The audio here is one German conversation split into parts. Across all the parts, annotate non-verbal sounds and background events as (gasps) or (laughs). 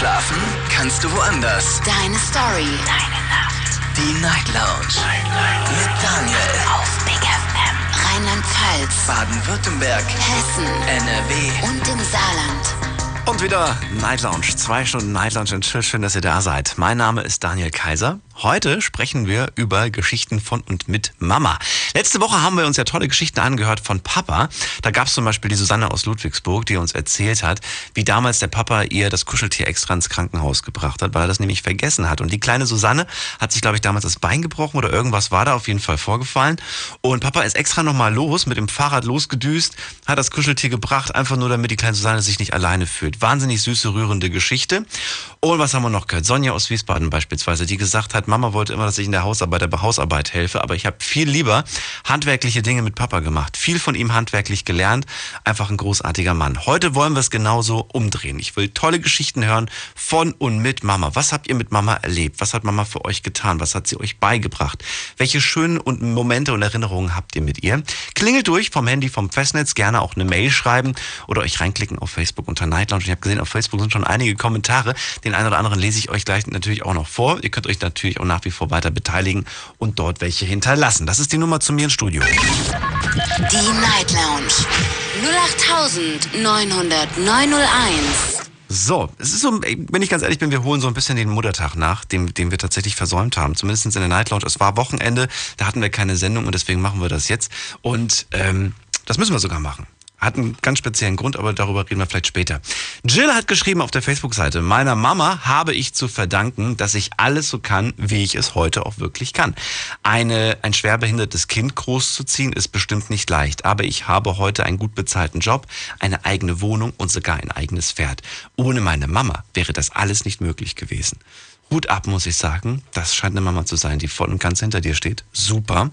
Schlafen kannst du woanders. Deine Story. Deine Nacht. Die Night Lounge. Night, Night. Mit Daniel. Auf Big FM. Rheinland-Pfalz. Baden-Württemberg. Hessen. NRW. Und im Saarland. Und wieder Night Lounge. Zwei Stunden Night Lounge und schön, schön, dass ihr da seid. Mein Name ist Daniel Kaiser. Heute sprechen wir über Geschichten von und mit Mama. Letzte Woche haben wir uns ja tolle Geschichten angehört von Papa. Da gab es zum Beispiel die Susanne aus Ludwigsburg, die uns erzählt hat, wie damals der Papa ihr das Kuscheltier extra ins Krankenhaus gebracht hat, weil er das nämlich vergessen hat. Und die kleine Susanne hat sich, glaube ich, damals das Bein gebrochen oder irgendwas war da auf jeden Fall vorgefallen. Und Papa ist extra nochmal los, mit dem Fahrrad losgedüst, hat das Kuscheltier gebracht, einfach nur damit die kleine Susanne sich nicht alleine fühlt. Wahnsinnig süße, rührende Geschichte. Und was haben wir noch gehört? Sonja aus Wiesbaden beispielsweise, die gesagt hat, Mama wollte immer, dass ich in der Hausarbeit, der Hausarbeit helfe, aber ich habe viel lieber handwerkliche Dinge mit Papa gemacht. Viel von ihm handwerklich gelernt. Einfach ein großartiger Mann. Heute wollen wir es genauso umdrehen. Ich will tolle Geschichten hören von und mit Mama. Was habt ihr mit Mama erlebt? Was hat Mama für euch getan? Was hat sie euch beigebracht? Welche schönen und Momente und Erinnerungen habt ihr mit ihr? Klingelt durch vom Handy, vom Festnetz, gerne auch eine Mail schreiben oder euch reinklicken auf Facebook unter Night Lounge. Ich habe gesehen, auf Facebook sind schon einige Kommentare. Den einen oder anderen lese ich euch gleich natürlich auch noch vor. Ihr könnt euch natürlich auch nach wie vor weiter beteiligen und dort welche hinterlassen. Das ist die Nummer zu mir ins Studio. Die Night Lounge. 08901. So, es ist so, wenn ich ganz ehrlich bin, wir holen so ein bisschen den Muttertag nach, den, den wir tatsächlich versäumt haben. Zumindest in der Night Lounge. Es war Wochenende, da hatten wir keine Sendung und deswegen machen wir das jetzt. Und ähm, das müssen wir sogar machen. Hat einen ganz speziellen Grund, aber darüber reden wir vielleicht später. Jill hat geschrieben auf der Facebook-Seite, meiner Mama habe ich zu verdanken, dass ich alles so kann, wie ich es heute auch wirklich kann. Eine, ein schwerbehindertes Kind großzuziehen ist bestimmt nicht leicht, aber ich habe heute einen gut bezahlten Job, eine eigene Wohnung und sogar ein eigenes Pferd. Ohne meine Mama wäre das alles nicht möglich gewesen. Hut ab, muss ich sagen. Das scheint eine Mama zu sein, die voll und ganz hinter dir steht. Super.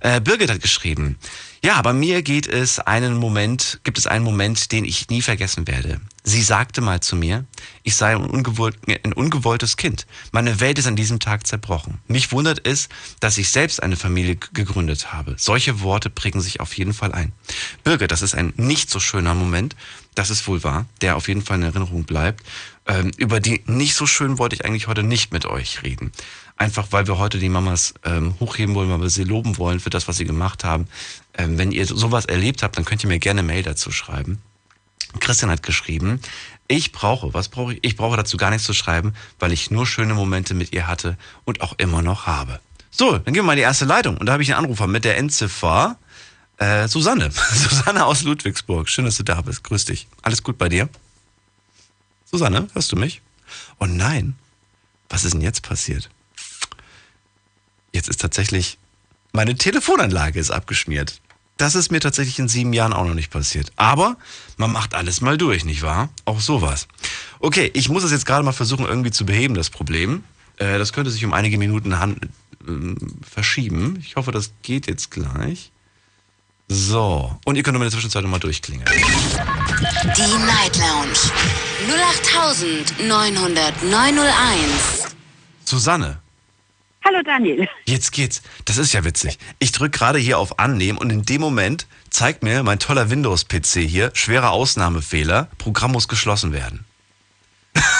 Äh, Birgit hat geschrieben, ja, bei mir geht es einen Moment, gibt es einen Moment, den ich nie vergessen werde. Sie sagte mal zu mir, ich sei ein, ungewollt, ein ungewolltes Kind. Meine Welt ist an diesem Tag zerbrochen. Mich wundert es, dass ich selbst eine Familie gegründet habe. Solche Worte prägen sich auf jeden Fall ein. Birgit, das ist ein nicht so schöner Moment, das ist wohl wahr, der auf jeden Fall in Erinnerung bleibt. Ähm, über die nicht so schön wollte ich eigentlich heute nicht mit euch reden. Einfach weil wir heute die Mamas ähm, hochheben wollen, weil wir sie loben wollen für das, was sie gemacht haben. Ähm, wenn ihr sowas erlebt habt, dann könnt ihr mir gerne Mail dazu schreiben. Christian hat geschrieben, ich brauche, was brauche ich? Ich brauche dazu gar nichts zu schreiben, weil ich nur schöne Momente mit ihr hatte und auch immer noch habe. So, dann gehen wir mal in die erste Leitung. Und da habe ich einen Anrufer mit der Endziffer äh, Susanne. (laughs) Susanne aus Ludwigsburg. Schön, dass du da bist. Grüß dich. Alles gut bei dir? Susanne, hörst du mich? Oh nein. Was ist denn jetzt passiert? Jetzt ist tatsächlich meine Telefonanlage ist abgeschmiert. Das ist mir tatsächlich in sieben Jahren auch noch nicht passiert. Aber man macht alles mal durch, nicht wahr? Auch sowas. Okay, ich muss es jetzt gerade mal versuchen, irgendwie zu beheben, das Problem. Äh, das könnte sich um einige Minuten hand, äh, verschieben. Ich hoffe, das geht jetzt gleich. So, und ihr könnt in der Zwischenzeit nochmal durchklingeln. Die Night Lounge. 08901. Susanne, Hallo Daniel. jetzt geht's. Das ist ja witzig. Ich drücke gerade hier auf Annehmen und in dem Moment zeigt mir mein toller Windows-PC hier, schwerer Ausnahmefehler, Programm muss geschlossen werden.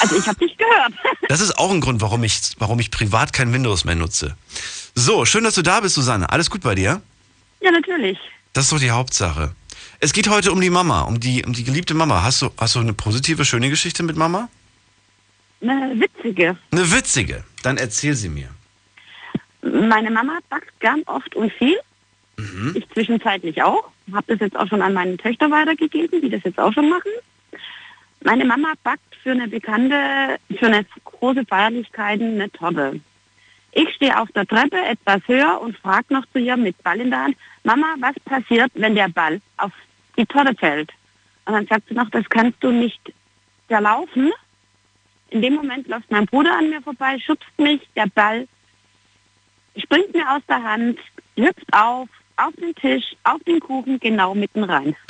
Also ich habe dich gehört. (laughs) Das ist auch ein Grund, warum ich, warum ich privat kein Windows mehr nutze. So, schön, dass du da bist, Susanne. Alles gut bei dir? Ja, natürlich. Das ist doch die Hauptsache. Es geht heute um die Mama, um die, um die geliebte Mama. Hast du, hast du eine positive, schöne Geschichte mit Mama? Eine witzige. Eine witzige. Dann erzähl sie mir. Meine Mama backt gern oft und viel. Ich zwischenzeitlich auch. Habe das jetzt auch schon an meine Töchter weitergegeben, die das jetzt auch schon machen. Meine Mama backt für eine bekannte, für eine große Feierlichkeiten eine Torte. Ich stehe auf der Treppe etwas höher und frage noch zu ihr mit Ball in der Hand, Mama, was passiert, wenn der Ball auf die Torte fällt? Und dann sagt sie noch, das kannst du nicht verlaufen. In dem Moment läuft mein Bruder an mir vorbei, schubst mich, der Ball springt mir aus der Hand, hüpft auf, auf den Tisch, auf den Kuchen, genau mitten rein. (laughs)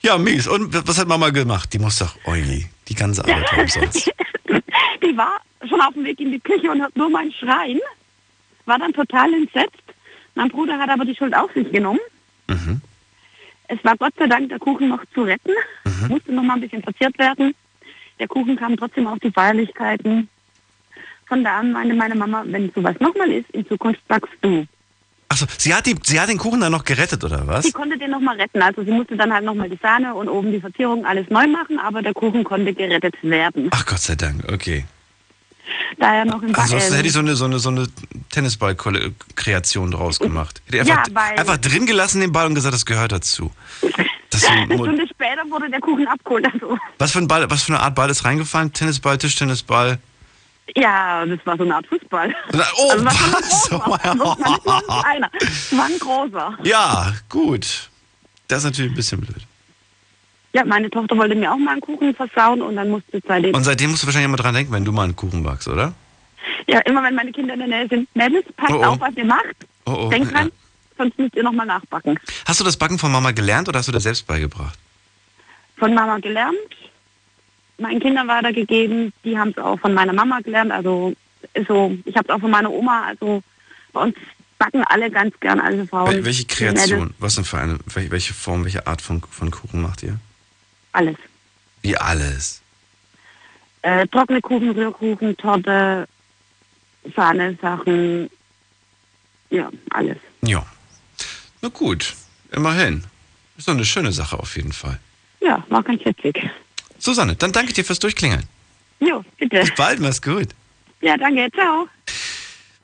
Ja, mies. Und was hat Mama gemacht? Die muss doch, oje, die ganze (laughs) Arbeit umsonst. Die war schon auf dem Weg in die Küche und hat nur mein Schreien. War dann total entsetzt. Mein Bruder hat aber die Schuld auf sich genommen. Mhm. es war Gott sei Dank der Kuchen noch zu retten, Mhm. musste noch mal ein bisschen verziert werden. Der Kuchen kam trotzdem auf die Feierlichkeiten. Von da an meinte meine Mama, wenn sowas nochmal ist, in Zukunft backst du. Achso, sie hat, die, sie hat den Kuchen dann noch gerettet, oder was? Sie konnte den nochmal retten. Also sie musste dann halt nochmal die Sahne und oben die Verzierung alles neu machen, aber der Kuchen konnte gerettet werden. Ach Gott sei Dank, okay. Da er noch im Back Ansonsten hätte ich so eine, so eine, so eine Tennisball-Kreation draus gemacht. Hätte ich Ja, einfach, weil- einfach drin gelassen den Ball und gesagt, das gehört dazu. Das ist so ein Eine Stunde später wurde der Kuchen abgeholt. Also, was, für ein Ball, was für eine Art Ball ist reingefallen? Tennisball, Tischtennisball? Ja, das war so eine Art Fußball. Oh, also (laughs) war schon ein großer. Ein war ein großer. Ja, gut. Das ist natürlich ein bisschen blöd. Ja, meine Tochter wollte mir auch mal einen Kuchen versauen und dann musste ich seitdem, Und seitdem musst du wahrscheinlich immer dran denken, wenn du mal einen Kuchen backst, oder? ja, immer wenn meine Kinder in der Nähe sind, Mädels, passt Oh, oh. auf, was ihr macht. Oh, oh. Denkt dran, ja. sonst müsst ihr nochmal nachbacken. Hast du das Backen von Mama gelernt oder hast du das selbst beigebracht? Von Mama gelernt, meinen Kindern weitergegeben, die haben es auch von meiner Mama gelernt. Also so, ich habe es auch von meiner Oma. Also bei uns backen alle ganz gern, also Frauen. Wel- Welche Kreation? Was denn für eine, wel- welche Form, welche Art von, von Kuchen macht ihr? Alles. Wie alles. Äh, trockene Kuchen, Rührkuchen, Torte, Sahne-Sachen, ja, alles. Ja. Na gut, immerhin. Ist doch eine schöne Sache auf jeden Fall. Ja, war ganz witzig. Susanne, dann danke ich dir fürs Durchklingeln. Jo, bitte. Bis bald, mach's gut. Ja, danke, ciao.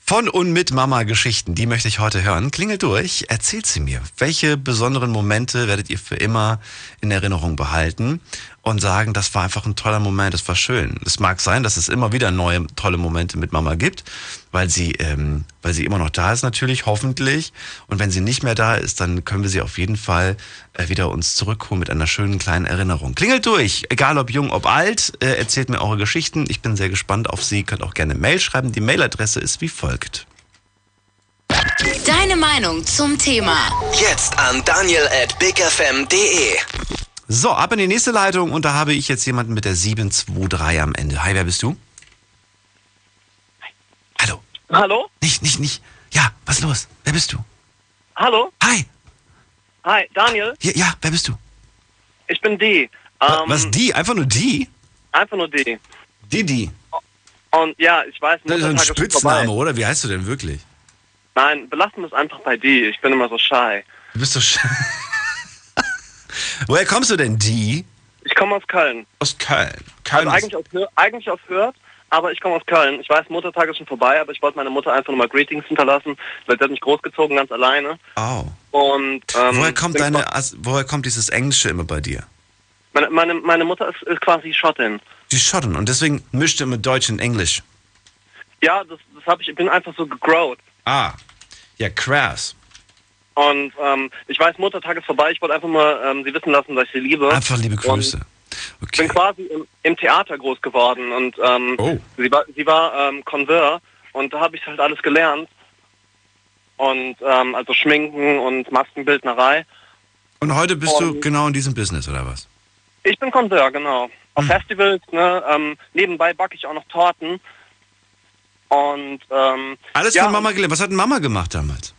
Von und mit Mama Geschichten, die möchte ich heute hören. Klingelt durch, erzählt sie mir. Welche besonderen Momente werdet ihr für immer in Erinnerung behalten und sagen, das war einfach ein toller Moment, das war schön. Es mag sein, dass es immer wieder neue tolle Momente mit Mama gibt, weil sie, ähm, weil sie immer noch da ist natürlich, hoffentlich. Und wenn sie nicht mehr da ist, dann können wir sie auf jeden Fall äh, wieder uns zurückholen mit einer schönen kleinen Erinnerung. Klingelt durch, egal ob jung, ob alt, äh, erzählt mir eure Geschichten. Ich bin sehr gespannt auf sie. Könnt auch gerne Mail schreiben. Die Mailadresse ist wie folgt. Deine Meinung zum Thema. Jetzt an daniel at bigfm.de. So, ab in die nächste Leitung und da habe ich jetzt jemanden mit der 723 am Ende. Hi, wer bist du? Hallo. Hallo? Nicht, nicht, nicht. Ja, was ist los? Wer bist du? Hallo? Hi. Hi, Daniel. Ja, ja wer bist du? Ich bin D. Wa- Ähm, was, die? Einfach nur die? Einfach nur D. Didi. Und ja, ich weiß, Das ist ein Spitzname, oder? Wie heißt du denn wirklich? Nein, belassen wir es einfach bei D. Ich bin immer so shy. Du bist so sch Woher kommst du denn, die? Ich komme aus Köln. Aus Köln. Köln Also eigentlich aus, eigentlich aus Hürth, aber ich komme aus Köln. Ich weiß, Muttertag ist schon vorbei, aber ich wollte meiner Mutter einfach nur mal Greetings hinterlassen, weil sie hat mich großgezogen, ganz alleine. Oh. Und, ähm, Woher kommt deine, woher kommt dieses Englische immer bei dir? Meine, meine, meine Mutter ist, ist quasi Schottin. Die Schotten und deswegen mischt ihr mit Deutsch und Englisch. Ja, das, das habe ich, ich bin einfach so gegrowt. Ah. Ja, krass. Und ähm, ich weiß, Muttertag ist vorbei. Ich wollte einfach mal ähm, sie wissen lassen, dass ich sie liebe. Einfach liebe Grüße. Ich bin Okay. quasi im, im Theater groß geworden und ähm, Oh. sie war, sie war ähm, Convert und da habe ich halt alles gelernt. Und ähm, also Schminken und Maskenbildnerei. Und heute bist du Und- genau in diesem Business, oder was? Ich bin Convert, genau. Auf Hm. Festivals, ne, ähm, nebenbei backe ich auch noch Torten. Und ähm, Alles ja, von Mama gelernt. Was hat denn Mama gemacht damals?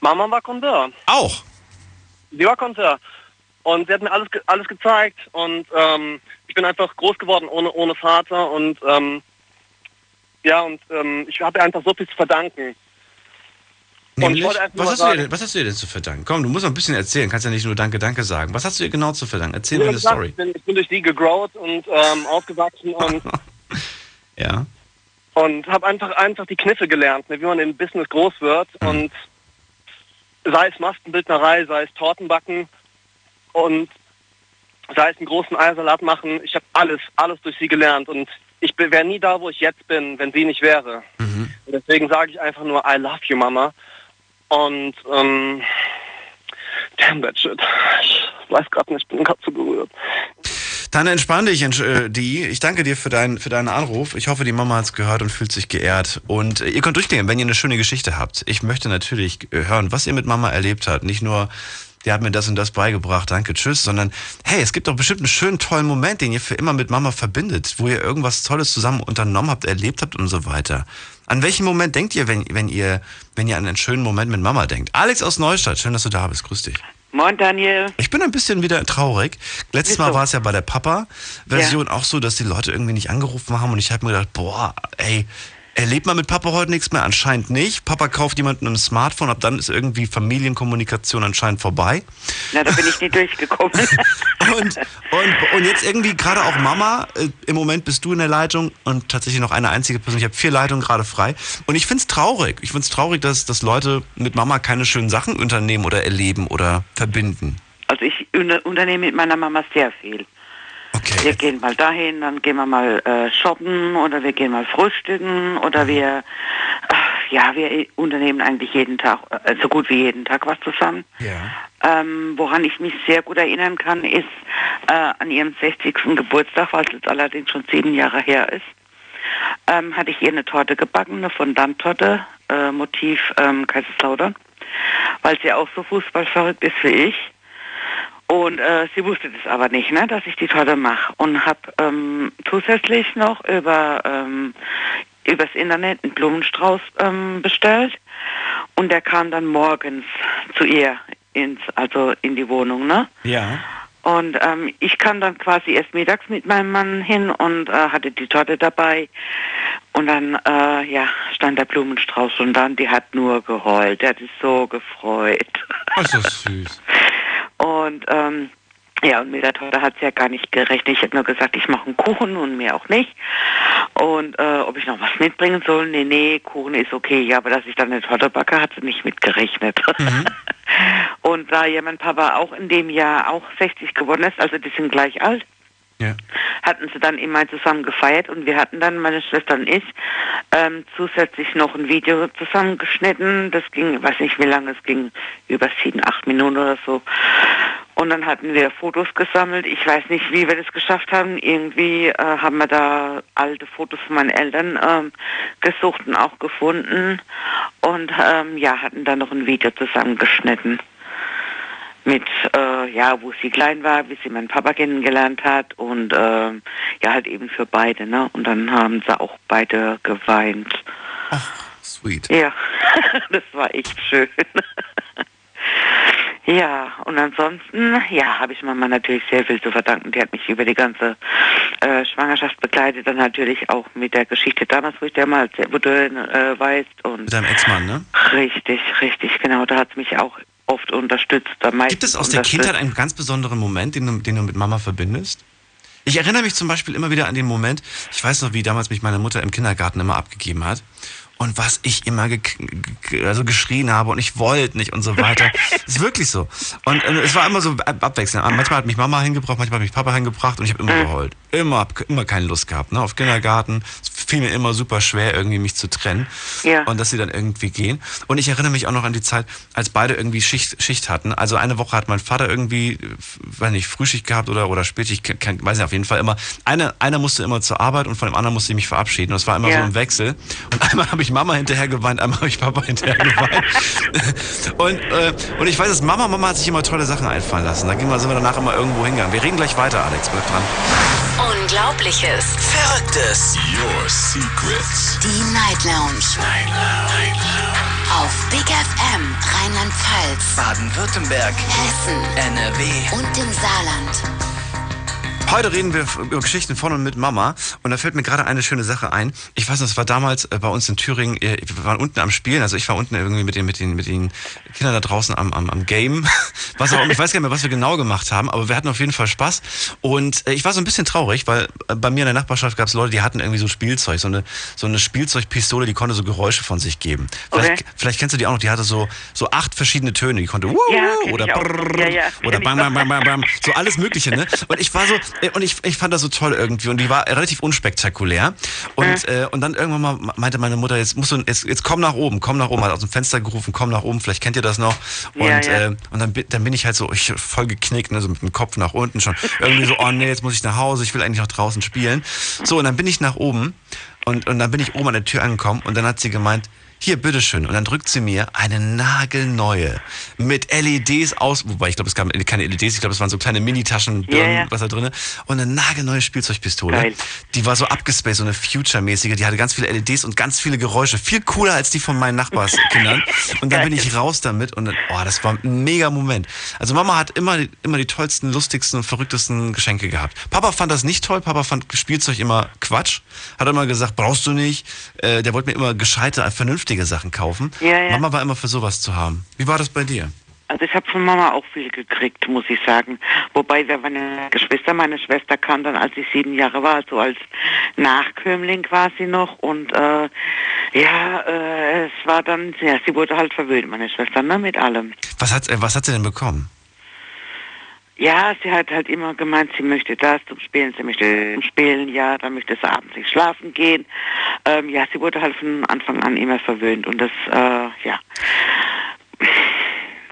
Mama war Convert. Auch. Sie war Konter. Und sie hat mir alles, alles gezeigt und ähm, ich bin einfach groß geworden ohne, ohne Vater und ähm, ja, und ähm, ich habe einfach so viel zu verdanken. Nämlich, was, hast sagen- denn, was hast du ihr denn zu verdanken? Komm, du musst noch ein bisschen erzählen. Kannst ja nicht nur Danke, Danke sagen. Was hast du ihr genau zu verdanken? Erzähl mir eine gesagt, Story. Ich bin, ich bin durch die gegrowt und ähm, aufgewachsen (laughs) und, Ja. und habe einfach, einfach die Kniffe gelernt, ne, wie man im Business groß wird Mhm. und sei es Maskenbildnerei, sei es Tortenbacken und sei es einen großen Eiersalat machen. Ich habe alles, alles durch sie gelernt und ich wäre nie da, wo ich jetzt bin, wenn sie nicht wäre. Mhm. Und deswegen sage ich einfach nur I love you, Mama. Und ähm, damn that shit. Ich weiß gerade nicht, ich bin gerade zu gerührt. Dann entspann dich, äh, die. Ich danke dir für, dein, für deinen Anruf. Ich hoffe, die Mama hat's gehört und fühlt sich geehrt. Und äh, ihr könnt durchgehen, wenn ihr eine schöne Geschichte habt. Ich möchte natürlich äh, hören, was ihr mit Mama erlebt habt. Nicht nur, die hat mir das und das beigebracht, danke, tschüss, sondern hey, es gibt doch bestimmt einen schönen, tollen Moment, den ihr für immer mit Mama verbindet, wo ihr irgendwas Tolles zusammen unternommen habt, erlebt habt und so weiter. An welchen Moment denkt ihr, wenn, wenn ihr, wenn ihr an einen schönen Moment mit Mama denkt? Alex aus Neustadt, schön, dass du da bist. Grüß dich. Moin Daniel. Ich bin ein bisschen wieder traurig. Letztes Mal war es ja bei der Papa-Version auch so, dass die Leute irgendwie nicht angerufen haben und ich habe mir gedacht, boah, ey, erlebt man mit Papa heute nichts mehr? Anscheinend nicht. Papa kauft jemanden ein Smartphone, ab dann ist irgendwie Familienkommunikation anscheinend vorbei. Na, da bin ich nicht durchgekommen. (laughs) Und, und, und jetzt irgendwie gerade auch Mama, äh, im Moment bist du in der Leitung und tatsächlich noch eine einzige Person. Ich habe vier Leitungen gerade frei. Und ich find's traurig. Ich find's traurig, dass, dass Leute mit Mama keine schönen Sachen unternehmen oder erleben oder verbinden. Also ich unter- unternehme mit meiner Mama sehr viel. Wir Okay. gehen mal dahin, dann gehen wir mal äh, shoppen oder wir gehen mal frühstücken oder wir, äh, ja, wir unternehmen eigentlich jeden Tag, äh, so gut wie jeden Tag was zusammen. Ja. Ähm, woran ich mich sehr gut erinnern kann, ist äh, an ihrem 60. Geburtstag, was jetzt allerdings schon sieben Jahre her ist, ähm, hatte ich ihr eine Torte gebacken, eine Fondant-Torte, äh, Motiv ähm, Kaiserslautern, weil sie auch so fußballverrückt ist wie ich. Und äh, sie wusste das aber nicht, ne, dass ich die Torte mache. Und habe ähm, zusätzlich noch über ähm, übers Internet einen Blumenstrauß ähm, bestellt. Und der kam dann morgens zu ihr ins, also in die Wohnung, ne? Ja. Und ähm, ich kam dann quasi erst mittags mit meinem Mann hin und äh, hatte die Torte dabei. Und dann, äh, ja, stand der Blumenstrauß und dann, die hat nur geheult. Der hat sich so gefreut. Oh, ist das süß. (laughs) Und ähm, ja, und mit der Torte hat sie ja gar nicht gerechnet. Ich habe nur gesagt, ich mache einen Kuchen und mir auch nicht. Und äh, ob ich noch was mitbringen soll? Nee, nee, Kuchen ist okay. Ja, aber dass ich dann eine Torte backe, hat sie nicht mitgerechnet. (laughs) und da ja mein Papa auch in dem Jahr auch 60 geworden ist, also die sind gleich alt, Ja. hatten sie dann immer zusammen gefeiert und wir hatten dann, meine Schwester und ich, ähm, zusätzlich noch ein Video zusammengeschnitten. Das ging, weiß nicht wie lange es ging, über sieben, acht Minuten oder so. Und dann hatten wir Fotos gesammelt. Ich weiß nicht, wie wir das geschafft haben. Irgendwie äh, haben wir da alte Fotos von meinen Eltern ähm, gesucht und auch gefunden. Und ähm, ja, hatten dann noch ein Video zusammengeschnitten mit, äh, ja, wo sie klein war, wie sie meinen Papa kennengelernt hat und ähm, ja, halt eben für beide, ne? Und dann haben sie auch beide geweint. Sweet. Ja, (laughs) das war echt schön. (laughs) ja, und ansonsten, ja, habe ich Mama natürlich sehr viel zu verdanken. Die hat mich über die ganze äh, Schwangerschaft begleitet, dann natürlich auch mit der Geschichte damals, wo ich erzählt, wo du äh, weißt. Und Mit deinem Ex-Mann, ne? richtig, richtig, genau, da hat mich auch oft unterstützt. Gibt es aus der. Kindheit einen ganz besonderen Moment, den du, den du mit Mama verbindest? Ich erinnere mich zum Beispiel immer wieder an den Moment, ich weiß noch, wie damals mich meine Mutter im Kindergarten immer abgegeben hat. Und was ich immer ge also geschrien habe und ich wollte nicht und so weiter. (laughs) ist wirklich so. Und äh, es war immer so ab- abwechselnd. Manchmal hat mich Mama hingebracht, manchmal hat mich Papa hingebracht und ich habe immer geheult. Immer, immer keine Lust gehabt. Ne? Auf Kindergarten. Es fiel mir immer super schwer, irgendwie mich zu trennen. Ja. Und dass sie dann irgendwie gehen. Und ich erinnere mich auch noch an die Zeit, als beide irgendwie Schicht, Schicht hatten. Also eine Woche hat mein Vater irgendwie, äh, weiß nicht, Frühschicht gehabt oder, oder Spätschicht, ke- weiß nicht, auf jeden Fall immer. Einer, einer musste immer zur Arbeit und von dem anderen musste ich mich verabschieden. Und es war immer Ja. so im Wechsel. Und einmal habe ich Mama hinterher geweint, einmal habe ich Papa hinterher geweint. (laughs) und, äh, und ich weiß es, Mama, Mama hat sich immer tolle Sachen einfallen lassen. Da gehen wir, sind wir danach immer irgendwo hingegangen. Wir reden gleich weiter, Alex, bleib dran. Unglaubliches. Verrücktes. Your secrets. Die Night Lounge. Night Lounge. Auf Big FM Rheinland-Pfalz, Baden-Württemberg. Hessen NRW. und im Saarland. Heute reden wir über Geschichten von und mit Mama. Und da fällt mir gerade eine schöne Sache ein. Ich weiß noch, es war damals äh, bei uns in Thüringen, äh, wir waren unten am Spielen, also ich war unten irgendwie mit den, mit den, mit den Kindern da draußen am, am, am Game. (laughs) Was auch, ich weiß gar nicht mehr, was wir genau gemacht haben, aber wir hatten auf jeden Fall Spaß. Und äh, ich war so ein bisschen traurig, weil bei mir in der Nachbarschaft gab es Leute, die hatten irgendwie so Spielzeug, so eine, so eine Spielzeugpistole, die konnte so Geräusche von sich geben. Vielleicht, Okay. vielleicht kennst du die auch noch, die hatte so, so acht verschiedene Töne, die konnte Ja, oder brrrr, Ja, ja, oder bam, bam, bam, bam, bam, so alles Mögliche, ne? (laughs) Und ich war so, und ich, ich fand das so toll irgendwie und die war relativ unspektakulär. Und, äh, und dann irgendwann mal meinte meine Mutter, jetzt musst du, jetzt, jetzt komm nach oben, komm nach oben, hat aus dem Fenster gerufen, komm nach oben, vielleicht kennt ihr das noch. Und, Ja, ja. Äh, und dann, bin- dann bin ich halt so, ich voll geknickt, ne, so mit dem Kopf nach unten schon. Irgendwie so, oh nee, jetzt muss ich nach Hause, ich will eigentlich noch draußen spielen. So, und dann bin ich nach oben und, und dann bin ich oben an der Tür angekommen und dann hat sie gemeint, hier, bitteschön. Und dann drückt sie mir eine nagelneue mit LEDs aus, wobei ich glaube, es gab keine LEDs, ich glaube, es waren so kleine Minitaschen, ja. was da drin. Und eine nagelneue Spielzeugpistole. Geil. Die war so abgespaced, so eine Future-mäßige, die hatte ganz viele LEDs und ganz viele Geräusche. Viel cooler als die von meinen Nachbarskindern. (laughs) Und dann bin ich raus damit und dann, oh, das war ein mega Moment. Also Mama hat immer, immer die tollsten, lustigsten und verrücktesten Geschenke gehabt. Papa fand das nicht toll, Papa fand Spielzeug immer Quatsch. Hat immer gesagt, brauchst du nicht. Äh, der wollte mir immer gescheite, vernünftige Sachen kaufen. Ja, ja. Mama war immer für sowas zu haben. Wie war das bei dir? Also ich habe von Mama auch viel gekriegt, muss ich sagen. Wobei wir meine Geschwister, meine Schwester kam dann, als ich sieben Jahre war, also als Nachkömmling quasi noch. Und äh, ja, äh, es war dann, ja, sie wurde halt verwöhnt, meine Schwester, ne, mit allem. Was hat, äh, was hat sie denn bekommen? Ja, sie hat halt immer gemeint, sie möchte das zum Spielen, sie möchte zum Spielen, ja, dann möchte sie abends nicht schlafen gehen. Ähm, ja, sie wurde halt von Anfang an immer verwöhnt und das, äh, ja,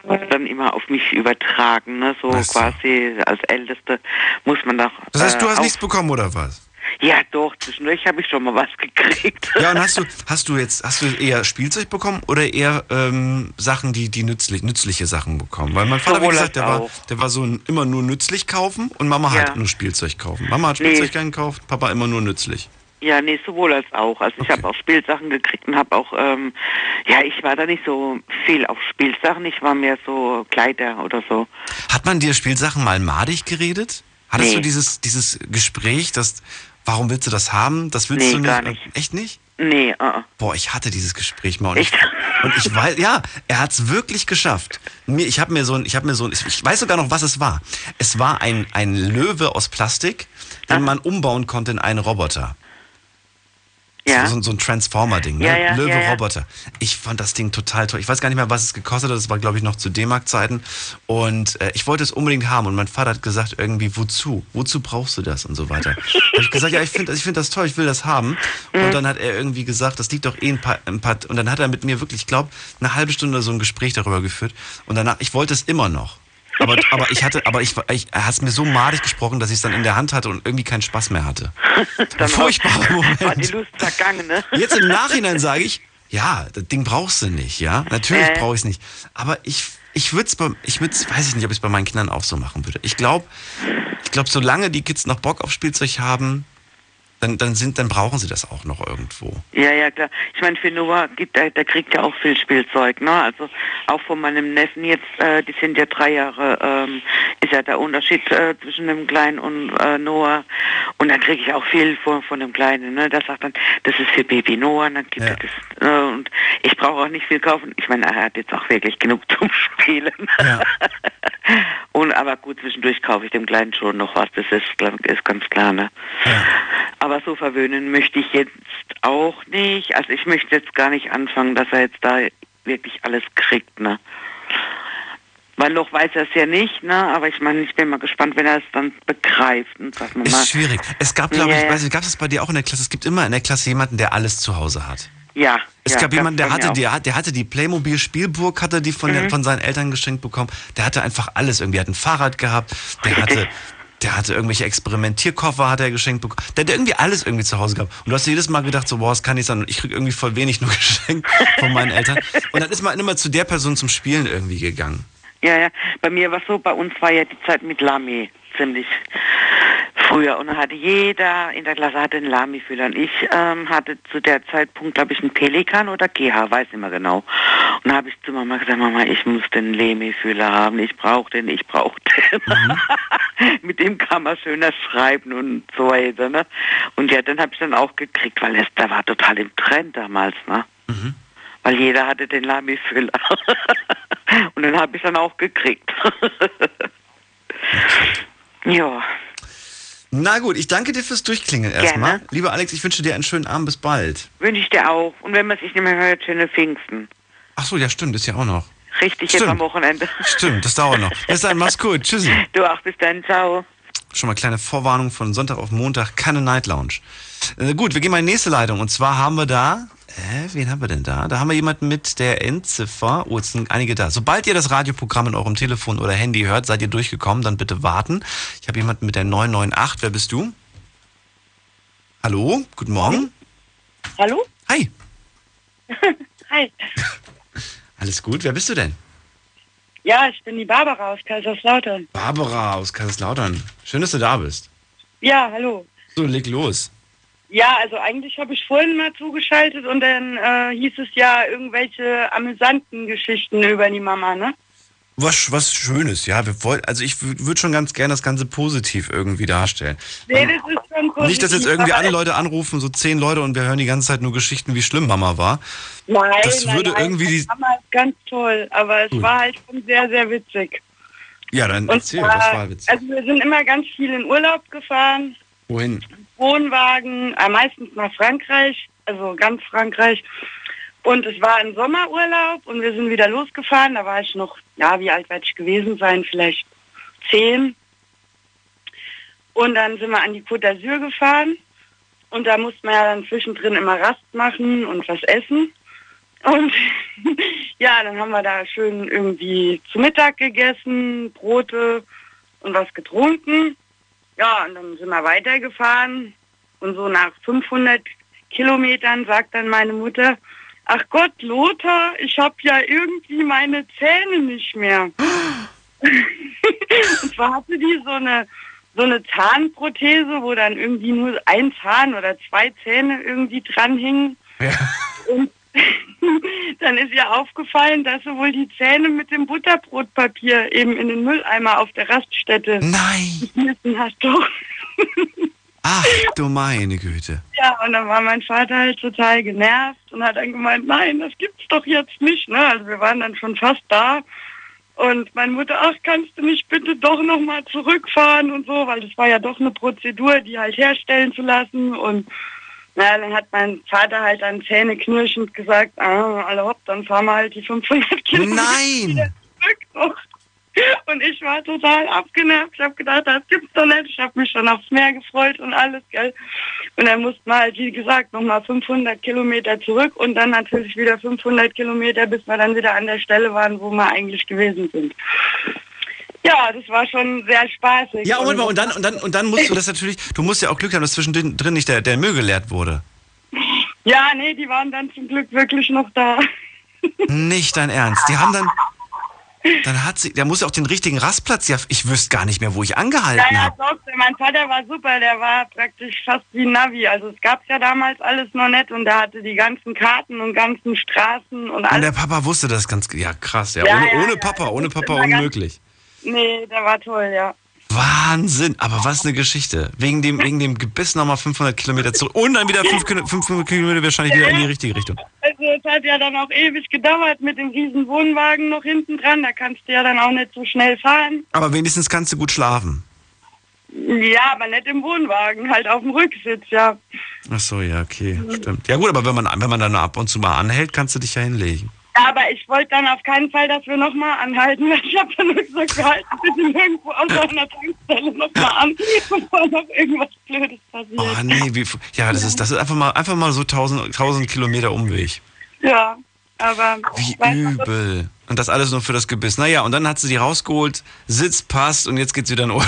wurde dann immer auf mich übertragen, ne, so so. quasi als Älteste muss man doch. Das heißt, du äh, hast auch- nichts bekommen oder was? Ja, doch, zwischendurch habe ich schon mal was gekriegt. Ja, und hast du, hast du jetzt, hast du eher Spielzeug bekommen oder eher ähm, Sachen, die, die nützlich, nützliche Sachen bekommen? Weil mein Vater, wie Sowohl gesagt, als der war, der war so ein, immer nur nützlich kaufen und Mama Ja. halt nur Spielzeug kaufen. Mama hat Nee. Spielzeug gern gekauft, Papa immer nur nützlich. Ja, nee, sowohl als auch. Also ich Okay. habe auch Spielsachen gekriegt und habe auch, ähm, ja, ich war da nicht so viel auf Spielsachen, ich war mehr so Kleider oder so. Hat man dir Spielsachen mal madig geredet? Hattest Nee. du dieses, dieses Gespräch, das, warum willst du das haben? Das willst Nee, du nicht? gar nicht. Echt nicht? Nee, äh. Boah, ich hatte dieses Gespräch mal und ich, und ich weiß, ja, er hat es wirklich geschafft. Mir, ich habe mir so ein, ich habe mir so ein, ich weiß sogar noch, was es war. Es war ein, ein Löwe aus Plastik, den man umbauen konnte in einen Roboter. Ja. So, so ein Transformer-Ding, ne? Ja, ja, Löwe-Roboter. Ich fand das Ding total toll. Ich weiß gar nicht mehr, was es gekostet hat. Das war, glaube ich, noch zu D-Mark-Zeiten. Und äh, ich wollte es unbedingt haben. Und mein Vater hat gesagt, irgendwie, wozu? Wozu brauchst du das? Und so weiter. Hab ich gesagt, ja, ich finde ich find das toll, ich will das haben. Mhm. Und dann hat er irgendwie gesagt, das liegt doch eh ein paar, ein paar. Und dann hat er mit mir wirklich, ich glaube, eine halbe Stunde so ein Gespräch darüber geführt. Und danach, ich wollte es immer noch. Aber, aber ich hatte, aber ich, ich er hat es mir so madig gesprochen, dass ich es dann in der Hand hatte und irgendwie keinen Spaß mehr hatte. (laughs) Dann Furchtbarer Moment. (laughs) war die Lust vergangen, ne? Jetzt im Nachhinein (laughs) sage ich, ja, das Ding brauchst du nicht, ja. Natürlich Äh. brauche ich es nicht. Aber ich, ich würde es ich würd's, weiß ich nicht, ob ich es bei meinen Kindern auch so machen würde. Ich glaube, ich glaube, solange die Kids noch Bock auf Spielzeug haben, dann, dann sind, dann brauchen sie das auch noch irgendwo. Ja, ja, klar. Ich meine, für Noah, gibt, der, der kriegt ja auch viel Spielzeug, ne? Also auch von meinem Neffen jetzt, äh, die sind ja drei Jahre, ähm, ist ja der Unterschied äh, zwischen dem Kleinen und äh, Noah. Und da kriege ich auch viel von, von dem Kleinen, ne? Der sagt dann, das ist für Baby Noah, und dann gibt Ja. er das. Äh, und ich brauche auch nicht viel kaufen. Ich meine, er hat jetzt auch wirklich genug (laughs) zum Spielen. Ja. (laughs) und aber gut, zwischendurch kaufe ich dem Kleinen schon noch was, das ist, ist ganz klar, ne? Aber so verwöhnen möchte ich jetzt auch nicht. Also ich möchte jetzt gar nicht anfangen, dass er jetzt da wirklich alles kriegt, ne? Weil noch weiß er es ja nicht, ne? Aber ich meine, ich bin mal gespannt, wenn er es dann begreift. Und sagt man mal, Ist schwierig. Es gab, glaube Ja, ich, weiß nicht, gab es bei dir auch in der Klasse? Es gibt immer in der Klasse jemanden, der alles zu Hause hat. ja. Es ja, gab jemanden, der hatte, auch. der, hat- der hatte die Playmobil Spielburg, hatte die von, Mhm. der, von seinen Eltern geschenkt bekommen. Der hatte einfach alles irgendwie. Er hat ein Fahrrad gehabt. Der hatte, (laughs) der hatte irgendwelche Experimentierkoffer, hat er geschenkt bekommen. Der hat irgendwie alles irgendwie zu Hause gehabt. Und du hast jedes Mal gedacht, so, boah, das kann nicht sein. Ich krieg irgendwie voll wenig nur (laughs) geschenkt von meinen Eltern. Und dann ist man immer zu der Person zum Spielen irgendwie gegangen. Ja, ja. Bei mir war so, bei uns war ja die Zeit mit Lamy ziemlich früher. Und dann hatte jeder in der Klasse hatte einen Lamy-Füller. Und ich ähm, hatte zu der Zeitpunkt, glaube ich, einen Pelikan oder GH, weiß nicht mehr genau. Und dann habe ich zu Mama gesagt, Mama, ich muss den Lamy-Füller haben. Ich brauche den, ich brauche den. (laughs) mit dem kann man schöner schreiben und so weiter. Ne? Und ja, dann habe ich dann auch gekriegt, weil es, der war total im Trend damals. Ne? Weil jeder hatte den Lamy-Füller. (laughs) Und den habe ich dann auch gekriegt. (laughs) ja, Na gut, ich danke dir fürs Durchklingeln erstmal. Lieber Alex, ich wünsche dir einen schönen Abend. Bis bald. wünsche ich dir auch. Und wenn man sich nicht mehr hört, schöne Pfingsten. Ach so, ja, stimmt, ist ja auch noch. Richtig jetzt Stimmt. am Wochenende. Stimmt, das dauert noch. Bis dann, mach's gut. Tschüssi. Du auch, bis dann, ciao. Schon mal kleine Vorwarnung von Sonntag auf Montag, keine Night Lounge. Äh, gut, wir gehen mal in die nächste Leitung. Und zwar haben wir da, äh, wen haben wir denn da? Da haben wir jemanden mit der Endziffer. Oh, jetzt sind einige da. Sobald ihr das Radioprogramm in eurem Telefon oder Handy hört, seid ihr durchgekommen, dann bitte warten. Ich habe jemanden mit der 998. Wer bist du? Hallo, guten Morgen. Hallo? Hi. (laughs) Hi. (laughs) Alles gut? Wer bist du denn? Ja, ich bin die Barbara aus Kaiserslautern. Barbara aus Kaiserslautern. Schön, dass du da bist. Ja, hallo. So, leg los. Ja, also eigentlich habe ich vorhin mal zugeschaltet und dann äh, hieß es ja irgendwelche amüsanten Geschichten über die Mama, ne? Was, was Schönes, ja. Wir wollen, also ich würde schon ganz gerne das Ganze positiv irgendwie darstellen. Nee, das ist schon positiv, Nicht, dass jetzt irgendwie alle Leute anrufen, so zehn Leute, und wir hören die ganze Zeit nur Geschichten, wie schlimm Mama war. Nein, das nein, würde nein, irgendwie die- Mama ist ganz toll, aber es Gut. war halt schon sehr, sehr witzig. Ja, dann Und erzähl, zwar- was war witzig? Also wir sind immer ganz viel in Urlaub gefahren, Wohin? Wohnwagen, äh, meistens nach Frankreich, also ganz Frankreich. Und es war ein Sommerurlaub und wir sind wieder losgefahren. Da war ich noch, ja, wie alt werde ich gewesen sein? Vielleicht zehn. Und dann sind wir an die Côte d'Azur gefahren. Und da musste man ja dann zwischendrin immer Rast machen und was essen. Und (laughs) ja, dann haben wir da schön irgendwie zu Mittag gegessen, Brote und was getrunken. Ja, und dann sind wir weitergefahren. Und so nach 500 Kilometern sagt dann meine Mutter, ach Gott, Lothar, ich habe ja irgendwie meine Zähne nicht mehr. (gasps) und zwar hatte die so eine, so eine Zahnprothese, wo dann irgendwie nur ein Zahn oder zwei Zähne irgendwie dran hingen. Und (laughs) dann ist ihr aufgefallen, dass sie wohl die Zähne mit dem Butterbrotpapier eben in den Mülleimer auf der Raststätte Nein. geschmissen hat. (laughs) Doch. Ach du meine Güte. Ja, und dann war mein Vater halt total genervt und hat dann gemeint, nein, das gibt's doch jetzt nicht. Ne? Also wir waren dann schon fast da. Und meine Mutter, ach, kannst du nicht bitte doch nochmal zurückfahren und so, weil das war ja doch eine Prozedur, die halt herstellen zu lassen. Und na, dann hat mein Vater halt dann zähneknirschend gesagt, ah, alle hopp, dann fahren wir halt die 500 Kilometer Nein. wieder zurück. Und ich war total abgenervt. Ich habe gedacht, das gibt's doch nicht. Ich habe mich schon aufs Meer gefreut und alles, gell. Und dann mussten wir halt, wie gesagt, nochmal 500 Kilometer zurück und dann natürlich wieder 500 Kilometer, bis wir dann wieder an der Stelle waren, wo wir eigentlich gewesen sind. Ja, das war schon sehr spaßig. Ja, mal, und dann, und dann, und dann musst du das natürlich, du musst ja auch Glück haben, dass zwischendrin drin nicht der, der Müll geleert wurde. Ja, nee, die waren dann zum Glück wirklich noch da. Nicht dein Ernst. Die haben dann, dann hat sie, der muss ja auch den richtigen Rastplatz, ja, ich wüsste gar nicht mehr, wo ich Ja, angehalten ja, habe. doch, mein Vater war super, der war praktisch fast wie ein Navi. Also es gab's ja damals alles noch nicht und der hatte die ganzen Karten und ganzen Straßen und Und alles. der Papa wusste das ganz, ja krass, ja, Ja, ohne, ja, ohne ja, Papa, ohne Papa unmöglich. Nee, der war toll, ja. Wahnsinn, aber was eine Geschichte. Wegen dem, wegen dem Gebiss nochmal 500 Kilometer zurück und dann wieder 500 Kilometer wahrscheinlich wieder in die richtige Richtung. Also es hat ja dann auch ewig gedauert mit dem riesen Wohnwagen noch hinten dran. Da kannst du ja dann auch nicht so schnell fahren. Aber wenigstens kannst du gut schlafen. Ja, aber nicht im Wohnwagen, halt auf dem Rücksitz, ja. Ach so, ja, okay, stimmt. Ja gut, aber wenn man, wenn man dann ab und zu mal anhält, kannst du dich ja hinlegen. Ja, aber ich wollte dann auf keinen Fall, dass wir nochmal anhalten, weil (laughs) ich habe dann nur gesagt, wir halten bitte nirgendwo außer einer Tankstelle nochmal an, (laughs) bevor noch irgendwas Blödes passiert. Oh nee, wie, ja, das ist, das ist einfach mal, einfach mal so 1000, 1000 Kilometer Umweg. Ja, aber... Wie übel. Und das alles nur für das Gebiss. Naja, und dann hat sie die rausgeholt, Sitz passt und jetzt geht's wieder in Urlaub.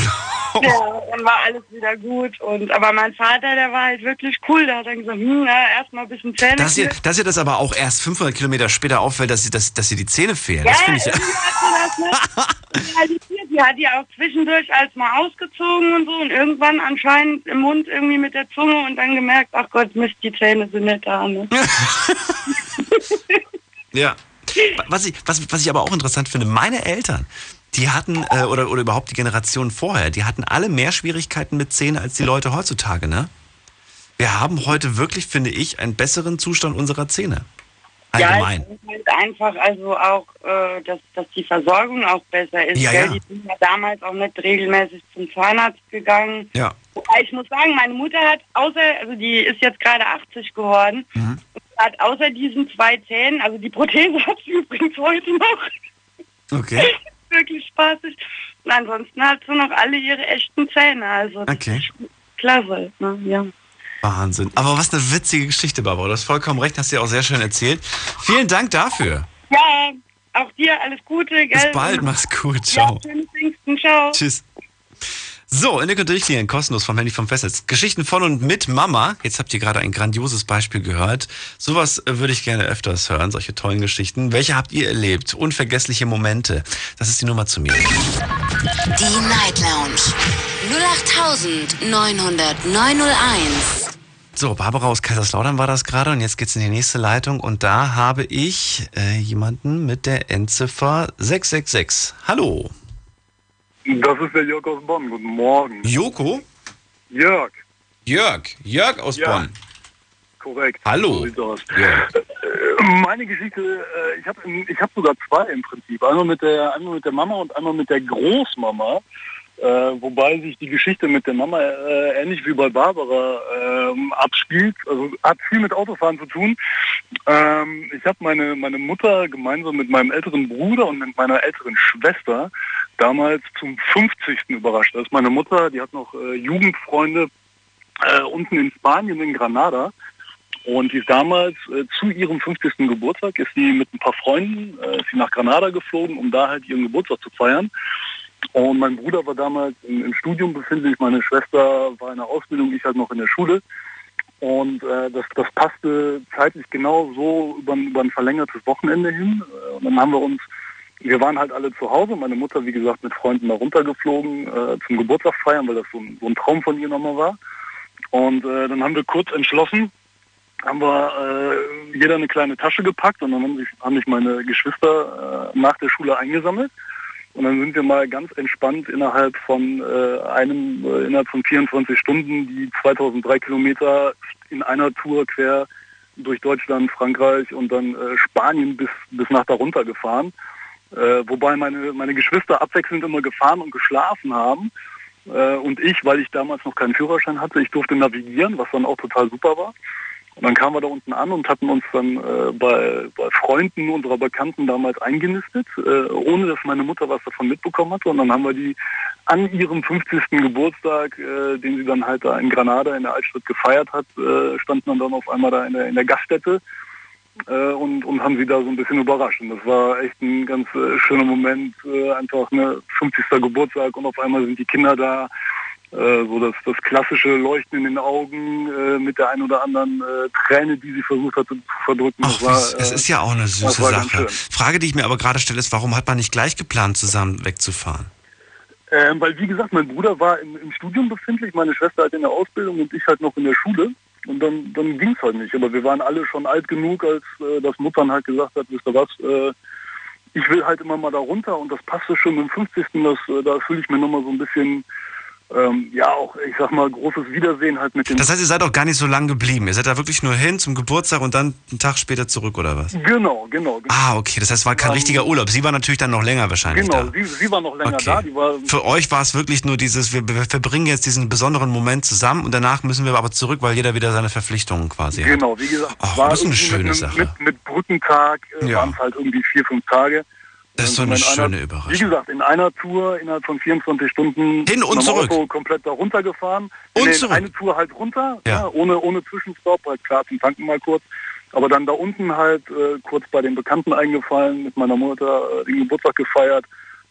Ja, dann war alles wieder gut. Und aber mein Vater, der war halt wirklich cool. Der hat dann gesagt, hm, na, erstmal ein bisschen Zähne. Dass ihr, dass ihr das aber auch erst 500 Kilometer später auffällt, dass sie, dass, dass die Zähne fehlen. Das finde ich ja. Die (laughs) hat die auch zwischendurch als mal ausgezogen und so und irgendwann anscheinend im Mund irgendwie mit der Zunge und dann gemerkt, ach Gott, Mist, die Zähne sind nicht da. Ne? (laughs) Ja. Was ich, was, was ich aber auch interessant finde, meine Eltern, die hatten, äh, oder, oder überhaupt die Generation vorher, die hatten alle mehr Schwierigkeiten mit Zähnen als die Leute heutzutage, ne? Wir haben heute wirklich, finde ich, einen besseren Zustand unserer Zähne. Allgemein. Ja, es ist halt einfach also auch, äh, dass, dass die Versorgung auch besser ist. Ja, ja. Die sind ja damals auch nicht regelmäßig zum Zahnarzt gegangen. Ja. Wobei ich muss sagen, meine Mutter hat außer, also die ist jetzt gerade 80 geworden, Mhm. Hat außer diesen zwei Zähnen, also die Prothese (laughs) hat sie übrigens heute noch, Okay. (laughs) wirklich spaßig. Und ansonsten hat sie noch alle ihre echten Zähne, also Okay. klasse. Ne? Ja. Wahnsinn. Aber was eine witzige Geschichte, Barbara. Du hast vollkommen recht, hast du ja auch sehr schön erzählt. Vielen Dank dafür. ja, auch dir alles Gute, gell? Bis bald, mach's gut. Ja, Ciao. Pfingsten, ciao. Tschüss. So, in der durchklicken, kostenlos vom Handy vom Festnetz. Geschichten von und mit Mama. Jetzt habt ihr gerade ein grandioses Beispiel gehört. Sowas äh, würde ich gerne öfters hören, solche tollen Geschichten. Welche habt ihr erlebt? Unvergessliche Momente. Das ist die Nummer zu mir. Die Night Lounge 0890901. So, Barbara aus Kaiserslautern war das gerade und jetzt geht's in die nächste Leitung und da habe ich äh, jemanden mit der Endziffer 666. Hallo. Das ist der Jörg aus Bonn. Guten Morgen. Joko? Jörg. Jörg. Jörg aus Ja. Bonn. Korrekt. Hallo. So. Jörg. Äh, Meine Geschichte, äh, ich habe ich hab sogar zwei im Prinzip. Einmal mit der einmal mit der Mama und einmal mit der Großmama. Äh, wobei sich die Geschichte mit der Mama äh, ähnlich wie bei Barbara ähm, abspielt. Also hat viel mit Autofahren zu tun. Ähm, ich habe meine, meine Mutter gemeinsam mit meinem älteren Bruder und mit meiner älteren Schwester damals zum 50. überrascht. Da ist meine Mutter, die hat noch äh, Jugendfreunde äh, unten in Spanien, in Granada. Und die ist damals äh, zu ihrem 50. Geburtstag, ist sie mit ein paar Freunden, äh, ist sie nach Granada geflogen, um da halt ihren Geburtstag zu feiern. Und mein Bruder war damals im, im Studium befindlich, meine Schwester war in der Ausbildung, ich halt noch in der Schule. Und äh, das, das passte zeitlich genau so über, ein- über ein verlängertes Wochenende hin. Äh, und dann haben wir uns, wir waren halt alle zu Hause, meine Mutter, wie gesagt, mit Freunden da runtergeflogen äh, zum Geburtstag feiern, weil das so ein, so ein Traum von ihr nochmal war. Und äh, dann haben wir kurz entschlossen, haben wir äh, jeder eine kleine Tasche gepackt und dann haben sich, haben sich meine Geschwister äh, nach der Schule eingesammelt. Und dann sind wir mal ganz entspannt innerhalb von äh, einem, äh, innerhalb von 24 Stunden die 2003 Kilometer in einer Tour quer durch Deutschland, Frankreich und dann Spanien bis, bis nach darunter gefahren. Äh, wobei meine, meine Geschwister abwechselnd immer gefahren und geschlafen haben. Äh, und ich, weil ich damals noch keinen Führerschein hatte, ich durfte navigieren, was dann auch total super war. Und dann kamen wir da unten an und hatten uns dann äh, bei, bei Freunden unserer Bekannten damals eingenistet, äh, ohne dass meine Mutter was davon mitbekommen hatte. Und dann haben wir die an ihrem 50. Geburtstag, äh, den sie dann halt da in Granada in der Altstadt gefeiert hat, äh, standen dann, dann auf einmal da in der, in der Gaststätte äh, und, und haben sie da so ein bisschen überrascht. Und das war echt ein ganz äh, schöner Moment, äh, einfach ne 50. Geburtstag und auf einmal sind die Kinder da, äh, so das, das klassische Leuchten in den Augen äh, mit der einen oder anderen äh, Träne, die sie versucht hatte zu verdrücken. Ach, war, es, ist ja auch eine süße Sache. Frage, die ich mir aber gerade stelle, ist, warum hat man nicht gleich geplant, zusammen wegzufahren? Ähm, weil, wie gesagt, mein Bruder war im, im Studium befindlich, meine Schwester halt in der Ausbildung und ich halt noch in der Schule. Und dann, dann ging es halt nicht. Aber wir waren alle schon alt genug, als äh, das Muttern halt gesagt hat, wisst ihr was, äh, ich will halt immer mal da runter und das passte schon mit dem 50. Das, äh, da fühle ich mir nochmal so ein bisschen, ähm, ja auch, ich sag mal, großes Wiedersehen halt mit den... Das heißt, ihr seid auch gar nicht so lang geblieben. Ihr seid da wirklich nur hin zum Geburtstag und dann einen Tag später zurück, oder was? Genau, genau. genau. Ah, okay. Das heißt, es war kein Ähm, richtiger Urlaub. Sie war natürlich dann noch länger wahrscheinlich Genau, da. sie, sie war noch länger Okay. da. War, Für euch war es wirklich nur dieses, wir, wir verbringen jetzt diesen besonderen Moment zusammen und danach müssen wir aber zurück, weil jeder wieder seine Verpflichtungen quasi hat. Genau, wie gesagt, es war das ist eine schöne mit, Sache. Mit, mit Brückentag äh, Ja. waren es halt irgendwie vier, fünf Tage. Das ist so eine einer- schöne Überraschung. Wie gesagt, in einer Tour innerhalb von 24 Stunden Hin und zurück. Auto komplett da runtergefahren. Und zurück. Eine Tour halt runter, Ja. ja. ohne, ohne Zwischenstopp, halt klar zum Tanken mal kurz. Aber dann da unten halt äh, kurz bei den Bekannten eingefallen, mit meiner Mutter äh, den Geburtstag gefeiert,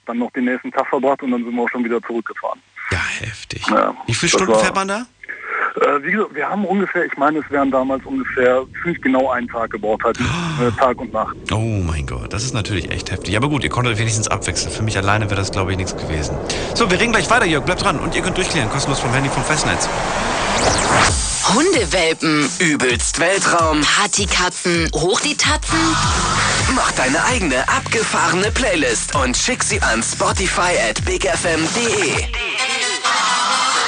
dann noch den nächsten Tag verbracht und dann sind wir auch schon wieder zurückgefahren. Ja, heftig. Ja, Wie viele Stunden fährt man da? Äh, wie gesagt, wir haben ungefähr, ich meine, es wären damals ungefähr ziemlich genau einen Tag gebraucht, halt äh, Tag und Nacht. Oh mein Gott, das ist natürlich echt heftig. Aber gut, ihr konntet wenigstens abwechseln. Für mich alleine wäre das, glaube ich, nichts gewesen. So, wir reden gleich weiter, Jörg. Bleibt dran und ihr könnt durchklären. Kostenlos vom Handy vom Festnetz. Hundewelpen, Übelst Weltraum. Partykatzen, hoch die Tatzen. Mach deine eigene abgefahrene Playlist und schick sie an Spotify at bigfm.de.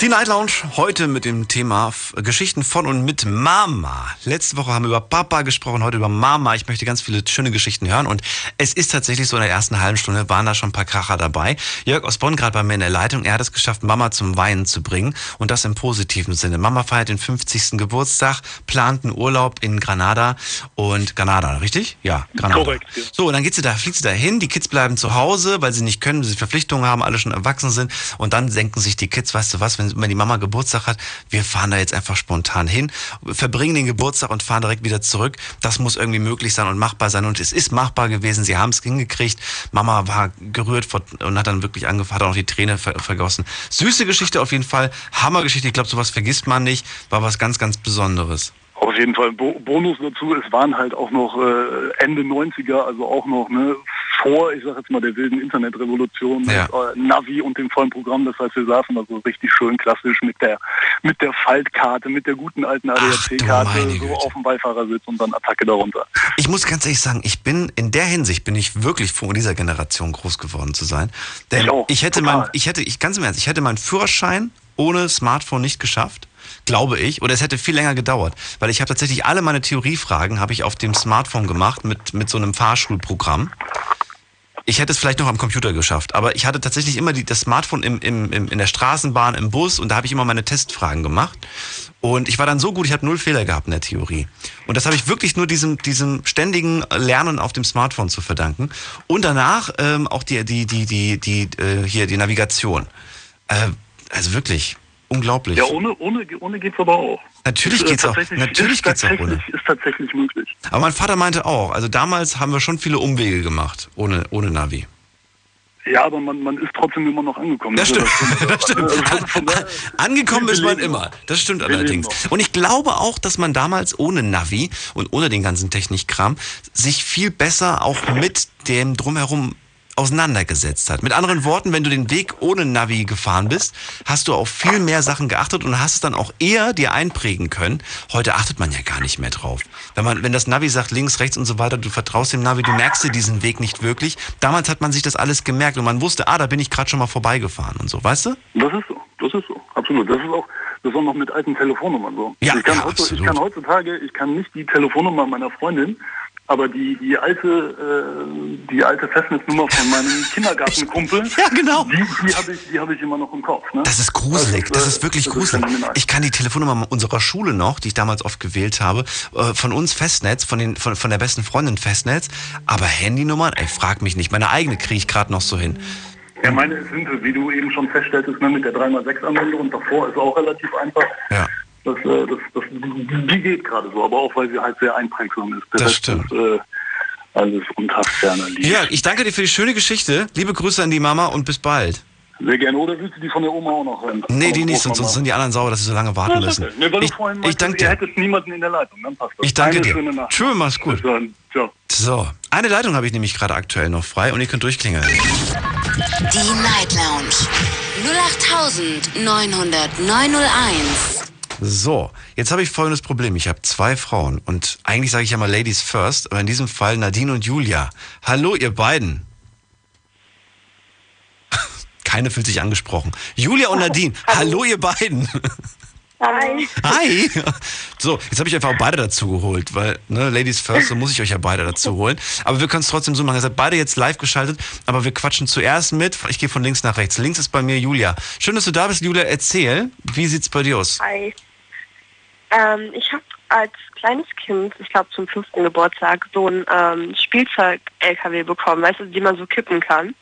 Die Night Lounge heute mit dem Thema Geschichten von und mit Mama. Letzte Woche haben wir über Papa gesprochen, heute über Mama. Ich möchte ganz viele schöne Geschichten hören und es ist tatsächlich so in der ersten halben Stunde waren da schon ein paar Kracher dabei. Jörg aus Bonn gerade bei mir in der Leitung, er hat es geschafft, Mama zum Weinen zu bringen und das im positiven Sinne. Mama feiert den 50. Geburtstag, plant einen Urlaub in Granada und Granada, richtig? Ja, Granada. Korrekt, ja. So, und dann geht sie da, fliegt sie da hin, die Kids bleiben zu Hause, weil sie nicht können, weil sie Verpflichtungen haben, alle schon erwachsen sind. Und dann denken sich die Kids, weißt du was, wenn, wenn die Mama Geburtstag hat, wir fahren da jetzt einfach spontan hin, verbringen den Geburtstag und fahren direkt wieder zurück. Das muss irgendwie möglich sein und machbar sein. Und es ist machbar gewesen. Sie haben es hingekriegt. Mama war gerührt und hat dann wirklich angefangen, hat auch die Träne ver vergossen. Süße Geschichte auf jeden Fall. Hammergeschichte. Ich glaube, sowas vergisst man nicht. War was ganz, ganz Besonderes. Auf jeden Fall. Bo Bonus dazu, es waren halt auch noch äh, Ende 90er, also auch noch ne, vor, ich sag jetzt mal, der wilden Internetrevolution Ja. mit äh, Navi und dem vollen Programm. Das heißt, wir saßen da so richtig schön klassisch mit der mit der Faltkarte, mit der guten alten ADAC-Karte so auf dem Beifahrersitz und dann Attacke darunter. Ich muss ganz ehrlich sagen, ich bin in der Hinsicht bin ich wirklich froh, in dieser Generation groß geworden zu sein. Denn Ich auch, ich hätte total. mein, ich hätte, ich ganz im Ernst, ich hätte meinen Führerschein ohne Smartphone nicht geschafft, glaube ich, oder es hätte viel länger gedauert, weil ich habe tatsächlich alle meine Theoriefragen habe ich auf dem Smartphone gemacht mit mit so einem Fahrschulprogramm. Ich hätte es vielleicht noch am Computer geschafft, aber ich hatte tatsächlich immer die, das Smartphone im, im, im, in der Straßenbahn, im Bus und da habe ich immer meine Testfragen gemacht. Und ich war dann so gut, ich habe null Fehler gehabt in der Theorie. Und das habe ich wirklich nur diesem, diesem ständigen Lernen auf dem Smartphone zu verdanken. Und danach ähm, auch die, die, die, die, die, äh, hier die Navigation. Äh, also wirklich unglaublich. Ja, ohne, ohne, ohne geht's aber auch. Natürlich Ist, äh, geht's auch. tatsächlich- Natürlich geht's auch ohne. Ist tatsächlich möglich. Aber mein Vater meinte auch, also damals haben wir schon viele Umwege gemacht, ohne, ohne Navi. Ja, aber man, man ist trotzdem immer noch angekommen. Das stimmt. (laughs) Das stimmt. Also von daher- Angekommen ist man immer. Das stimmt allerdings. Und ich glaube auch, dass man damals ohne Navi und ohne den ganzen Technikkram sich viel besser auch mit dem drumherum auseinandergesetzt hat. Mit anderen Worten, wenn du den Weg ohne Navi gefahren bist, hast du auf viel mehr Sachen geachtet und hast es dann auch eher dir einprägen können. Heute achtet man ja gar nicht mehr drauf. Wenn man, wenn das Navi sagt links, rechts und so weiter, du vertraust dem Navi, du merkst dir diesen Weg nicht wirklich. Damals hat man sich das alles gemerkt und man wusste, ah, da bin ich gerade schon mal vorbeigefahren und so, weißt du? Das ist so, das ist so, absolut. Das ist auch, das auch noch mit alten Telefonnummern so. Ja, ich, kann ja, heutzutage, ich kann heutzutage, ich kann nicht die Telefonnummer meiner Freundin, aber die, die alte, äh, die alte Festnetznummer von meinem (laughs) Kindergartenkumpel, Ja, genau. die, die habe ich, die habe ich immer noch im Kopf. Ne? Das ist gruselig, das äh, ist wirklich das gruselig. phänomenal. Ich kann die Telefonnummer unserer Schule noch, die ich damals oft gewählt habe, äh, von uns Festnetz, von, den, von, von der besten Freundin Festnetz, aber Handynummern, ey, frag mich nicht. Meine eigene kriege ich gerade noch so hin. Ja, meine ist simpel, wie du eben schon feststelltest, ne, mit der 3x6-Anwendung und davor ist auch relativ einfach. Ja. Das, äh, das, das, die geht gerade so, aber auch weil sie halt sehr einprägsam ist. Der Das Rest stimmt. Ist, äh, alles unter ferner Liebe. Ja, ich danke dir für die schöne Geschichte. Liebe Grüße an die Mama und bis bald. Sehr gerne. Oder willst du die von der Oma auch noch hören? Nee, die nicht, sonst, sonst sind die anderen sauer, dass sie so lange warten Ja, müssen. Nee, weil Ich, du vorhin ich danke Ihr dir. hättet niemanden in der Leitung, dann passt das. Ich danke Eine dir. Tschö, mach's gut. So, eine Leitung habe ich nämlich gerade aktuell noch frei und ihr könnt durchklingeln. Die Night Lounge 0890901. So, jetzt habe ich folgendes Problem. Ich habe zwei Frauen und eigentlich sage ich ja mal Ladies first, aber in diesem Fall Nadine und Julia. Hallo, ihr beiden. (laughs) Keine fühlt sich angesprochen. Julia und Nadine, (laughs) hallo, ihr beiden. Hi. Hi. So, jetzt habe ich einfach beide dazu geholt, weil, ne, Ladies first, so muss ich euch ja beide dazu holen. Aber wir können es trotzdem so machen. Ihr seid beide jetzt live geschaltet, aber wir quatschen zuerst mit. Ich gehe von links nach rechts. Links ist bei mir Julia. Schön, dass du da bist, Julia. Erzähl, wie sieht's bei dir aus? Hi. Ähm, ich habe als kleines Kind, ich glaube zum fünften Geburtstag, so ein ähm, Spielzeug-LKW bekommen, weißt du, die man so kippen kann.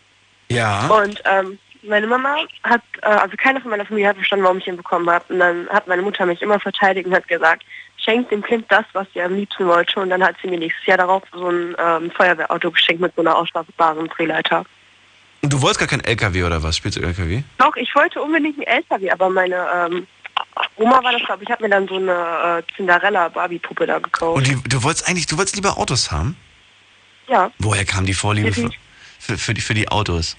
Ja. Und ähm, meine Mama hat, äh, also keiner von meiner Familie hat verstanden, warum ich ihn bekommen habe. Und dann hat meine Mutter mich immer verteidigt und hat gesagt, schenkt dem Kind das, was sie am liebsten wollte. Und dann hat sie mir nächstes Jahr darauf so ein ähm, Feuerwehrauto geschenkt mit so einer ausschlagbaren Drehleiter. Und du wolltest gar kein LKW oder was? Spielst du LKW? Doch, ich wollte unbedingt einen LKW, aber meine ähm, Oma war das, glaube ich, hat mir dann so eine äh, Cinderella-Barbie-Puppe da gekauft. Und die, du wolltest eigentlich, du wolltest lieber Autos haben? ja, Woher kam die Vorliebe für, für, für, die, für die Autos?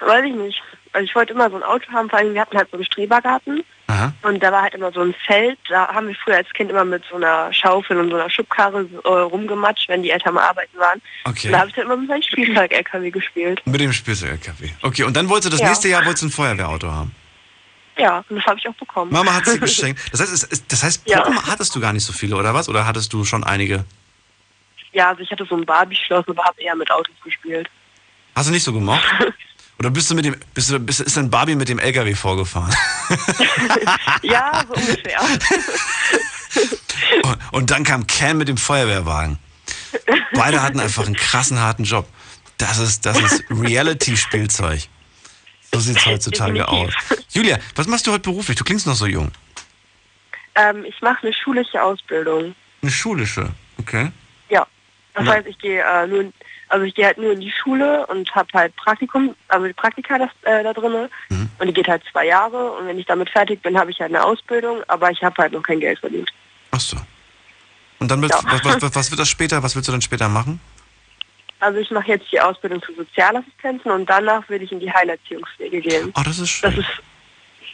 weiß ich nicht. Also ich wollte immer so ein Auto haben, vor allem wir hatten halt so einen Strebergarten Aha. und da war halt immer so ein Feld, da haben wir früher als Kind immer mit so einer Schaufel und so einer Schubkarre äh, rumgematscht, wenn die Eltern mal arbeiten waren. Okay. Und da habe ich dann immer mit meinem Spielzeug-LKW gespielt. Mit dem Spielzeug-LKW. Okay, und dann wolltest du das Ja. nächste Jahr wolltest du ein Feuerwehrauto haben. Ja, und das habe ich auch bekommen. Mama hat sie (laughs) geschenkt. Das heißt, das heißt Ja. Hattest du gar nicht so viele, oder was? Oder hattest du schon einige? Ja, also ich hatte so ein Barbie-Schloss, aber habe eher mit Autos gespielt. Hast du nicht so gemocht? (laughs) Oder bist du mit dem, bist du, bist, ist denn Barbie mit dem LKW vorgefahren? (laughs) ja, so ungefähr. Und, und dann kam Cam mit dem Feuerwehrwagen. Beide hatten einfach einen krassen, harten Job. Das ist, das ist Reality-Spielzeug. So sieht's (laughs) heutzutage aus. Julia, was machst du heute beruflich? Du klingst noch so jung. Ähm, ich mache eine schulische Ausbildung. Eine schulische, okay. Ja. Das Ja. heißt, ich gehe äh, nur, also ich gehe halt nur in die Schule und habe halt Praktikum, also die Praktika das, äh, da drinne. Mhm. Und die geht halt zwei Jahre und wenn ich damit fertig bin, habe ich halt eine Ausbildung, aber ich habe halt noch kein Geld verdient. Ach so. Und dann willst, Ja. was, was, (laughs) was, was wird das später? Was willst du dann später machen? Also ich mache jetzt die Ausbildung zur Sozialassistenzen und danach will ich in die Heilerziehungspflege gehen. Oh, das ist schön. Das ist,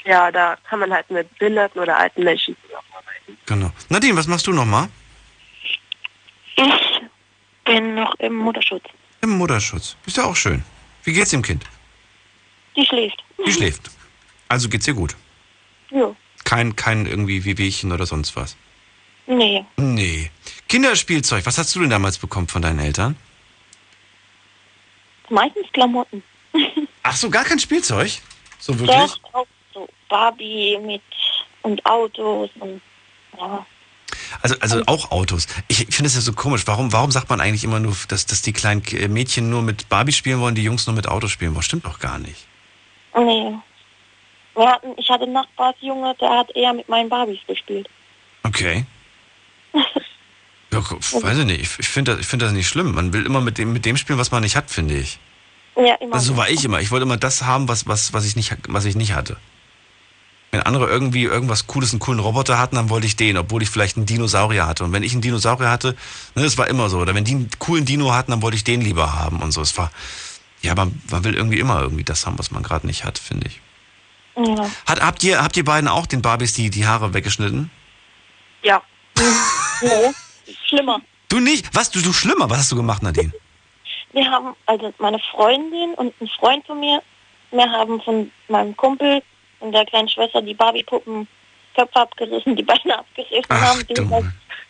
ja, da kann man halt mit behinderten oder alten Menschen zusammenarbeiten. Genau. Nadine, was machst du nochmal? Ich bin noch im Mutterschutz. Im Mutterschutz. Ist ja auch schön. Wie geht's dem Kind? Die schläft. Die schläft. Also geht's ihr gut. Ja. Kein, kein irgendwie Wehwehchen oder sonst was. Nee. Nee. Kinderspielzeug, was hast du denn damals bekommen von deinen Eltern? Meistens Klamotten. Ach so, gar kein Spielzeug? So wirklich? Doch, auch so Barbie mit und Autos und ja. Also, also auch Autos. Ich finde es ja so komisch. Warum, warum sagt man eigentlich immer nur, dass, dass die kleinen Mädchen nur mit Barbie spielen wollen, die Jungs nur mit Autos spielen wollen? Stimmt doch gar nicht. Nee. Wir hatten, ich hatte einen Nachbarsjunge, der hat eher mit meinen Barbies gespielt. Okay. (laughs) Ja, weiß ich nicht. Ich, ich finde das, ich find das nicht schlimm. Man will immer mit dem, mit dem spielen, was man nicht hat, finde ich. Ja, immer. Also so war ich immer. Ich wollte immer das haben, was, was, was, ich, nicht, was ich nicht hatte. Wenn andere irgendwie irgendwas Cooles, einen coolen Roboter hatten, dann wollte ich den, obwohl ich vielleicht einen Dinosaurier hatte. Und wenn ich einen Dinosaurier hatte, ne, das war immer so. Oder wenn die einen coolen Dino hatten, dann wollte ich den lieber haben und so. Es war, ja, man, man will irgendwie immer irgendwie das haben, was man gerade nicht hat, finde ich. Ja. Hat, habt, ihr, habt ihr beiden auch den Barbies die, die Haare weggeschnitten? Ja. (laughs) nee. Schlimmer. Du nicht? Was? Du, du schlimmer? Was hast du gemacht, Nadine? Wir haben, also meine Freundin und ein Freund von mir, wir haben von meinem Kumpel und der kleinen Schwester die Barbie-Puppen Köpfe abgerissen, die Beine abgerissen und haben die halt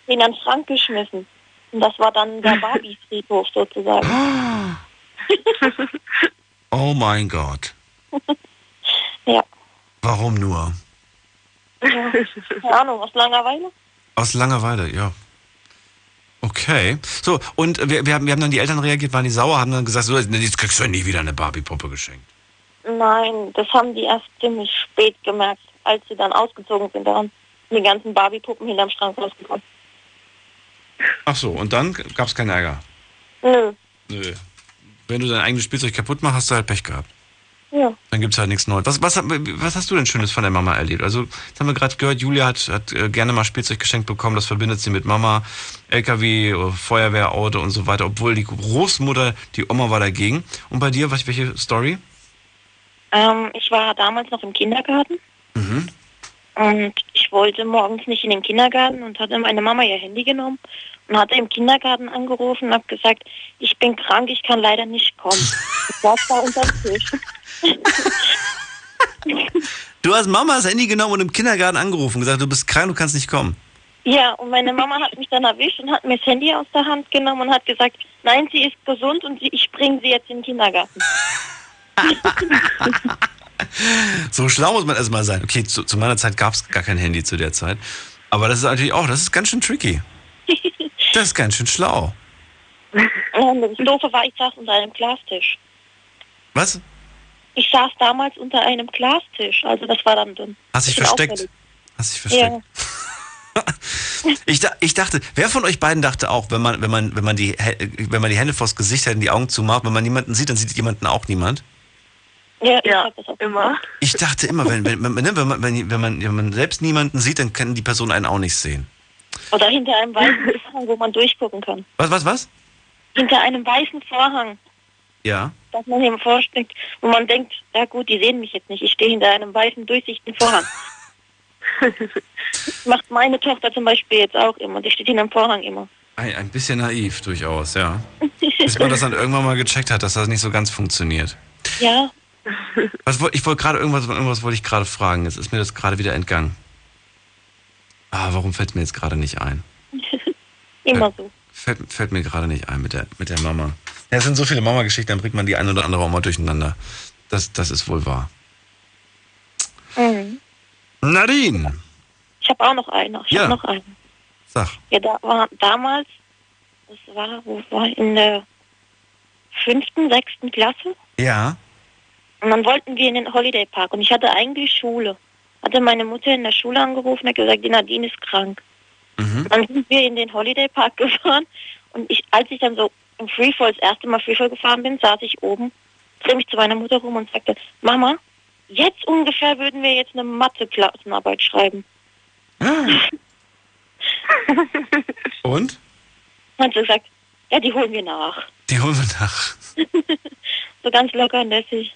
in den Schrank geschmissen. Und das war dann der (laughs) Barbie-Friedhof sozusagen. (laughs) Oh mein Gott. ja. Warum nur? ja. Keine Ahnung, aus Langeweile? Aus Langeweile, ja. Okay. So, und wir, wir, haben, wir haben dann die Eltern reagiert, waren die sauer, haben dann gesagt, so, jetzt kriegst du ja nie wieder eine Barbie-Puppe geschenkt. Nein, das haben die erst ziemlich spät gemerkt, als sie dann ausgezogen sind. Da haben die ganzen Barbie-Puppen hinterm Schrank rausgekommen. Ach so, und dann gab es keinen Ärger. Nö. Nö. Wenn du dein eigenes Spielzeug kaputt machst, hast du halt Pech gehabt. Ja. Dann gibt's halt nichts Neues. Was, was, was hast du denn Schönes von der Mama erlebt? Also, jetzt haben wir gerade gehört, Julia hat, hat äh, gerne mal Spielzeug geschenkt bekommen, das verbindet sie mit Mama, LKW, äh, Feuerwehrauto und so weiter, obwohl die Großmutter, die Oma war dagegen. Und bei dir, was, welche Story? Ähm, ich war damals noch im Kindergarten Mhm. und ich wollte morgens nicht in den Kindergarten und hatte meine Mama ihr Handy genommen und hatte im Kindergarten angerufen und habe gesagt, ich bin krank, ich kann leider nicht kommen. (laughs) Ich saß da unter dem Tisch. (laughs) Du hast Mamas Handy genommen und im Kindergarten angerufen und gesagt, du bist krank, du kannst nicht kommen. Ja, und meine Mama hat mich dann erwischt und hat mir das Handy aus der Hand genommen und hat gesagt, nein, sie ist gesund und ich bringe sie jetzt in den Kindergarten. (laughs) So schlau muss man erstmal sein. Okay, zu, zu meiner Zeit gab es gar kein Handy zu der Zeit. Aber das ist natürlich auch, das ist ganz schön tricky. (laughs) Das ist ganz schön schlau. Und das Doofe war, ich saß unter einem Glastisch. Was? Ich saß damals unter einem Glastisch, also das war dann dünn. Hast dich versteckt? auffällig. Hast dich versteckt? Ja. (laughs) Ich, ich dachte, wer von euch beiden dachte auch, wenn man, wenn man, wenn man die, wenn man die Hände vors Gesicht hält und die Augen zumacht, wenn man niemanden sieht, dann sieht jemanden auch niemand? Ja, ich auch immer. Ich dachte immer, wenn, wenn, wenn, ne, wenn, man, wenn, wenn, man, wenn man selbst niemanden sieht, dann kann die Person einen auch nicht sehen. Oder hinter einem weißen Vorhang, wo man durchgucken kann. Was, was, was? Hinter einem weißen Vorhang, Ja. dass man hier vorsteckt, wo man denkt, ja gut, die sehen mich jetzt nicht, ich stehe hinter einem weißen, durchsichtigen Vorhang. (laughs) Macht meine Tochter zum Beispiel jetzt auch immer, die steht hinter dem Vorhang immer. Ein, ein bisschen naiv durchaus, ja. (laughs) Bis man das dann irgendwann mal gecheckt hat, dass das nicht so ganz funktioniert. Ja, Was, ich wollte gerade irgendwas, irgendwas wollte ich gerade fragen. Jetzt ist mir das gerade wieder entgangen. Ah, warum fällt mir jetzt gerade nicht ein? (laughs) Immer so. Fällt, fällt mir gerade nicht ein mit der, mit der Mama. Ja, es sind so viele Mama-Geschichten, dann bringt man die eine oder andere auch mal durcheinander. Das, das ist wohl wahr. Mhm. Nadine, Ich habe auch noch eine. Ich Ja. habe noch eine. sag. Ja, da war damals, das war, wo war in der fünften, sechsten Klasse. Ja. Und dann wollten wir in den Holiday Park und ich hatte eigentlich Schule. Hatte meine Mutter in der Schule angerufen und hat gesagt, die Nadine ist krank. Dann sind wir in den Holiday Park (laughs) gefahren und ich, als ich dann so im Freefall das erste Mal Freefall gefahren bin, saß ich oben, dreh mich zu meiner Mutter rum und sagte, Mama, jetzt ungefähr würden wir jetzt eine Mathe-Klassenarbeit schreiben. (laughs) Und? Dann hat sie gesagt, ja, die holen wir nach. Die holen wir nach. (laughs) So ganz locker und lässig.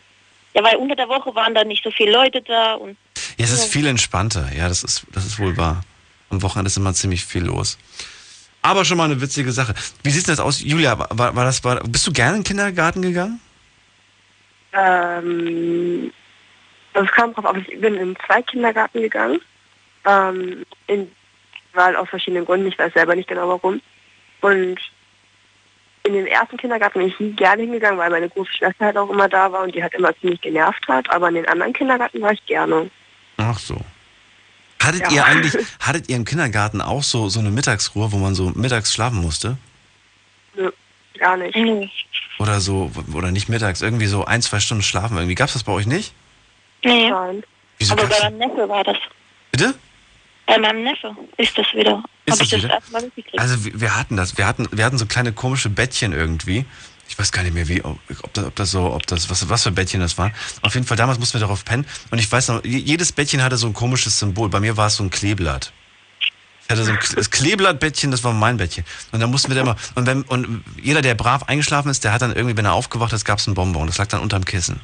Ja, weil unter der Woche waren da nicht so viele Leute da und Ja, es ist viel entspannter. Ja, das ist, das ist wohl wahr. Am Wochenende ist immer ziemlich viel los. Aber schon mal eine witzige Sache. Wie sieht denn das aus? Julia, war, war das, war, bist du gerne in den Kindergarten gegangen? Ähm, also es kam drauf, aber ich bin in zwei Kindergarten gegangen. Ähm, in, weil aus verschiedenen Gründen, ich weiß selber nicht genau warum. Und in den ersten Kindergarten bin ich nie gerne hingegangen, weil meine große Schwester halt auch immer da war und die halt immer ziemlich genervt hat. Aber in den anderen Kindergarten war ich gerne. Ach so. Hattet Ja. ihr eigentlich, (laughs) hattet ihr im Kindergarten auch so, so eine Mittagsruhe, wo man so mittags schlafen musste? Nö, gar nicht. Oder so, oder nicht mittags, irgendwie so ein, zwei Stunden schlafen irgendwie. Gab's das bei euch nicht? Nee. Wieso Aber bei meinem Neffe war das. Bitte? Bei meinem Neffe ist das wieder. Ist Hab ich das das wieder? erstmal mitgekriegt. Also wir, wir hatten das. Wir hatten, wir hatten so kleine komische Bettchen irgendwie. Ich weiß gar nicht mehr, wie, ob, das, ob das so, ob das, was, was für Bettchen das waren. Auf jeden Fall, damals mussten wir darauf pennen. Und ich weiß noch, je- jedes Bettchen hatte so ein komisches Symbol. Bei mir war es so ein Kleeblatt. Ich hatte so ein das Kleeblattbettchen, das war mein Bettchen. Und dann mussten wir da immer, und wenn, und jeder, der brav eingeschlafen ist, der hat dann irgendwie, wenn er aufgewacht ist, gab es ein Bonbon. Das lag dann unterm Kissen.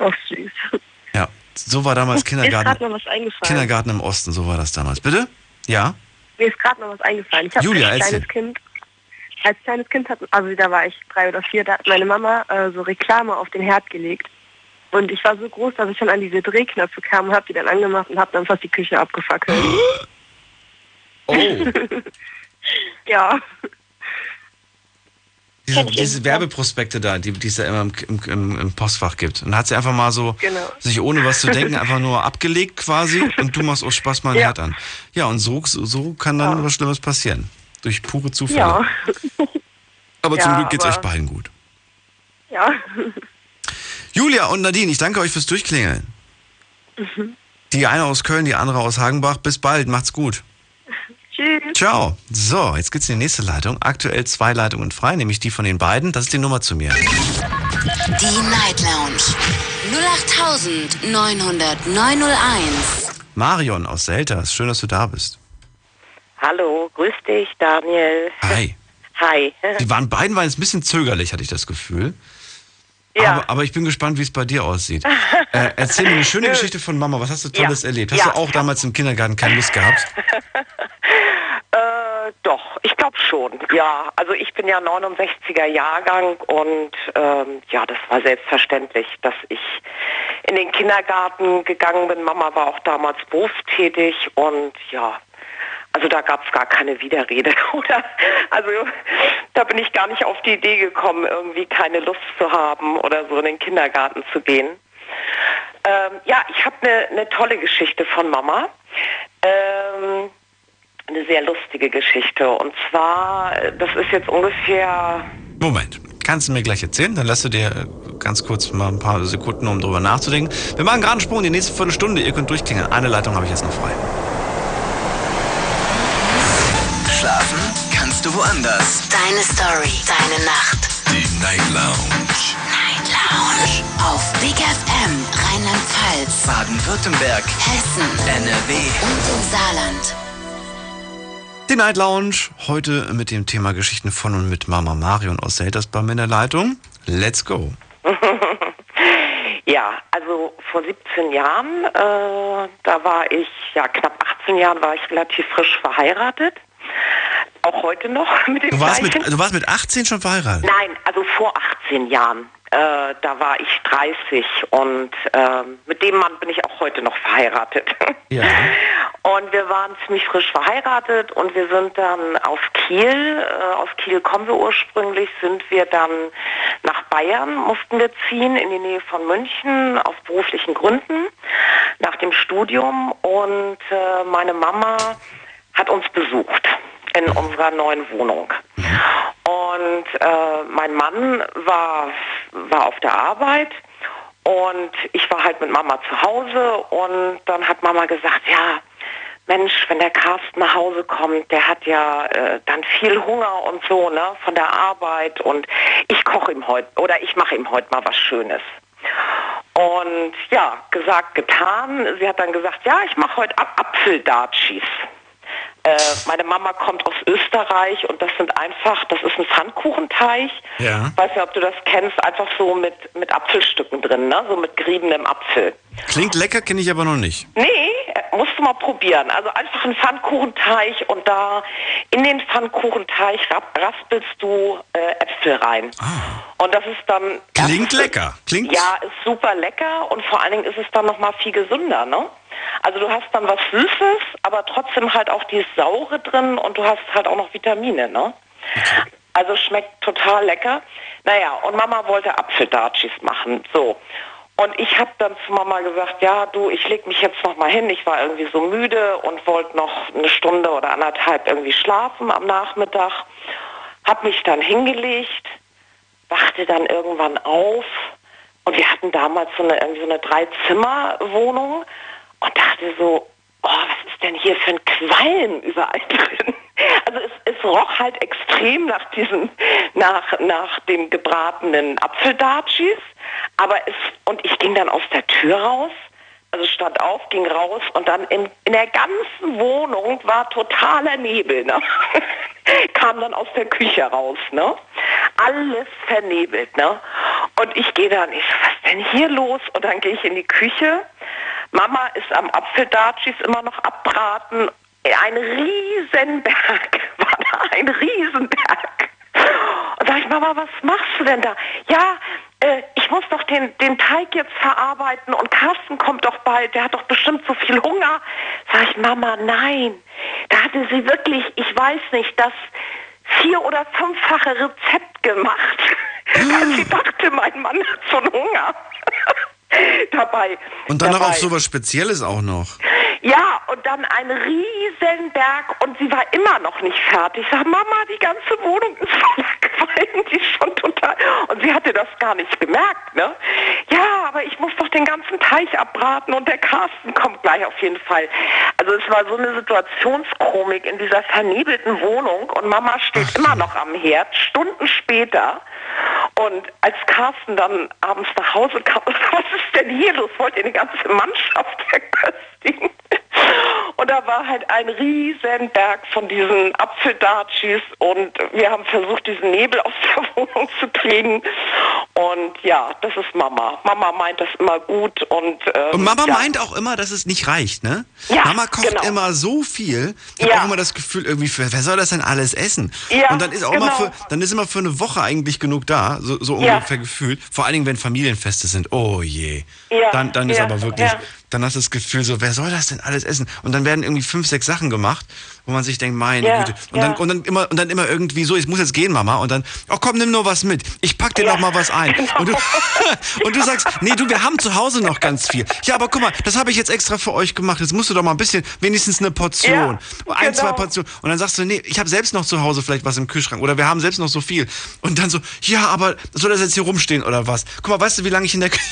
Ach süß. Ja, so war damals Mir ist gerade Kindergarten. noch was eingefallen. Kindergarten im Osten, so war das damals. Bitte? Ja? Mir ist gerade noch was eingefallen. Ich habe erzähl. kleines Kind, als kleines Kind hat, also da war ich drei oder vier, da hat meine Mama äh, so Reklame auf den Herd gelegt. Und ich war so groß, dass ich schon an diese Drehknöpfe kam und habe die dann angemacht und habe dann fast die Küche abgefackelt. Oh. (laughs) ja. Diese, diese Werbeprospekte da, die, die es da immer im, im, im, Postfach gibt. Und hat sie einfach mal so, Genau. sich ohne was zu denken, einfach nur abgelegt quasi und du machst aus Spaß mal ein Ja. Herd an. Ja, und so, so, so kann dann was Schlimmes passieren. Durch pure Zufälle. Ja. (laughs) Aber zum Ja, Glück geht's aber- euch beiden gut. Ja. (laughs) Julia und Nadine, ich danke euch fürs Durchklingeln. Die eine aus Köln, die andere aus Hagenbach. Bis bald, macht's gut. Tschüss. Ciao. So, jetzt geht's in die nächste Leitung. Aktuell zwei Leitungen frei, nämlich die von den beiden. Das ist die Nummer zu mir. Die Night Lounge 0890901. Marion aus Selters, schön, dass du da bist. Hallo, grüß dich, Daniel. Hi. (laughs) Hi. Die waren beiden waren jetzt ein bisschen zögerlich, hatte ich das Gefühl. Ja. Aber, aber ich bin gespannt, wie es bei dir aussieht. Äh, erzähl mir eine (laughs) schöne Geschichte von Mama. Was hast du Tolles Ja. erlebt? Hast Ja. du auch damals im Kindergarten keine Lust gehabt? (laughs) Äh, doch, ich glaube schon. Ja, also ich bin ja 69er Jahrgang und ähm, ja, das war selbstverständlich, dass ich in den Kindergarten gegangen bin. Mama war auch damals berufstätig und ja, also da gab es gar keine Widerrede, (laughs) oder? Also da bin ich gar nicht auf die Idee gekommen, irgendwie keine Lust zu haben oder so in den Kindergarten zu gehen. Ähm, ja, ich habe eine ne tolle Geschichte von Mama. Ähm, eine sehr lustige Geschichte. Und zwar, das ist jetzt ungefähr, Moment. Kannst du mir gleich erzählen? Dann lässt du dir äh, ganz kurz mal ein paar Sekunden, um drüber nachzudenken. Wir machen gerade einen Sprung in die nächste Viertelstunde. Ihr könnt durchklingeln. Eine Leitung habe ich jetzt noch frei. Du woanders. Deine Story, deine Nacht. Die Night Lounge. Night Lounge. Auf Big FM, Rheinland-Pfalz, Baden-Württemberg, Hessen, NRW. und im Saarland. Die Night Lounge. Heute mit dem Thema Geschichten von und mit Mama Marion aus Selters bei mir in der Leitung. Let's go. (laughs) ja, also vor 17 Jahren, äh, da war ich, ja knapp 18 Jahren war ich relativ frisch verheiratet. Auch heute noch (laughs) mit dem Du warst, mit, du warst mit 18 schon verheiratet? Nein, also vor 18 Jahren. äh, da war ich 30 und äh, mit dem Mann bin ich auch heute noch verheiratet. (laughs) Ja. Und wir waren ziemlich frisch verheiratet und wir sind dann auf Kiel, äh, aus Kiel kommen wir ursprünglich, sind wir dann nach Bayern, mussten wir ziehen, in die Nähe von München, aus beruflichen Gründen, nach dem Studium. Und äh, meine Mama hat uns besucht in unserer neuen Wohnung. Und äh, mein Mann war, war auf der Arbeit und ich war halt mit Mama zu Hause und dann hat Mama gesagt, ja, Mensch, wenn der Carsten nach Hause kommt, der hat ja äh, dann viel Hunger und so, ne, von der Arbeit und ich koche ihm heute oder ich mache ihm heute mal was Schönes. Und ja, gesagt, getan. Sie hat dann gesagt, ja, ich mache heute Ap Apfeldatschis. Äh, meine Mama kommt aus Österreich und das sind einfach, das ist ein Pfannkuchenteig. Ja. Weiß nicht, ob du das kennst, einfach so mit, mit Apfelstücken drin, ne? so mit geriebenem Apfel. Klingt lecker, kenne ich aber noch nicht. Nee, äh, musst du mal probieren. Also einfach ein Pfannkuchenteig und da in den Pfannkuchenteig rap- raspelst du äh, Äpfel rein. Und das ist dann... Klingt lecker. Klingt Ja, ist super lecker und vor allen Dingen ist es dann nochmal viel gesünder, ne? Also du hast dann was Süßes, aber trotzdem halt auch dieses Saure drin und du hast halt auch noch Vitamine, ne? Also schmeckt total lecker. Naja, und Mama wollte Apfeldatschis machen, so. Und ich habe dann zu Mama gesagt, ja du, ich leg mich jetzt noch mal hin. Ich war irgendwie so müde und wollte noch eine Stunde oder anderthalb irgendwie schlafen am Nachmittag. Hab mich dann hingelegt, wachte dann irgendwann auf und wir hatten damals so eine, irgendwie so eine Drei-Zimmer-Wohnung und dachte so, oh, was ist denn hier für ein Qualm überall drin? Also es, es roch halt extrem nach diesem, nach, nach dem gebratenen Apfeldatschis, aber es, und ich ging dann aus der Tür raus, also stand auf, ging raus und dann in, in der ganzen Wohnung war totaler Nebel, ne? (laughs) Kam dann aus der Küche raus, ne? Alles vernebelt, ne? Und ich gehe dann, ich was denn hier los? Und dann gehe ich in die Küche. Mama ist am Apfeldatschis immer noch abbraten. Ein Riesenberg (laughs) war da, ein Riesenberg. Und sag ich, Mama, was machst du denn da? Ja, äh, ich muss doch den, den Teig jetzt verarbeiten und Carsten kommt doch bald, der hat doch bestimmt so viel Hunger. Sag ich, Mama, nein. Da hatte sie wirklich, ich weiß nicht, das vier- oder fünffache Rezept gemacht. Weil (laughs) sie dachte, mein Mann hat einen Hunger. (laughs) (laughs) dabei. Und dann noch dabei. auf sowas Spezielles auch noch. Ja, und dann ein Riesenberg und sie war immer noch nicht fertig. Ich sag, Mama, die ganze Wohnung ist voller die ist schon total... Und sie hatte das gar nicht gemerkt, ne? Ja, aber ich muss doch den ganzen Teich abbraten und der Carsten kommt gleich auf jeden Fall. Also es war so eine Situationskomik in dieser vernebelten Wohnung und Mama steht immer noch am Herd, Stunden später. Und als Carsten dann abends nach Hause kam, (laughs) was ist denn hier los? Wollt ihr eine ganze Mannschaft verköstigen? Und da war halt ein riesen Berg von diesen Apfeldatschis und wir haben versucht, diesen Nebel aus der (laughs) Wohnung zu kriegen. Und ja, das ist Mama. Mama meint das immer gut und ähm, Und Mama ja. meint auch immer, dass es nicht reicht, ne? Ja, Mama kocht genau. immer so viel. Ich habe Ja. auch immer das Gefühl, irgendwie, wer soll das denn alles essen? Ja, und dann ist auch immer genau. für, dann ist immer für eine Woche eigentlich genug da, so, so Ja. ungefähr gefühlt. Vor allen Dingen, wenn Familienfeste sind. Oh je. Ja, Dann, dann ist ja, aber wirklich, ja. Dann hast du das Gefühl so, wer soll das denn alles essen? Und dann werden irgendwie fünf, sechs Sachen gemacht, wo man sich denkt, meine Ja, Güte. Und, ja. dann, und, dann immer, und dann immer irgendwie so, ich muss jetzt gehen, Mama. Und dann, oh komm, nimm nur was mit. Ich pack dir noch mal was ein. genau. (laughs) Und, du, (laughs) und du sagst, nee, du, wir haben zu Hause noch ganz viel. Ja, aber guck mal, das habe ich jetzt extra für euch gemacht. Jetzt musst du doch mal ein bisschen, wenigstens eine Portion. Ja, ein, zwei genau. Portionen. Und dann sagst du, nee, ich habe selbst noch zu Hause vielleicht was im Kühlschrank. Oder wir haben selbst noch so viel. Und dann so, ja, aber soll das jetzt hier rumstehen oder was? Guck mal, weißt du, wie lange ich in der Küche...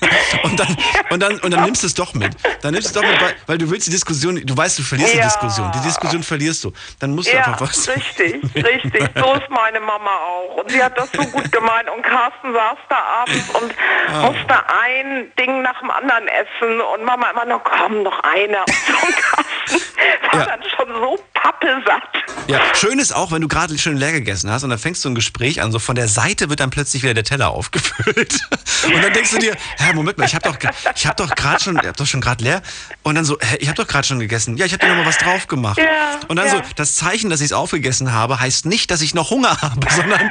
(laughs) Und dann, und dann, und dann nimmst du es doch mit. Dann nimmst du es doch mit, weil, weil du willst die Diskussion, du weißt, du verlierst die Ja. Diskussion. Die Diskussion verlierst du. Dann musst du Ja, einfach was. richtig, richtig. So ist meine Mama auch. Und sie hat das so gut gemeint. Und Carsten saß da abends und Ah. musste ein Ding nach dem anderen essen. Und Mama immer noch, komm, noch einer. Und so Carsten (laughs) war Ja. dann schon so pappesatt. Ja, schön ist auch, wenn du gerade schön leer gegessen hast und dann fängst du ein Gespräch an, so von der Seite wird dann plötzlich wieder der Teller (laughs) aufgefüllt. Und dann denkst du dir, hä, Moment mal, ich habe doch, ich hab doch gerade schon, ich hab doch schon gerade leer. Und dann so, hä, ich habe doch gerade schon gegessen. Ja, ich habe dir noch mal was drauf gemacht. Ja, und dann ja. so, das Zeichen, dass ich es aufgegessen habe, heißt nicht, dass ich noch Hunger habe, sondern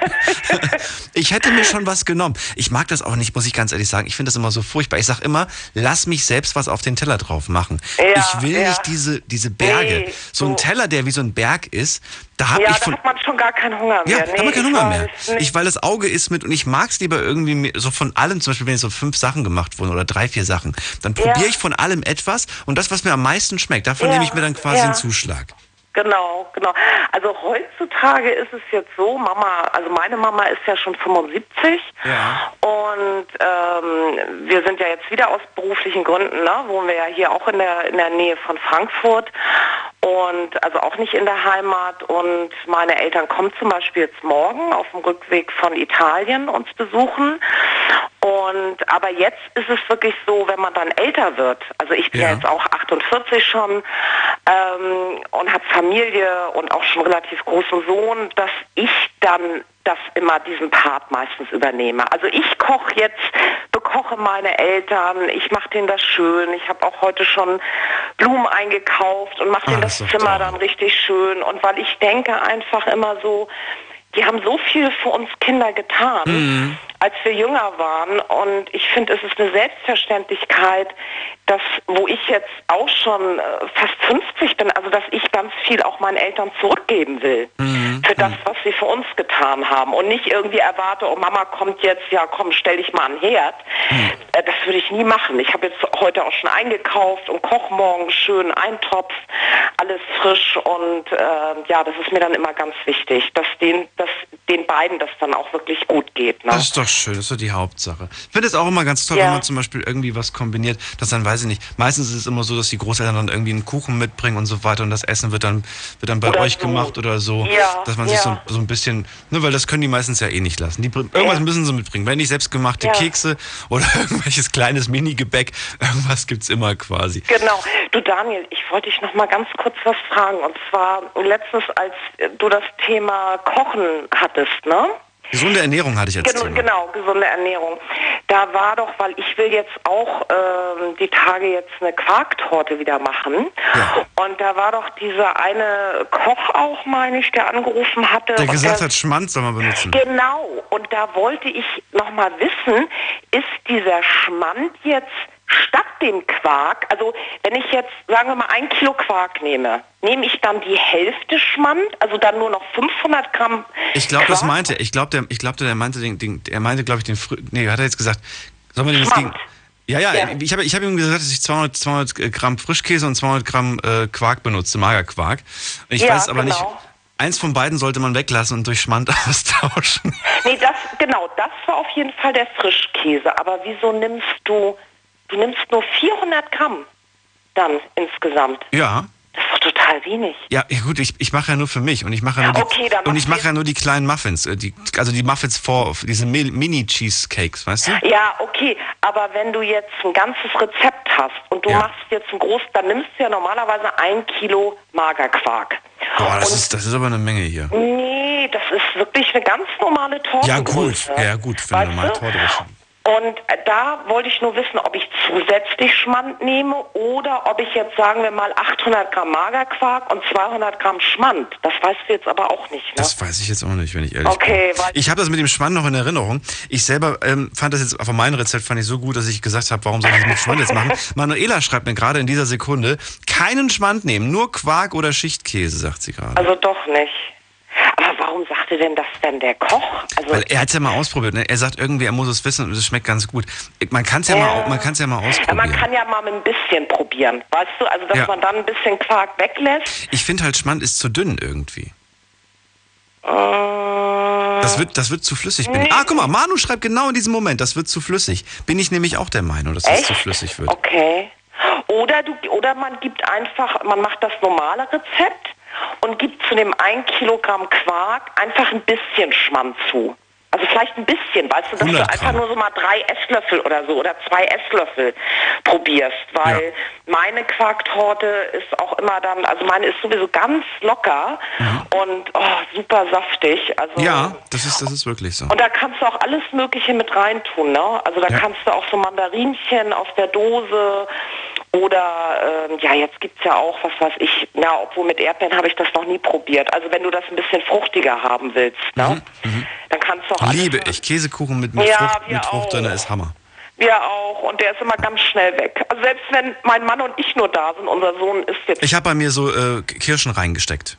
(laughs) ich hätte mir schon was genommen. Ich mag das auch nicht, muss ich ganz ehrlich sagen. Ich finde das immer so furchtbar. Ich sag immer, lass mich selbst was auf den Teller drauf machen. Ja, ich will nicht diese, diese Berge. Nee, so ein Teller, der wie so ein Berg ist, da habe ja, ich da von. hat man schon gar keinen Hunger mehr. Ja, nee, da hat man keinen ich Hunger mehr. nicht. Ich, weil das Auge ist mit und ich mag es lieber irgendwie so von allem, zum Beispiel wenn jetzt so fünf Sachen gemacht wurden oder drei, vier Sachen, dann probiere Ja. ich von allem etwas und das, was mir am meisten schmeckt, davon Ja, nehme ich mir dann quasi einen Zuschlag. Genau, genau. Also heutzutage ist es jetzt so, Mama, also meine Mama ist ja schon 75 Ja. und ähm, wir sind ja jetzt wieder aus beruflichen Gründen, ne, wohnen wir ja hier auch in der, in der Nähe von Frankfurt und also auch nicht in der Heimat und meine Eltern kommen zum Beispiel jetzt morgen auf dem Rückweg von Italien uns besuchen und aber jetzt ist es wirklich so, wenn man dann älter wird, also ich bin ja, jetzt auch 48 schon ähm, und habe Familie und auch schon relativ großen Sohn, dass ich dann das immer diesen Part meistens übernehme. Also ich koche jetzt, bekoche meine Eltern, ich mache denen das schön. Ich habe auch heute schon Blumen eingekauft und mache Ah, denen das das doch Zimmer toll. dann richtig schön. Und weil ich denke einfach immer so, die haben so viel für uns Kinder getan Mhm. als wir jünger waren. Und ich finde, es ist eine Selbstverständlichkeit, dass, wo ich jetzt auch schon äh, fast 50 bin, also dass ich ganz viel auch meinen Eltern zurückgeben will. Für das, was sie für uns getan haben. Und nicht irgendwie erwarte, oh Mama kommt jetzt, ja komm, stell dich mal an den Herd. Äh, das würde ich nie machen. Ich habe jetzt heute auch schon eingekauft und koche morgen schön Eintopf, alles frisch und äh, ja, das ist mir dann immer ganz wichtig, dass den, dass den beiden das dann auch wirklich gut geht. Ne? Das ist doch schön, das ist doch die Hauptsache. Ich finde es auch immer ganz toll, Ja. wenn man zum Beispiel irgendwie was kombiniert, dass dann, weiß ich nicht, meistens ist es immer so, dass die Großeltern dann irgendwie einen Kuchen mitbringen und so weiter und das Essen wird dann, wird dann bei Oder euch so. gemacht oder so, Ja, dass man sich so, ja. so ein bisschen, ne, weil das können die meistens ja eh nicht lassen. Die, irgendwas Ja. müssen sie mitbringen. Wenn nicht selbstgemachte Ja. Kekse oder (laughs) irgendwelches kleines Mini-Gebäck, irgendwas gibt's immer quasi. Genau. Du Daniel, ich wollte dich noch mal ganz kurz was fragen. Und zwar letztens, als du das Thema Kochen hattest, ne? Gesunde Ernährung hatte ich jetzt. Gen genau, gesunde Ernährung. Da war doch, weil ich will jetzt auch ähm, die Tage jetzt eine Quarktorte wieder machen. Und da war doch dieser eine Koch auch, meine ich, der angerufen hatte. Der gesagt hat, Schmand soll man benutzen. Genau. Und da wollte ich noch mal wissen, ist dieser Schmand jetzt statt dem Quark, also wenn ich jetzt, sagen wir mal, ein Kilo Quark nehme, nehme ich dann die Hälfte Schmand, also dann nur noch 500 Gramm Ich glaube, das meinte, ich glaube, der, ich glaube, der meinte den, den er meinte, glaube ich, den, nee, hat er jetzt gesagt, soll man den jetzt gegen, ja, ja, Ja. ich habe ich hab ihm gesagt, dass ich 200, 200 Gramm Frischkäse und 200 Gramm äh, Quark benutze, Magerquark. Ich Ja, weiß aber nicht, genau. eins von beiden sollte man weglassen und durch Schmand (laughs) austauschen. Nee, das, genau, das war auf jeden Fall der Frischkäse. Aber wieso nimmst du, du nimmst nur 400 Gramm dann insgesamt? Ja. Das ist doch total wenig. Ja, gut, ich, ich mache ja nur für mich und ich mache ja nur die, Okay, und ich mache ja nur die kleinen Muffins, äh, die, also die Muffins vor diese Mi- Mini-Cheesecakes, weißt du? Ja, okay, aber wenn du jetzt ein ganzes Rezept hast und du Ja. machst jetzt ein groß, dann nimmst du ja normalerweise ein Kilo Magerquark. Boah, das ist, das ist aber eine Menge hier. Nee, das ist wirklich eine ganz normale Torte. Ja gut, ja gut, für eine normale Torte. Und da wollte ich nur wissen, ob ich zusätzlich Schmand nehme oder ob ich jetzt, sagen wir mal, 800 Gramm Magerquark und 200 Gramm Schmand. Das weißt du jetzt aber auch nicht, ne? Das weiß ich jetzt auch nicht, wenn ich ehrlich Okay, bin. weil- Ich habe das mit dem Schmand noch in Erinnerung. Ich selber ähm, fand das jetzt, von meinem Rezept fand ich so gut, dass ich gesagt habe, warum soll ich das mit Schmand jetzt machen? (laughs) Manuela schreibt mir gerade in dieser Sekunde, keinen Schmand nehmen, nur Quark oder Schichtkäse, sagt sie gerade. Also doch nicht. Aber warum sagte denn das denn der Koch? Also Weil er hat es ja mal ausprobiert. Ne? Er sagt irgendwie, er muss es wissen und es schmeckt ganz gut. Man kann es ja, Ja. mal, man kann's ja mal ja, ausprobieren. man kann ja mal mit ein bisschen probieren, weißt du? Also dass Ja. man dann ein bisschen Quark weglässt. Ich finde halt, Schmand ist zu dünn irgendwie. Äh, Das wird, das wird zu flüssig. Bin. Ah, guck mal, Manu schreibt genau in diesem Moment, das wird zu flüssig. Bin ich nämlich auch der Meinung, dass das Echt? zu flüssig wird. Okay. Oder du oder man gibt einfach, man macht das normale Rezept und gibt zu dem 1 Kilogramm Quark einfach ein bisschen Schmand zu. Also vielleicht ein bisschen, weißt du, dass du 100 einfach nur so mal drei Esslöffel oder so oder zwei Esslöffel probierst, weil meine Quarktorte ist auch immer dann, also meine ist sowieso ganz locker und oh, super saftig. Also Ja, das ist, das ist wirklich so. und da kannst du auch alles Mögliche mit reintun, ne? Also da Ja. kannst du auch so Mandarinchen aus der Dose oder ähm, ja, jetzt gibt's ja auch, was weiß ich, na, obwohl mit Erdbeeren habe ich das noch nie probiert. Also wenn du das ein bisschen fruchtiger haben willst, ne? Dann kannst du auch Liebe ich. Käsekuchen mit, mit Ja, Frucht, mit Frucht drin ist Hammer. Wir auch und der ist immer ganz schnell weg. Also selbst wenn mein Mann und ich nur da sind, unser Sohn ist jetzt Ich habe bei mir so äh, Kirschen reingesteckt.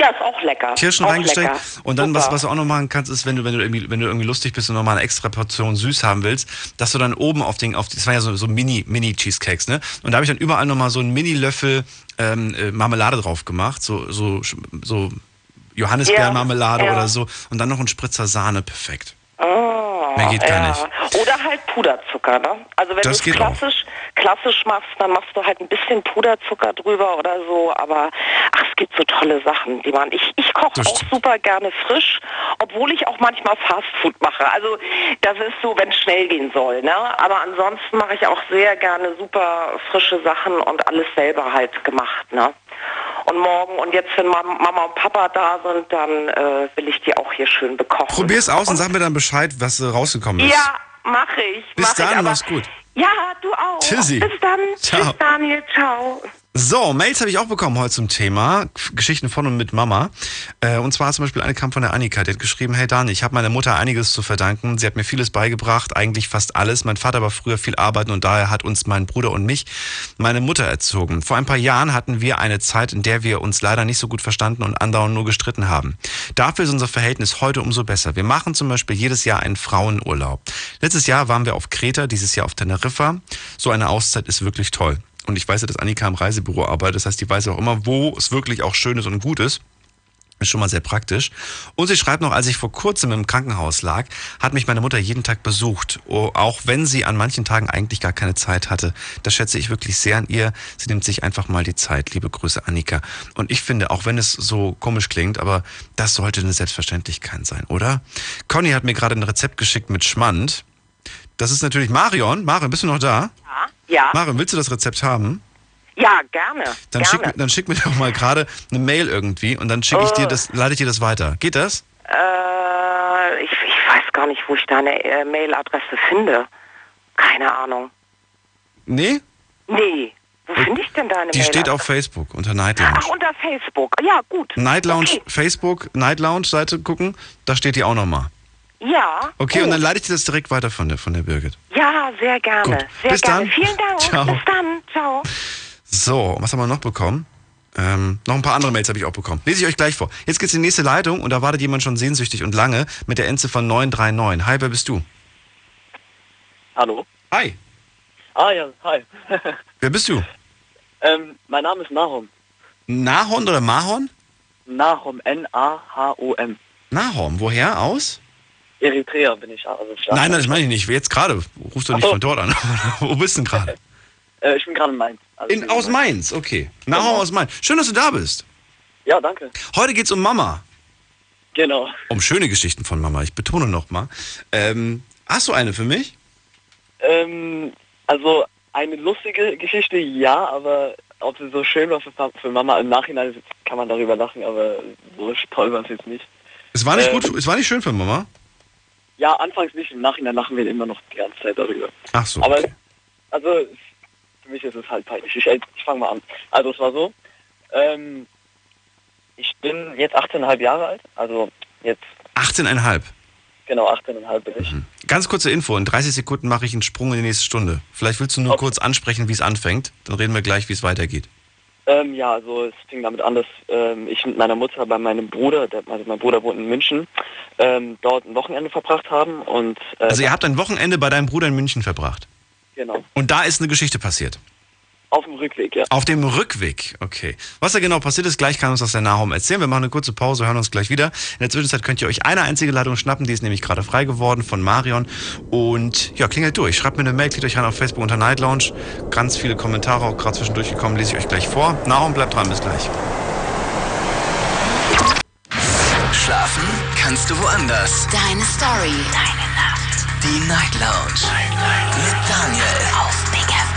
Ja ist auch lecker. Kirschen auch reingesteckt. lecker. Und dann, was, Super. was du auch noch machen kannst, ist, wenn du, wenn du irgendwie, wenn du irgendwie lustig bist und nochmal eine extra Portion süß haben willst, dass du dann oben auf den, auf das waren ja so, so Mini, Mini-Cheesecakes, ne? Und da habe ich dann überall nochmal so einen Mini-Löffel ähm, äh, Marmelade drauf gemacht, so, so, so Johannisbeermarmelade Ja, ja. oder so. Und dann noch ein Spritzer Sahne, perfekt. Ah, Mehr geht gar ja. nicht. Oder halt Puderzucker, ne? Also wenn du es klassisch, klassisch machst, dann machst du halt ein bisschen Puderzucker drüber oder so, aber ach, es gibt so tolle Sachen, die man. Ich, ich koche auch super gerne frisch, obwohl ich auch manchmal Fastfood mache. Also das ist so, wenn es schnell gehen soll, ne? Aber ansonsten mache ich auch sehr gerne super frische Sachen und alles selber halt gemacht, ne? Und morgen und jetzt, wenn Mam- Mama und Papa da sind, dann äh, will ich die auch hier schön bekochen. Probier's aus und sag mir dann Bescheid, was äh, rausgekommen ist. Ja, mache ich. Bis mach ich, dann, aber- mach's gut. Ja, du auch. Tschüssi. Bis dann. Ciao. Tschüss, Daniel. Ciao. So, Mails habe ich auch bekommen heute zum Thema Geschichten von und mit Mama. Äh, und zwar zum Beispiel eine kam von der Annika, die hat geschrieben, hey Dani, ich habe meiner Mutter einiges zu verdanken. Sie hat mir vieles beigebracht, eigentlich fast alles. Mein Vater war früher viel arbeiten und daher hat uns mein Bruder und mich meine Mutter erzogen. Vor ein paar Jahren hatten wir eine Zeit, in der wir uns leider nicht so gut verstanden und andauernd nur gestritten haben. Dafür ist unser Verhältnis heute umso besser. Wir machen zum Beispiel jedes Jahr einen Frauenurlaub. Letztes Jahr waren wir auf Kreta, dieses Jahr auf Teneriffa. So eine Auszeit ist wirklich toll. Und ich weiß ja, dass Annika im Reisebüro arbeitet. Das heißt, die weiß auch immer, wo es wirklich auch schön ist und gut ist. Ist schon mal sehr praktisch. Und sie schreibt noch, als ich vor kurzem im Krankenhaus lag, hat mich meine Mutter jeden Tag besucht. Oh, auch wenn sie an manchen Tagen eigentlich gar keine Zeit hatte. Das schätze ich wirklich sehr an ihr. Sie nimmt sich einfach mal die Zeit. Liebe Grüße, Annika. Und ich finde, auch wenn es so komisch klingt, aber das sollte eine Selbstverständlichkeit sein, oder? Conny hat mir gerade ein Rezept geschickt mit Schmand. Das ist natürlich Marion. Marion, bist du noch da? Ja. Marion, willst du das Rezept haben? Ja, gerne. Dann gerne. schick, mir- dann schick mir doch mal gerade eine Mail irgendwie und dann schicke ich dir Oh. das, leite ich dir das weiter. Geht das? Äh, ich, ich weiß gar nicht, wo ich deine äh, Mailadresse finde. Keine Ahnung. Nee? Nee. Wo finde ich denn deine Die steht Mailadresse? auf Facebook unter Night Lounge. Ach, unter Facebook. Ja, gut. Night Lounge, Okay. Facebook, Night Lounge Seite gucken, da steht die auch nochmal. Ja. Okay, gut. und dann leite ich dir das direkt weiter von der, von der Birgit. Ja, sehr gerne. Gut. Sehr Bis gerne. dann. Vielen Dank. (laughs) Ciao. Bis dann. Ciao. So, was haben wir noch bekommen? Ähm, noch ein paar andere Mails habe ich auch bekommen. Lese ich euch gleich vor. Jetzt geht's in die nächste Leitung und da wartet jemand schon sehnsüchtig und lange mit der Endziffer 939. Hi, wer bist du? Hallo. Hi. Ah ja, hi. (laughs) Wer bist du? ähm, mein Name ist Nahom. Nahon oder Mahon? Nahom, N-A-H-O-M. Nahom, woher aus? Eritrea bin ich. Also Nein, nein, das meine ich nicht. Jetzt gerade. Rufst du nicht so. von dort an. (laughs) Wo bist du denn gerade? Äh, ich bin gerade in Mainz. Also In, aus Mainz, okay. Nahom aus Mainz. Schön, dass du da bist. Ja, danke. Heute geht's um Mama. Genau. Um schöne Geschichten von Mama. Ich betone nochmal. Ähm, hast du eine für mich? Ähm, also eine lustige Geschichte, ja, aber ob sie so schön war für, für Mama im Nachhinein kann man darüber lachen, aber so toll war es jetzt nicht. Es war nicht Ähm, gut, es war nicht schön für Mama. Ja, anfangs nicht, im Nachhinein lachen wir immer noch die ganze Zeit darüber. Ach so. Aber also für mich ist es halt peinlich. Ich, ich fange mal an. Also es war so, ähm, ich bin jetzt 18,5 Jahre alt, also jetzt 18,5. genau 18,5 bin ich. Ganz kurze Info. In 30 Sekunden mache ich einen Sprung in die nächste Stunde. Vielleicht willst du nur kurz ansprechen, wie es anfängt. Dann reden wir gleich, wie es weitergeht. Ähm, ja, also es fing damit an, dass ähm, ich mit meiner Mutter bei meinem Bruder, der, also mein Bruder wohnt in München, ähm, dort ein Wochenende verbracht haben und äh, Also ihr habt ein Wochenende bei deinem Bruder in München verbracht. genau Und da ist eine Geschichte passiert. Auf dem Rückweg, ja. Auf dem Rückweg, okay. Was da genau passiert ist, gleich kann uns das der Nahum erzählen. Wir machen eine kurze Pause, hören uns gleich wieder. In der Zwischenzeit könnt ihr euch eine einzige Leitung schnappen, die ist nämlich gerade frei geworden von Marion. Und ja, klingelt durch. Schreibt mir eine Mail, klickt euch rein auf Facebook unter Night Lounge. Ganz viele Kommentare auch gerade zwischendurch gekommen, lese ich euch gleich vor. Nahum, bleibt dran, bis gleich. Schlafen kannst du woanders. Deine Story. Deine Nacht. Die Night Lounge. Mit Daniel. Auf Big FM.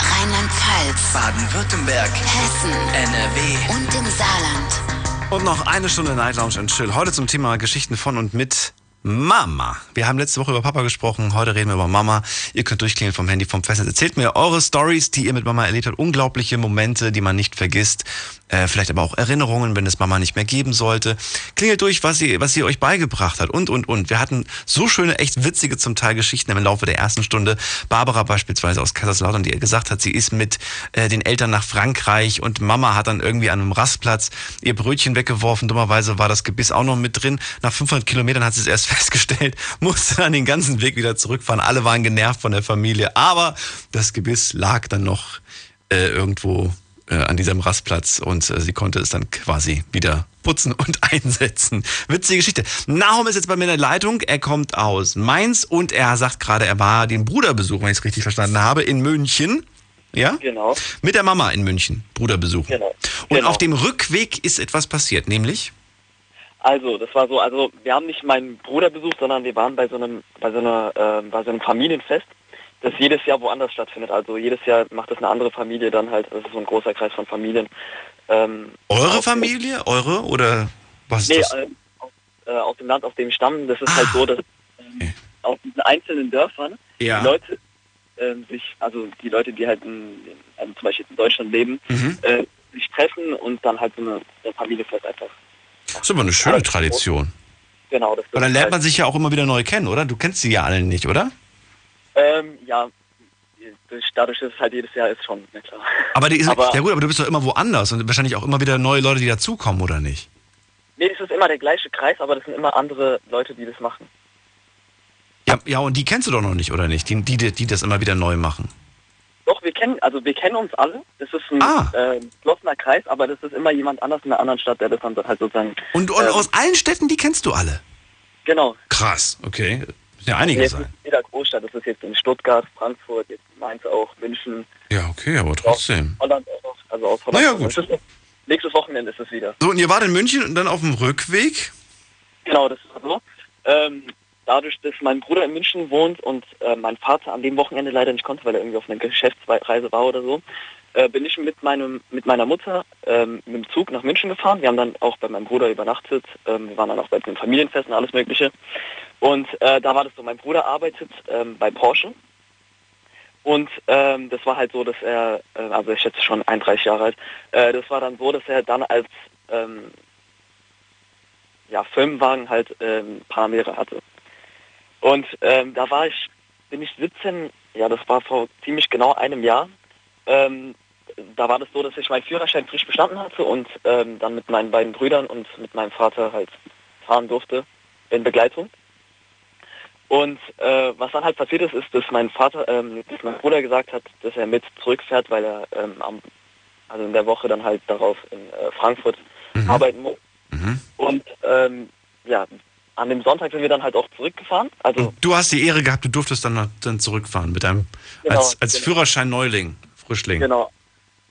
Rheinland-Pfalz. Baden-Württemberg. Hessen. NRW. Und im Saarland. Und noch eine Stunde Night Lounge and Chill. Heute zum Thema Geschichten von und mit Mama. Wir haben letzte Woche über Papa gesprochen, heute reden wir über Mama. Ihr könnt durchklingeln vom Handy, vom Festnetz. Erzählt mir eure Stories, die ihr mit Mama erlebt habt. Unglaubliche Momente, die man nicht vergisst. Äh, vielleicht aber auch Erinnerungen, wenn es Mama nicht mehr geben sollte. Klingelt durch, was sie, was sie euch beigebracht hat und, und, und. Wir hatten so schöne, echt witzige zum Teil Geschichten im Laufe der ersten Stunde. Barbara beispielsweise aus Kaiserslautern, die gesagt hat, sie ist mit äh, den Eltern nach Frankreich und Mama hat dann irgendwie an einem Rastplatz ihr Brötchen weggeworfen. Dummerweise war das Gebiss auch noch mit drin. Nach 500 Kilometern hat sie es erst (laughs) festgestellt, musste dann den ganzen Weg wieder zurückfahren. Alle waren genervt von der Familie, aber das Gebiss lag dann noch äh, irgendwo äh, an diesem Rastplatz und äh, sie konnte es dann quasi wieder putzen und (laughs) einsetzen. Witzige Geschichte. Nahum ist jetzt bei mir in der Leitung. Er kommt aus Mainz und er sagt gerade, er war den Bruder besuchen, wenn ich es richtig verstanden habe, in München. Ja? Genau. Mit der Mama in München, Bruder besuchen. Genau. Und Genau. auf dem Rückweg ist etwas passiert, nämlich? Also, das war so, also wir haben nicht meinen Bruder besucht, sondern wir waren bei so einem, bei so einer, ähm, bei so einem Familienfest, das jedes Jahr woanders stattfindet. Also jedes Jahr macht das eine andere Familie dann halt, das ist so ein großer Kreis von Familien. Ähm, Eure Familie? Eure? Oder was ist nee, das? äh, aus, äh, aus dem Land, aus dem ich stamme, das ist halt so, dass ähm, auf diesen einzelnen Dörfern Ja. die Leute ähm, sich, also die Leute, die halt in, also zum Beispiel in Deutschland leben, Mhm. äh, sich treffen und dann halt so eine, eine Familienfest einfach. Das ist aber eine schöne Tradition. Genau, das Weil dann ist lernt halt, man sich ja auch immer wieder neu kennen, oder? Du kennst sie ja alle nicht, oder? Ähm, ja, durch, dadurch, dass es halt jedes Jahr ist schon, na klar. Aber, die ist, Aber- ja gut, aber du bist doch immer woanders und wahrscheinlich auch immer wieder neue Leute, die dazukommen, oder nicht? Nee, das ist immer der gleiche Kreis, aber das sind immer andere Leute, die das machen. Ja, ja, und die kennst du doch noch nicht, oder nicht? Die, die, die das immer wieder neu machen. Doch, wir kennen, also wir kennen uns alle. Das ist ein Ah. äh, geschlossener Kreis, aber das ist immer jemand anders in einer anderen Stadt, der das dann halt sozusagen. Und, und ähm, aus allen Städten, die kennst du alle? Genau. Krass, okay. Müssen ja einige sein. nicht jeder Großstadt, das ist jetzt in Stuttgart, Frankfurt, jetzt Mainz auch, München, Ja, okay, aber trotzdem. Holland auch. Also aus Holland. Na ja, gut. Ist- Nächstes Wochenende ist es wieder. So, und ihr wart in München und dann auf dem Rückweg? Genau, das ist so. Ähm, dadurch, dass mein Bruder in München wohnt und äh, mein Vater an dem Wochenende leider nicht konnte, weil er irgendwie auf einer Geschäftsreise war oder so, äh, bin ich mit meinem mit meiner Mutter ähm, mit dem Zug nach München gefahren. Wir haben dann auch bei meinem Bruder übernachtet. Ähm, wir waren dann auch bei den Familienfesten, alles Mögliche. Und äh, da war das so, mein Bruder arbeitet ähm, bei Porsche. Und ähm, das war halt so, dass er, äh, also ich schätze schon 31 Jahre alt, äh, das war dann so, dass er dann als ähm, ja, Firmenwagen halt ähm, Panamera hatte. Und ähm, da war ich, bin ich 17, ja, das war vor ziemlich genau einem Jahr. Ähm, da war das so, dass ich meinen Führerschein frisch bestanden hatte und ähm, dann mit meinen beiden Brüdern und mit meinem Vater halt fahren durfte in Begleitung. Und äh, was dann halt passiert ist, ist, dass mein Vater, ähm, dass mein Bruder gesagt hat, dass er mit zurückfährt, weil er ähm, am, also in der Woche dann halt darauf in äh, Frankfurt arbeiten muss. Und ähm, ja, an dem Sonntag sind wir dann halt auch zurückgefahren. Also Du hast die Ehre gehabt, du durftest dann, dann zurückfahren mit einem Genau, als, als genau. Führerschein-Neuling, Frischling. genau.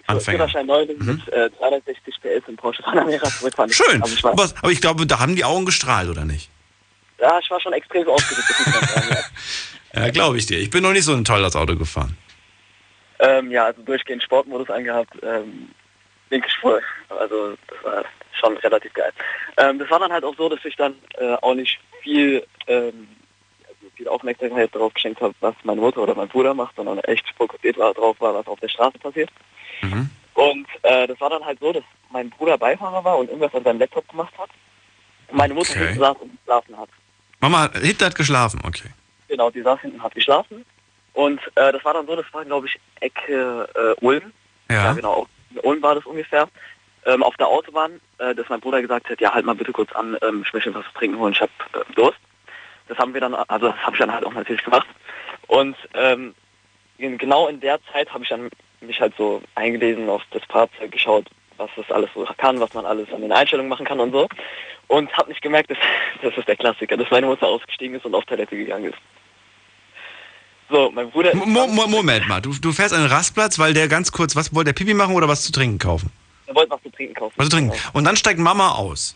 Anfänger. Führerschein Neuling mit äh, 260 PS im Porsche Panamera zurückfahren. Schön. Aber, aber ich glaube, da haben die Augen gestrahlt, oder nicht? Ja, ich war schon extrem aufgeregt. ja. (laughs) Glaube ich dir. Ich bin noch nicht so ein tolles Auto gefahren. Ähm, ja, also durchgehend Sportmodus angehabt, ähm, linke Spur. Also das war schon relativ geil. Ähm, das war dann halt auch so, dass ich dann äh, auch nicht viel, ähm, also viel Aufmerksamkeit darauf geschenkt habe, was meine Mutter oder mein Bruder macht, sondern echt fokussiert war drauf war, was auf der Straße passiert. Und äh, das war dann halt so, dass mein Bruder Beifahrer war und irgendwas an seinem Laptop gemacht hat. Und meine Mutter Okay. saß und geschlafen hat. Mama, Hitler hat geschlafen, okay. Genau, die saß hinten, hat geschlafen. Und äh, das war dann so, das war glaube ich Ecke äh, Ulm. Ja. genau, in Ulm war das ungefähr. Ähm, auf der Autobahn, äh, dass mein Bruder gesagt hat, ja halt mal bitte kurz an, ähm, ich möchte was zu trinken holen, ich hab äh, Durst. Das haben wir dann, also das habe ich dann halt auch natürlich gemacht. Und ähm, genau in der Zeit habe ich dann mich halt so eingelesen auf das Fahrzeug, geschaut, was das alles so kann, was man alles an den Einstellungen machen kann und so. Und habe nicht gemerkt, dass, (laughs) das ist der Klassiker, dass meine Mutter ausgestiegen ist und auf Toilette gegangen ist. So, mein Bruder... Mo Mo Moment mal, du, du fährst an den Rastplatz, weil der ganz kurz, was wollte der Pipi machen oder was zu trinken kaufen? Er wollte was zu trinken kaufen. Was zu trinken. Und dann steigt Mama aus.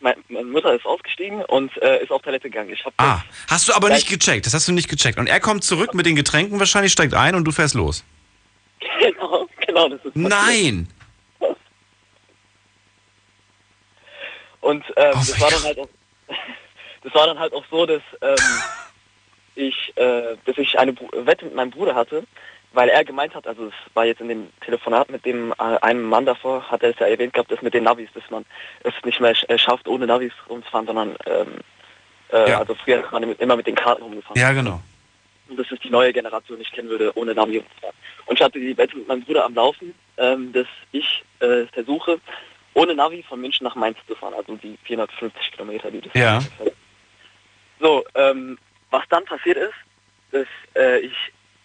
meine, meine Mutter ist ausgestiegen und äh, ist auf Toilette gegangen. Ich hab Ah, hast du aber nicht gecheckt. Das hast du nicht gecheckt. Und er kommt zurück mit den Getränken wahrscheinlich, steigt ein und du fährst los. (laughs) Genau, genau, das ist passiert. Nein! Und ähm, das war dann halt auch, (laughs) das war dann halt auch so, dass ähm, ich, äh, dass ich eine Wette mit meinem Bruder hatte, weil er gemeint hat, also es war jetzt in dem Telefonat mit dem äh, einem Mann davor, hat er es ja erwähnt gehabt, dass mit den Navis, dass man es nicht mehr sch- äh, schafft, ohne Navis rumzufahren, sondern ähm, äh, Ja. also früher ist man immer mit den Karten rumgefahren. Ja, genau. Und dass es die neue Generation nicht kennen würde, ohne Navi rumzufahren. Und ich hatte die Wette mit meinem Bruder am Laufen, ähm, dass ich äh, versuche, ohne Navi von München nach Mainz zu fahren, also die 450 Kilometer, die das Ja. so, ähm, was dann passiert ist, dass äh, ich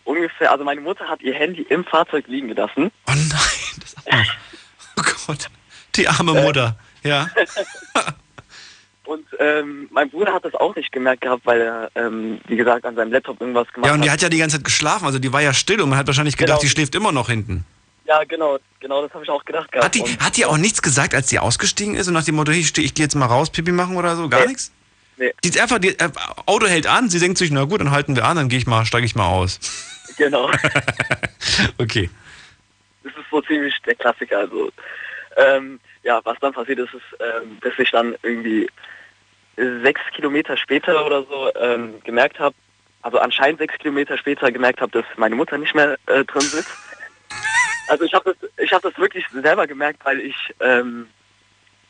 ungefähr, also meine Mutter hat ihr Handy im Fahrzeug liegen gelassen. Oh nein, das (laughs) Oh Gott, die arme Mutter. Ja. (laughs) Und ähm, mein Bruder hat das auch nicht gemerkt gehabt, weil er, ähm, wie gesagt, an seinem Laptop irgendwas gemacht Ja, und die hat. hat ja die ganze Zeit geschlafen, also die war ja still und man hat wahrscheinlich gedacht, Genau. die schläft immer noch hinten. Ja, genau, genau, das habe ich auch gedacht gehabt. Hat die, hat die auch nichts gesagt, als die ausgestiegen ist und nach dem Motto, ich, ich gehe jetzt mal raus, Pipi machen oder so? Gar nichts? Nee. Die ist einfach, die, äh, Auto hält an, sie denkt sich, na gut, dann halten wir an, dann gehe ich mal, steige ich mal aus. (laughs) Genau. (laughs) okay. Das ist so ziemlich der Klassiker. Also, ähm, ja, was dann passiert ist, ist, ähm, dass ich dann irgendwie sechs Kilometer später oder so ähm, gemerkt habe, also anscheinend sechs Kilometer später gemerkt habe, dass meine Mutter nicht mehr äh, drin sitzt. Also ich habe das, ich habe das wirklich selber gemerkt, weil ich ähm,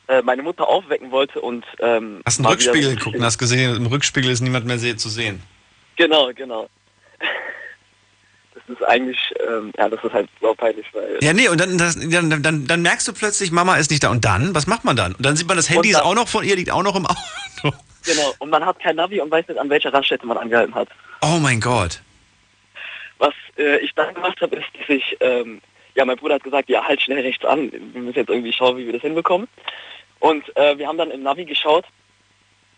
äh, meine Mutter aufwecken wollte und ähm, Hast einen Rückspiegel geguckt und hast gesehen, im Rückspiegel ist niemand mehr zu sehen. Genau, genau. (laughs) Das ist eigentlich, ähm, ja, das ist halt peinlich, weil Ja, nee, und dann, das, dann, dann, dann merkst du plötzlich, Mama ist nicht da. Und dann, was macht man dann? Und dann sieht man, das Handy Und ist dann- auch noch von ihr, liegt auch noch im (laughs) Auto. Genau, und man hat kein Navi und weiß nicht, an welcher Raststätte man angehalten hat. Oh mein Gott. Was äh, ich dann gemacht habe, ist, dass ich, ähm, ja, mein Bruder hat gesagt, ja, halt schnell rechts an. Wir müssen jetzt irgendwie schauen, wie wir das hinbekommen. Und äh, wir haben dann im Navi geschaut,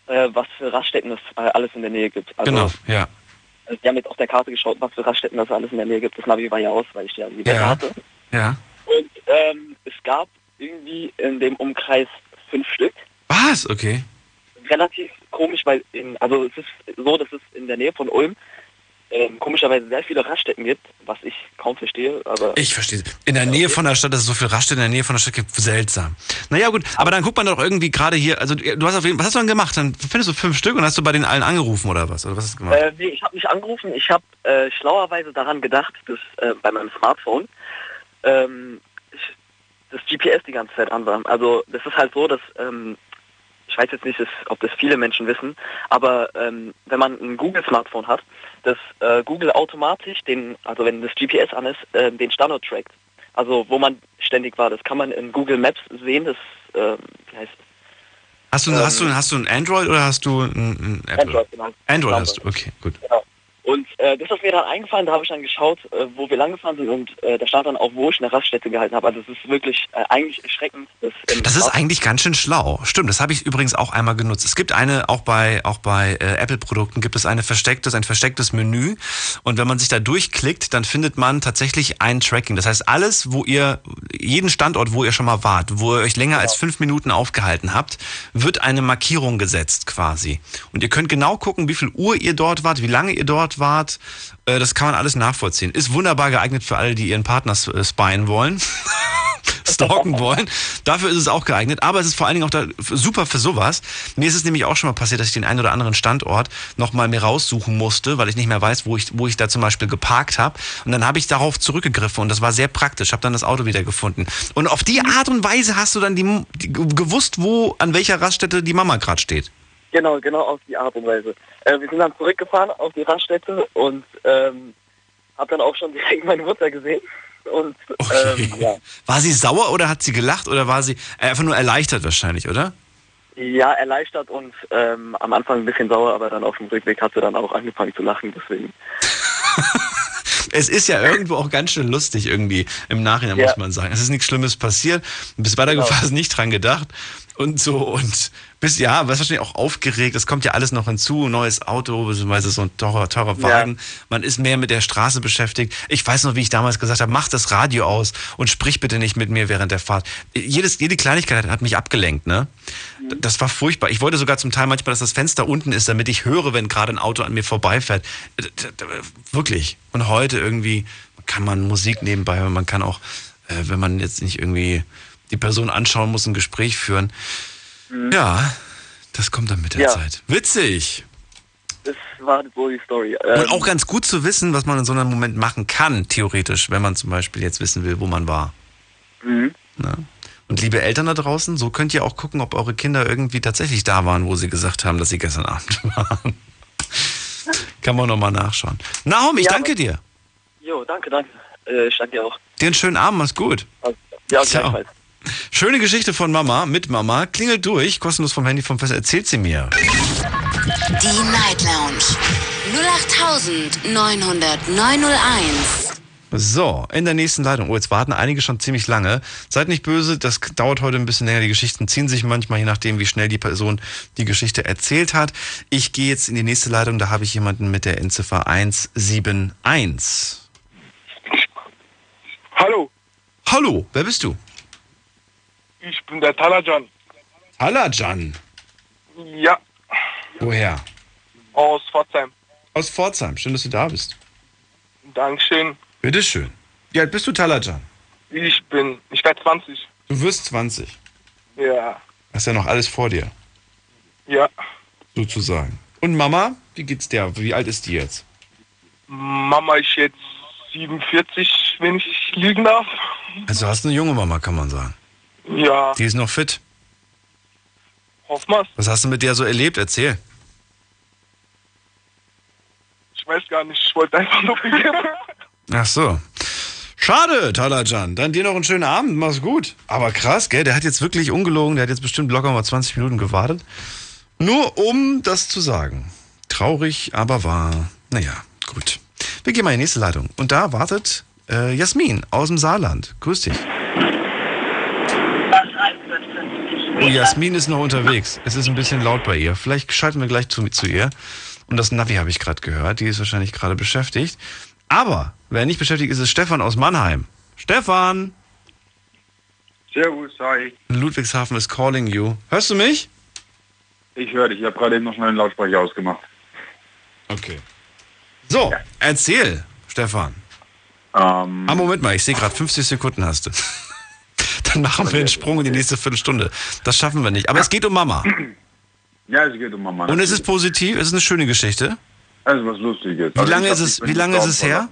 äh, was für Raststätten es äh, alles in der Nähe gibt. Also, genau, ja. äh, Wir haben jetzt auf der Karte geschaut, was für Raststätten es alles in der Nähe gibt. Das Navi war ja aus, weil ich ja die Ja. hatte. Ja. Und ähm, es gab irgendwie in dem Umkreis fünf Stück. Was? Okay. relativ komisch, weil in, also es ist so, dass es in der Nähe von Ulm ähm, komischerweise sehr viele Raststätten gibt, was ich kaum verstehe, aber Ich verstehe. In der Nähe von der Stadt, dass es so viel Raststätten in der Nähe von der Stadt gibt, seltsam. Naja, gut, aber dann guckt man doch irgendwie gerade hier, also du hast auf jeden was hast du dann gemacht? Dann findest du fünf Stück und hast du bei den allen angerufen oder was? Oder was hast du gemacht? äh, nee, ich habe nicht angerufen, ich habe äh, schlauerweise daran gedacht, dass äh, bei meinem Smartphone ähm, das GPS die ganze Zeit an war. Also das ist halt so, dass ähm, ich weiß jetzt nicht, ob das viele Menschen wissen, aber ähm, wenn man ein Google-Smartphone hat, dass äh, Google automatisch den, also wenn das GPS an ist, äh, den Standort trackt. Also wo man ständig war. Das kann man in Google Maps sehen. Das ähm, wie heißt? Hast du, ähm, hast, du, hast du ein Android oder hast du ein, ein Apple? Android, genau. Android hast du, okay, gut. Und äh, das ist mir dann eingefallen, da habe ich dann geschaut, äh, wo wir langgefahren sind und äh, da stand dann auch, wo ich eine Raststätte gehalten habe. Also es ist wirklich äh, eigentlich erschreckend. Das ist eigentlich ganz schön schlau. Stimmt, das habe ich übrigens auch einmal genutzt. Es gibt eine, auch bei, auch bei äh, Apple-Produkten gibt es eine verstecktes, ein verstecktes Menü. Und wenn man sich da durchklickt, dann findet man tatsächlich ein Tracking. Das heißt, alles, wo ihr, jeden Standort, wo ihr schon mal wart, wo ihr euch länger als fünf Minuten aufgehalten habt, wird eine Markierung gesetzt quasi. Und ihr könnt genau gucken, wie viel Uhr ihr dort wart, wie lange ihr dort wart. Äh, Das kann man alles nachvollziehen. Ist wunderbar geeignet für alle, die ihren Partner äh, spyen wollen. (laughs) stalken (laughs) wollen. Dafür ist es auch geeignet, aber es ist vor allen Dingen auch da super für sowas. Mir ist es nämlich auch schon mal passiert, dass ich den einen oder anderen Standort nochmal mir raussuchen musste, weil ich nicht mehr weiß, wo ich, wo ich da zum Beispiel geparkt habe. Und dann habe ich darauf zurückgegriffen und das war sehr praktisch. Habe dann das Auto wieder gefunden. Und auf die Art und Weise hast du dann die, die gewusst, wo an welcher Raststätte die Mama gerade steht. Genau, genau auf die Art und Weise. Äh, wir sind dann zurückgefahren auf die Raststätte und ähm, habe dann auch schon (laughs) direkt meine Mutter gesehen. Und ähm, ja. War sie sauer oder hat sie gelacht oder war sie äh, einfach nur erleichtert wahrscheinlich, oder? ja, erleichtert und ähm, am Anfang ein bisschen sauer, aber dann auf dem Rückweg hat sie dann auch angefangen zu lachen, deswegen. (laughs) Es ist ja irgendwo auch ganz schön lustig irgendwie im Nachhinein, Ja. muss man sagen. Es ist nichts Schlimmes passiert. Bis weitergefahren ist (laughs) nicht dran gedacht. und so und bist ja, was wahrscheinlich auch aufgeregt. Es kommt ja alles noch hinzu, neues Auto, beziehungsweise so ein teurer, teurer Wagen. Ja. Man ist mehr mit der Straße beschäftigt. Ich weiß noch, wie ich damals gesagt habe, mach das Radio aus und sprich bitte nicht mit mir während der Fahrt. Jedes, jede Kleinigkeit hat mich abgelenkt, ne? Das war furchtbar. Ich wollte sogar zum Teil manchmal, dass das Fenster unten ist, damit ich höre, wenn gerade ein Auto an mir vorbeifährt. Wirklich. Und heute irgendwie kann man Musik nebenbei, man kann auch, äh, wenn man jetzt nicht irgendwie die Person anschauen muss, ein Gespräch führen. Mhm. Ja, das kommt dann mit der ja. Zeit. Witzig. Das war so die Story. Ähm Und auch ganz gut zu wissen, was man in so einem Moment machen kann, theoretisch, wenn man zum Beispiel jetzt wissen will, wo man war. Mhm. Na? Und liebe Eltern da draußen, so könnt ihr auch gucken, ob eure Kinder irgendwie tatsächlich da waren, wo sie gesagt haben, dass sie gestern Abend (laughs) waren. kann man nochmal nachschauen. Nahum, ich ja, danke dir. Jo, danke, danke. Äh, ich danke dir auch. Dir einen schönen Abend, mach's gut. Ja, Ciao. Schöne Geschichte von Mama, mit Mama. Klingelt durch, kostenlos vom Handy vom Fest. Erzählt sie mir. Die Night Lounge. 0890901. So, in der nächsten Leitung. Oh, jetzt warten einige schon ziemlich lange. Seid nicht böse, das dauert heute ein bisschen länger. Die Geschichten ziehen sich manchmal, je nachdem, wie schnell die Person die Geschichte erzählt hat. Ich gehe jetzt in die nächste Leitung. Da habe ich jemanden mit der Endziffer 171. Hallo. Hallo, wer bist du? Ich bin der Talajan. Talajan? Ja. Woher? Aus Pforzheim. Aus Pforzheim. Schön, dass du da bist. Dankeschön. Bitteschön. Wie alt bist du, Talajan? Ich bin, ich werde 20. Du wirst 20? Ja. Hast ja noch alles vor dir. Ja. Sozusagen. Und Mama, wie geht's dir? Wie alt ist die jetzt? Mama ist jetzt 47, wenn ich lügen darf. Also hast du eine junge Mama, kann man sagen. Ja. Die ist noch fit. Hoff mal. Was hast du mit der so erlebt? Erzähl. Ich weiß gar nicht, ich wollte einfach nur beginnen. (laughs) Ach so. Schade, Talajan. Dann dir noch einen schönen Abend, mach's gut. Aber krass, gell? Der hat jetzt wirklich ungelogen, der hat jetzt bestimmt locker mal 20 Minuten gewartet. Nur um das zu sagen. Traurig, aber wahr. Naja, gut. Wir gehen mal in die nächste Leitung. Und da wartet äh, Jasmin aus dem Saarland. Grüß dich. Oh, Jasmin ist noch unterwegs. Es ist ein bisschen laut bei ihr. Vielleicht schalten wir gleich zu, zu ihr. Und das Navi habe ich gerade gehört. Die ist wahrscheinlich gerade beschäftigt. Aber wer nicht beschäftigt ist, ist Stefan aus Mannheim. Stefan! Servus, hi. Ludwigshafen is calling you. Hörst du mich? Ich höre dich. Ich habe gerade eben noch schnell einen Lautsprecher ausgemacht. Okay. So, ja. erzähl, Stefan. Ähm, ah, Moment mal, ich sehe gerade 50 Sekunden hast du. (laughs) Dann machen wir einen Sprung in die nächste Viertelstunde. Das schaffen wir nicht. Aber es geht um Mama. (clears throat) Ja, es geht um Mama. Und es ist positiv, es ist eine schöne Geschichte. Also was Lustiges. Wie also lange ist es, wie lange ist es her?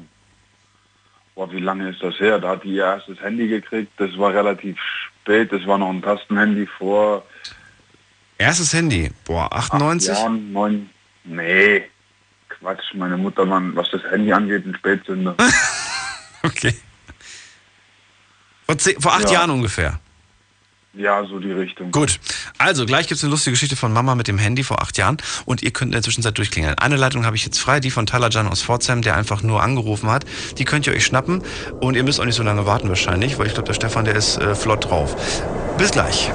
Boah, wie lange ist das her? Da hat die ihr erstes Handy gekriegt. Das war relativ spät. Das war noch ein Tastenhandy vor. Erstes Handy? Boah, 98? Acht Jahren, neun. Nee. Quatsch, meine Mutter, man, was das Handy angeht, ein Spätzünder. (laughs) okay. Vor, zehn, vor acht ja. Jahren ungefähr. Ja, so die Richtung. Gut. Also, gleich gibt es eine lustige Geschichte von Mama mit dem Handy vor acht Jahren und ihr könnt in der Zwischenzeit durchklingeln. Eine Leitung habe ich jetzt frei, die von Talajan aus Pforzheim, der einfach nur angerufen hat. Die könnt ihr euch schnappen und ihr müsst auch nicht so lange warten wahrscheinlich, weil ich glaube, der Stefan, der ist äh, flott drauf. Bis gleich.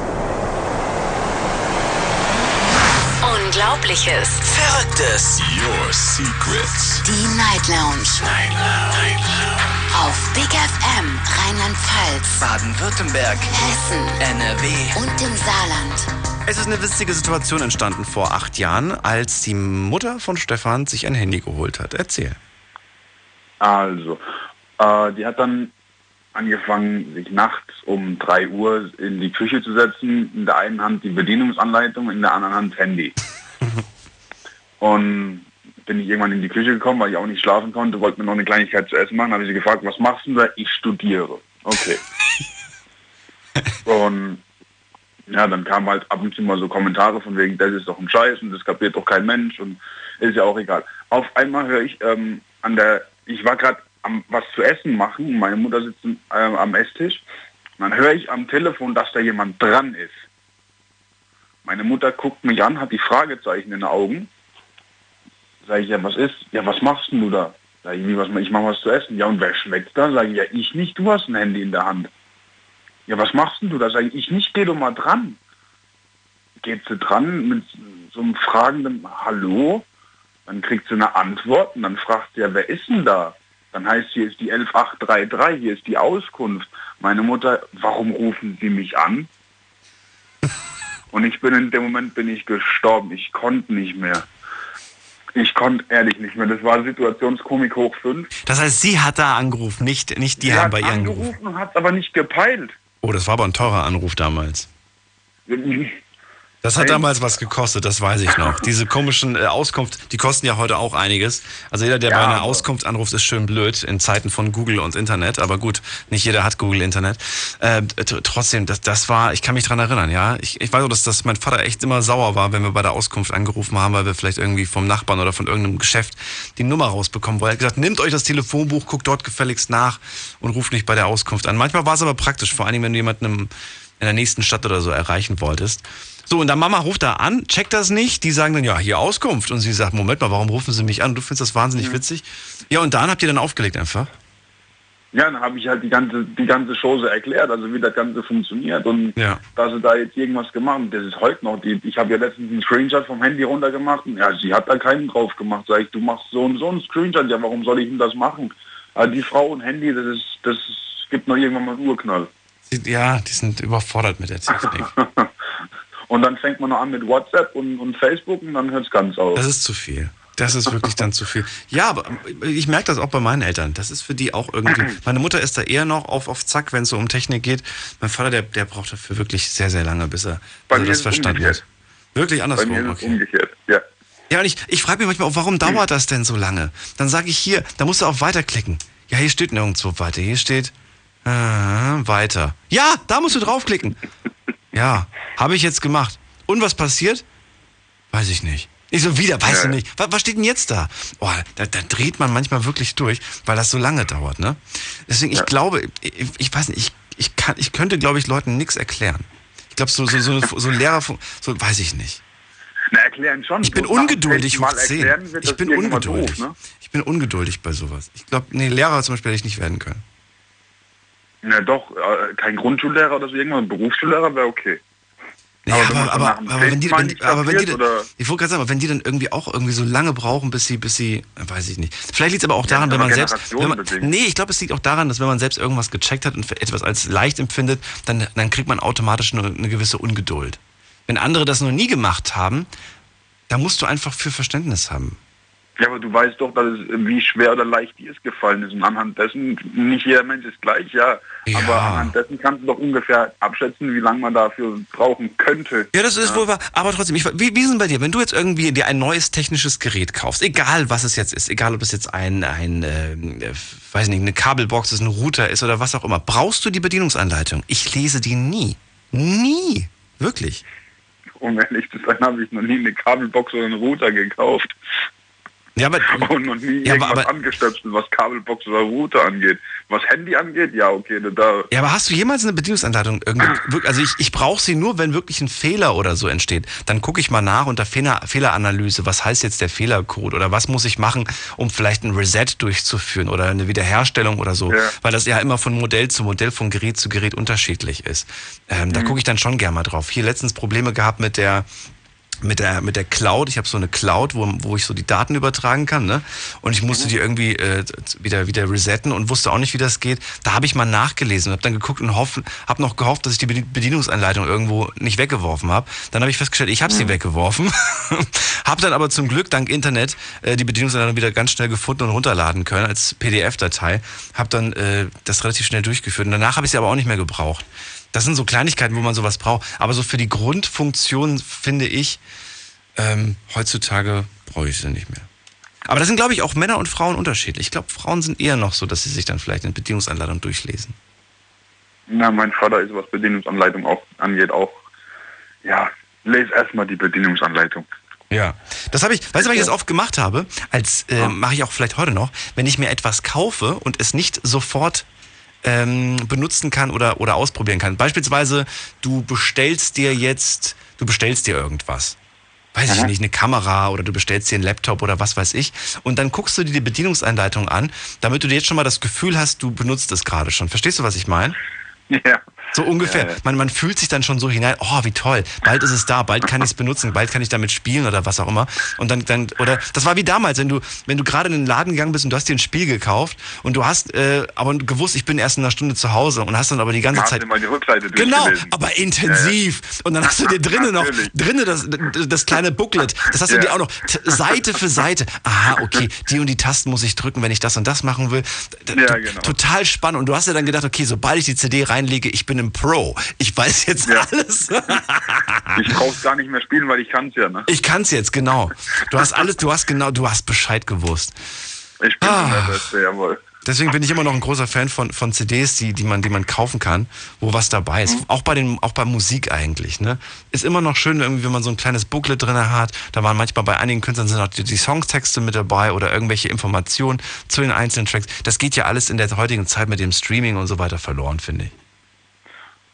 Unglaubliches. Verrücktes. Your Secrets. Die Night Lounge. Night Lounge. Auf Big FM Rheinland-Pfalz, Baden-Württemberg, Hessen, NRW und im Saarland. Es ist eine witzige Situation entstanden vor acht Jahren, als die Mutter von Stefan sich ein Handy geholt hat. Erzähl. Also, äh, die hat dann angefangen, sich nachts um 3 Uhr in die Küche zu setzen. In der einen Hand die Bedienungsanleitung, in der anderen Hand Handy. (laughs) Und bin ich irgendwann in die Küche gekommen, weil ich auch nicht schlafen konnte, wollte mir noch eine Kleinigkeit zu essen machen, habe ich sie gefragt, was machst du da? Ich studiere. Okay. (laughs) und ja, dann kamen halt ab und zu mal so Kommentare von wegen, das ist doch ein Scheiß und das kapiert doch kein Mensch und ist ja auch egal. Auf einmal höre ich ähm, an der, ich war gerade am was zu essen machen, meine Mutter sitzt äh, am Esstisch, und dann höre ich am Telefon, dass da jemand dran ist. Meine Mutter guckt mich an, hat die Fragezeichen in den Augen Sag ich, ja, was ist? Ja, was machst denn du da? Sag ich, wie, was, ich mache was zu essen. Ja, und wer schmeckt da? Sag ich, ja, ich nicht, du hast ein Handy in der Hand. Ja, was machst denn du da? Sag ich, ich nicht, geh doch mal dran. geht sie dran mit so einem fragenden Hallo, dann kriegt sie eine Antwort und dann fragt sie, ja, wer ist denn da? Dann heißt hier ist die 11833, hier ist die Auskunft. Meine Mutter, warum rufen Sie mich an? (laughs) Und ich bin in dem Moment bin ich gestorben. Ich konnte nicht mehr. Ich konnte ehrlich nicht mehr. Das war Situationskomik hoch 5. Das heißt, sie hat da angerufen, nicht, nicht die Sie haben bei ihr angerufen. angerufen und hat aber nicht gepeilt. Oh, das war aber ein teurer Anruf damals. (laughs) Das hat damals was gekostet, das weiß ich noch. Diese komischen äh, Auskunft, die kosten ja heute auch einiges. Also jeder, der Ja, bei einer Auskunft anruft, ist schön blöd in Zeiten von Google und Internet. Aber gut, nicht jeder hat Google Internet. Äh, trotzdem, das, das war, ich kann mich dran erinnern, ja. Ich, ich weiß auch, dass, dass mein Vater echt immer sauer war, wenn wir bei der Auskunft angerufen haben, weil wir vielleicht irgendwie vom Nachbarn oder von irgendeinem Geschäft die Nummer rausbekommen wollen. Er hat gesagt, nehmt euch das Telefonbuch, guckt dort gefälligst nach und ruft nicht bei der Auskunft an. Manchmal war es aber praktisch, vor allem wenn du jemanden in der nächsten Stadt oder so erreichen wolltest. So, und dann Mama ruft da an, checkt das nicht, die sagen dann, ja, hier Auskunft. Und sie sagt, Moment mal, warum rufen sie mich an? Du findest das wahnsinnig witzig. Ja, und dann habt ihr dann aufgelegt einfach. Ja, dann habe ich halt die ganze, die ganze Chose erklärt, also wie das Ganze funktioniert und Ja. dass sie da jetzt irgendwas gemacht haben. Das ist heute noch. Die, ich habe ja letztens einen Screenshot vom Handy runtergemacht und ja, sie hat da keinen drauf gemacht. Sag ich, du machst so und so einen Screenshot, ja, warum soll ich denn das machen? Aber die Frau und Handy, das ist, das gibt noch irgendwann mal einen Urknall. Ja, die sind überfordert mit der Technik. (laughs) Und dann fängt man noch an mit WhatsApp und, und Facebook und dann hört es ganz auf. Das ist zu viel. Das ist wirklich dann zu viel. Ja, aber ich merke das auch bei meinen Eltern. Das ist für die auch irgendwie. Meine Mutter ist da eher noch auf, auf Zack, wenn es so um Technik geht. Mein Vater, der, der braucht dafür wirklich sehr, sehr lange, bis er, Bei bis er mir das verstanden hat. Wirklich Bei andersrum. mir ist es okay. umgekehrt, ja. Ja, und ich, ich frage mich manchmal auch, warum dauert das denn so lange? Dann sage ich hier, da musst du auf weiterklicken. Ja, hier steht nirgendwo weiter. Hier steht äh, weiter. Ja, da musst du draufklicken. Ja, habe ich jetzt gemacht. Und was passiert? Weiß ich nicht. Ich so, wieder, weißt du nicht. Was, was steht denn jetzt da? Oh, da, da dreht man manchmal wirklich durch, weil das so lange dauert, ne? Deswegen, ich glaube, ich, ich weiß nicht, ich, ich, kann, ich könnte, glaube ich, Leuten nichts erklären. Ich glaube, so, so, so, so Lehrer, von- so weiß ich nicht. Na, erklären schon. Ich bin dem ungeduldig hoch 10. erklären wird Ich bin ungeduldig. Doof, ne? Ich bin ungeduldig bei sowas. Ich glaube, nee, Lehrer zum Beispiel hätte ich nicht werden können. Na doch, äh, kein Grundschullehrer oder so irgendwas, ein Berufsschullehrer wäre okay. Ja, Aber aber, wenn aber, wenn die, wenn, aber wenn die, dann- ich wollte gerade sagen, aber wenn die dann irgendwie auch irgendwie so lange brauchen, bis sie, bis sie, weiß ich nicht. Vielleicht liegt es aber auch daran, wenn aber man selbst, wenn man, nee, ich glaube, es liegt auch daran, dass wenn man selbst irgendwas gecheckt hat und etwas als leicht empfindet, dann, dann kriegt man automatisch eine, eine gewisse Ungeduld. Wenn andere das noch nie gemacht haben, da musst du einfach für Verständnis haben. Ja, aber du weißt doch, dass es, wie schwer oder leicht dir es gefallen ist. Und anhand dessen, nicht jeder Mensch ist gleich, ja. Aber anhand dessen kannst du doch ungefähr abschätzen, wie lange man dafür brauchen könnte. Ja, das ist wohl wahr. Aber trotzdem, ich, wie, wie ist denn bei dir, wenn du jetzt irgendwie dir ein neues technisches Gerät kaufst, egal was es jetzt ist, egal ob es jetzt ein, ein äh, weiß nicht, eine Kabelbox ist, ein Router ist oder was auch immer, brauchst du die Bedienungsanleitung? Ich lese die nie. Nie. Wirklich. Um ehrlich zu sein, habe ich noch nie eine Kabelbox oder einen Router gekauft. Ja, aber, und noch nie Ja, aber- irgendwas aber- angestöpselt, was Kabelbox oder Router angeht. Was Handy angeht, ja, okay, da- da, Ja, aber hast du jemals eine Bedienungsanleitung? Irgendwie, (clears throat) also ich, ich brauche sie nur, wenn wirklich ein Fehler oder so entsteht. Dann gucke ich mal nach unter Fehler, Fehleranalyse. Was heißt jetzt der Fehlercode? Oder was muss ich machen, um vielleicht ein Reset durchzuführen oder eine Wiederherstellung oder so? Ja. Weil das ja immer von Modell zu Modell, von Gerät zu Gerät unterschiedlich ist. Ähm, Da Mhm. gucke ich dann schon gerne mal drauf. Hier letztens Probleme gehabt mit der mit der, mit der Cloud. Ich habe so eine Cloud, wo, wo ich so die Daten übertragen kann. Ne? Und ich musste die irgendwie äh, wieder, wieder resetten und wusste auch nicht, wie das geht. Da habe ich mal nachgelesen und habe dann geguckt und habe noch gehofft, dass ich die Bedi- Bedienungsanleitung irgendwo nicht weggeworfen habe. Dann habe ich festgestellt, ich habe sie weggeworfen. (laughs) habe dann aber zum Glück dank Internet äh, die Bedienungsanleitung wieder ganz schnell gefunden und runterladen können als PDF-Datei. Habe dann äh, das relativ schnell durchgeführt. Und danach habe ich sie aber auch nicht mehr gebraucht. Das sind so Kleinigkeiten, wo man sowas braucht. Aber so für die Grundfunktion finde ich, ähm, heutzutage brauche ich sie nicht mehr. Aber das sind, glaube ich, auch Männer und Frauen unterschiedlich. Ich glaube, Frauen sind eher noch so, dass sie sich dann vielleicht eine Bedienungsanleitung durchlesen. na, mein Vater ist, was Bedienungsanleitung auch angeht, auch, ja, lese erstmal die Bedienungsanleitung. Ja. Das habe ich, weißt du, was ich das oft gemacht habe? Als äh, mache ich auch vielleicht heute noch, wenn ich mir etwas kaufe und es nicht sofort ähm, benutzen kann oder, oder ausprobieren kann. Beispielsweise, du bestellst dir jetzt, du bestellst dir irgendwas. Weiß ich Mhm. nicht, eine Kamera oder du bestellst dir einen Laptop oder was weiß ich. Und dann guckst du dir die Bedienungsanleitung an, damit du dir jetzt schon mal das Gefühl hast, du benutzt es gerade schon. Verstehst du, was ich meine? Ja. So ungefähr. Ja, ja. Man, man fühlt sich dann schon so hinein, oh, wie toll, bald ist es da, bald kann ich es benutzen, bald kann ich damit spielen oder was auch immer. Und dann, dann, oder das war wie damals, wenn du, wenn du gerade in den Laden gegangen bist und du hast dir ein Spiel gekauft und du hast äh, aber gewusst, ich bin erst in einer Stunde zu Hause und hast dann aber die ganze Zeit. mal die Rückseite Genau, aber intensiv. Und dann hast du dir drinnen noch, drinnen das, das kleine Booklet, das hast du Ja. dir auch noch Seite für Seite. Aha, okay, die und die Tasten muss ich drücken, wenn ich das und das machen will. Ja, genau. Total spannend. Und du hast ja dann gedacht, okay, sobald ich die CD reinlege, ich bin ein Pro. Ich weiß jetzt alles. (laughs) Ich brauch's gar nicht mehr spielen, weil ich kann's ja, ne? Ich kann's jetzt, genau. Du hast alles, du hast genau, du hast Bescheid gewusst. Ich bin Ah. der Beste, jawohl. Deswegen bin ich immer noch ein großer Fan von, von CDs, die, die, man, die man kaufen kann, wo was dabei ist. Auch bei den, auch bei Musik eigentlich, ne? Ist immer noch schön, irgendwie, wenn man so ein kleines Booklet drin hat. Da waren manchmal bei einigen Künstlern sind auch die, die Songtexte mit dabei oder irgendwelche Informationen zu den einzelnen Tracks. Das geht ja alles in der heutigen Zeit mit dem Streaming und so weiter verloren, finde ich.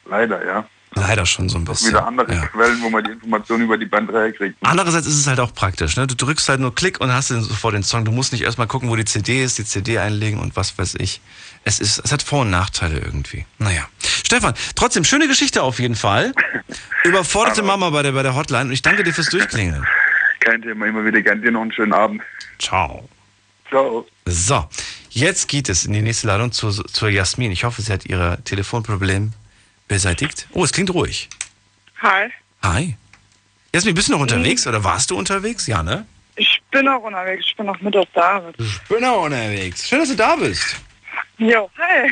Leider, ja. Leider schon so ein bisschen. wieder andere Ja. Quellen, wo man die Informationen über die Band herkriegt. Andererseits ist es halt auch praktisch. Ne? Du drückst halt nur Klick und hast dann sofort den Song. Du musst nicht erstmal gucken, wo die CD ist, die CD einlegen und was weiß ich. Es, ist, es hat Vor- und Nachteile irgendwie. Naja. Stefan, trotzdem, schöne Geschichte auf jeden Fall. (laughs) Überforderte Mama bei der, bei der Hotline und ich danke dir fürs Durchklingeln. Kein Thema, immer wieder gern. Dir noch einen schönen Abend. Ciao. Ciao. So, jetzt geht es in die nächste Ladung zur, zur Jasmin. Ich hoffe, sie hat ihr Telefonproblem beseitigt. Oh, es klingt ruhig. Hi, Hi. Jasmin, bist du noch unterwegs oder warst du unterwegs? Ja, ne? ich bin auch unterwegs. Ich bin auch mit auf Arbeit. Ich bin auch unterwegs. Schön, dass du da bist. Jo, hi.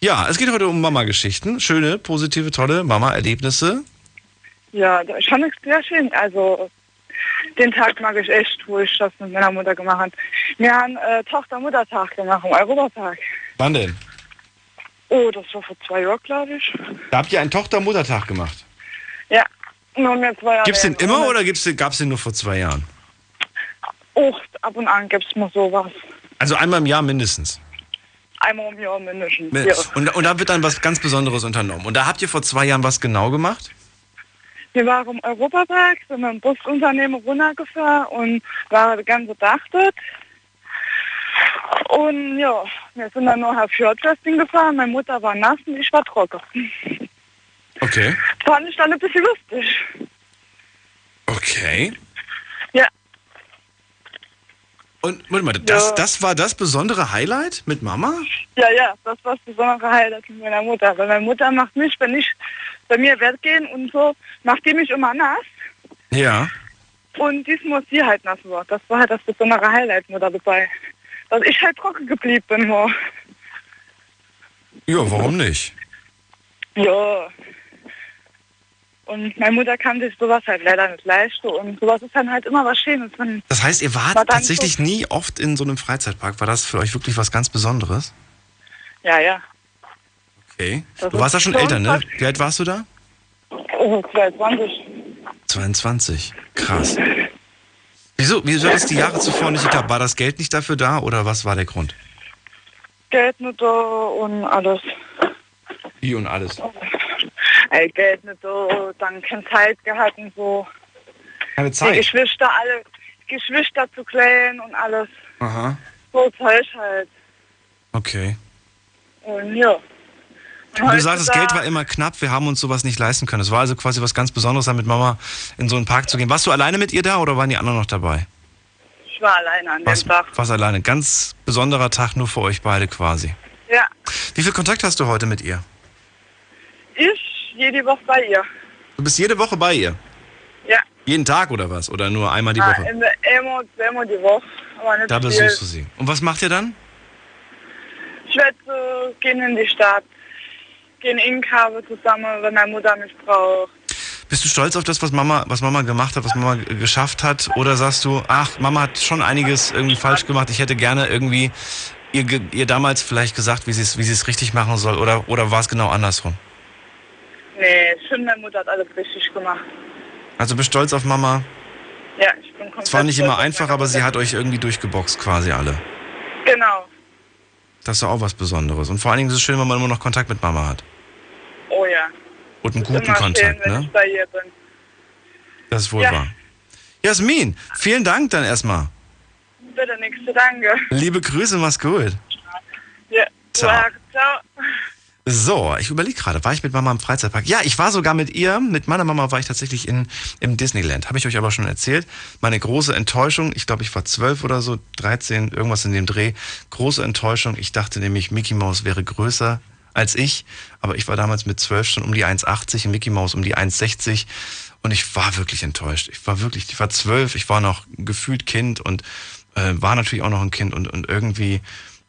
Ja, es geht heute um Mama-Geschichten. Schöne, positive, tolle Mama-Erlebnisse. Ja, ich fand es sehr schön. Also, den Tag mag ich echt, wo ich das mit meiner Mutter gemacht habe. Wir haben äh, Tochter-Mutter-Tag gemacht, am Europatag. Wann denn? Oh, das war vor zwei Jahren, glaube ich. Da habt ihr einen Tochter-Muttertag gemacht. Ja, nur mir zwei Jahre. Gibt's den immer oder gibt's den, gab's den nur vor zwei Jahren? Oh, ab und an gibt's mal sowas. Also einmal im Jahr mindestens. Einmal im Jahr mindestens. Ja. Und, und da wird dann was ganz Besonderes unternommen. Und da habt ihr vor zwei Jahren was genau gemacht? Wir waren im Europapark, sind mit dem Busunternehmen runtergefahren und waren den ganzen Tag dort. Und ja, wir sind dann noch auf Fjordwrestling gefahren. Meine Mutter war nass und ich war trocken. Okay. Fand ich dann ein bisschen lustig. Okay. Ja. Und warte mal, das, Ja. das war das besondere Highlight mit Mama? Ja, ja, das war das besondere Highlight mit meiner Mutter. Weil meine Mutter macht mich, wenn ich bei mir weggehen und so, macht die mich immer nass. Ja. Und diesmal sie halt nass war. Das war halt das besondere Highlight mit dabei. Dass ich halt trocken geblieben bin. Nur. Ja, warum nicht? Ja. Und meine Mutter kann sich sowas halt leider nicht leisten. Und sowas ist dann halt immer was Schönes. Wenn Das heißt, ihr wart dann tatsächlich so- nie oft in so einem Freizeitpark. War das für euch wirklich was ganz Besonderes? Ja, ja. Okay. Das Du warst ja schon älter, ne? Wie alt warst du da? Oh, 22. 22. Krass. Wieso, wieso es die Jahre zuvor nicht geklappt? War das Geld nicht dafür da oder was war der Grund? Geld nicht da und alles. Wie und alles. Ey, Geld nicht da, dann keine Zeit gehabt und so. Keine Die Zeit. Geschwister alle, Geschwister zu klären und alles. Aha. So Zeug halt. Okay. Und ja. Und du sagst, das Geld war immer knapp, wir haben uns sowas nicht leisten können. Es war also quasi was ganz Besonderes, dann mit Mama in so einen Park zu gehen. Warst du alleine mit ihr da oder waren die anderen noch dabei? Ich war alleine an Was, dem Tag. was alleine? Ganz besonderer Tag nur für euch beide quasi. Ja. Wie viel Kontakt hast du heute mit ihr? Ich jede Woche bei ihr. Du bist jede Woche bei ihr? Ja. Jeden Tag oder was? Oder nur einmal die Ah, Woche? immer, immer, die Woche. Da viel. besuchst du sie. Und was macht ihr dann? Ich werde so gehen in die Stadt. Gehen in Kabel zusammen, wenn meine Mutter mich braucht. Bist du stolz auf das, was Mama, was Mama gemacht hat, was Mama geschafft hat? Oder sagst du, ach, Mama hat schon einiges irgendwie falsch gemacht, ich hätte gerne irgendwie ihr, ihr damals vielleicht gesagt, wie sie es wie sie es richtig machen soll? Oder, oder war es genau andersrum? Nee, finde, meine Mutter hat alles richtig gemacht. Also bist stolz auf Mama. Ja, ich bin komplett Es war nicht immer einfach, aber sie hat euch irgendwie durchgeboxt, quasi alle. Genau. Das ist doch auch was Besonderes. Und vor allen Dingen ist es schön, wenn man immer noch Kontakt mit Mama hat. Oh ja. Und einen guten Kontakt, schön, ne? Das ist wohl Ja. wahr. Jasmin, vielen Dank dann erstmal. Bitte nichts zu danke. Liebe Grüße, mach's gut. Ja. Ciao. Ciao. So, ich überlege gerade, war ich mit Mama im Freizeitpark? Ja, ich war sogar mit ihr, mit meiner Mama war ich tatsächlich in, im Disneyland. Habe ich euch aber schon erzählt. Meine große Enttäuschung, ich glaube, ich war zwölf oder so, 13, irgendwas in dem Dreh. Große Enttäuschung. Ich dachte nämlich, Mickey Mouse wäre größer als ich. Aber ich war damals mit zwölf schon um die 1,80 und Mickey Mouse um die 1,60. Und ich war wirklich enttäuscht. Ich war wirklich, ich war zwölf, ich war noch gefühlt Kind und äh, war natürlich auch noch ein Kind und, und irgendwie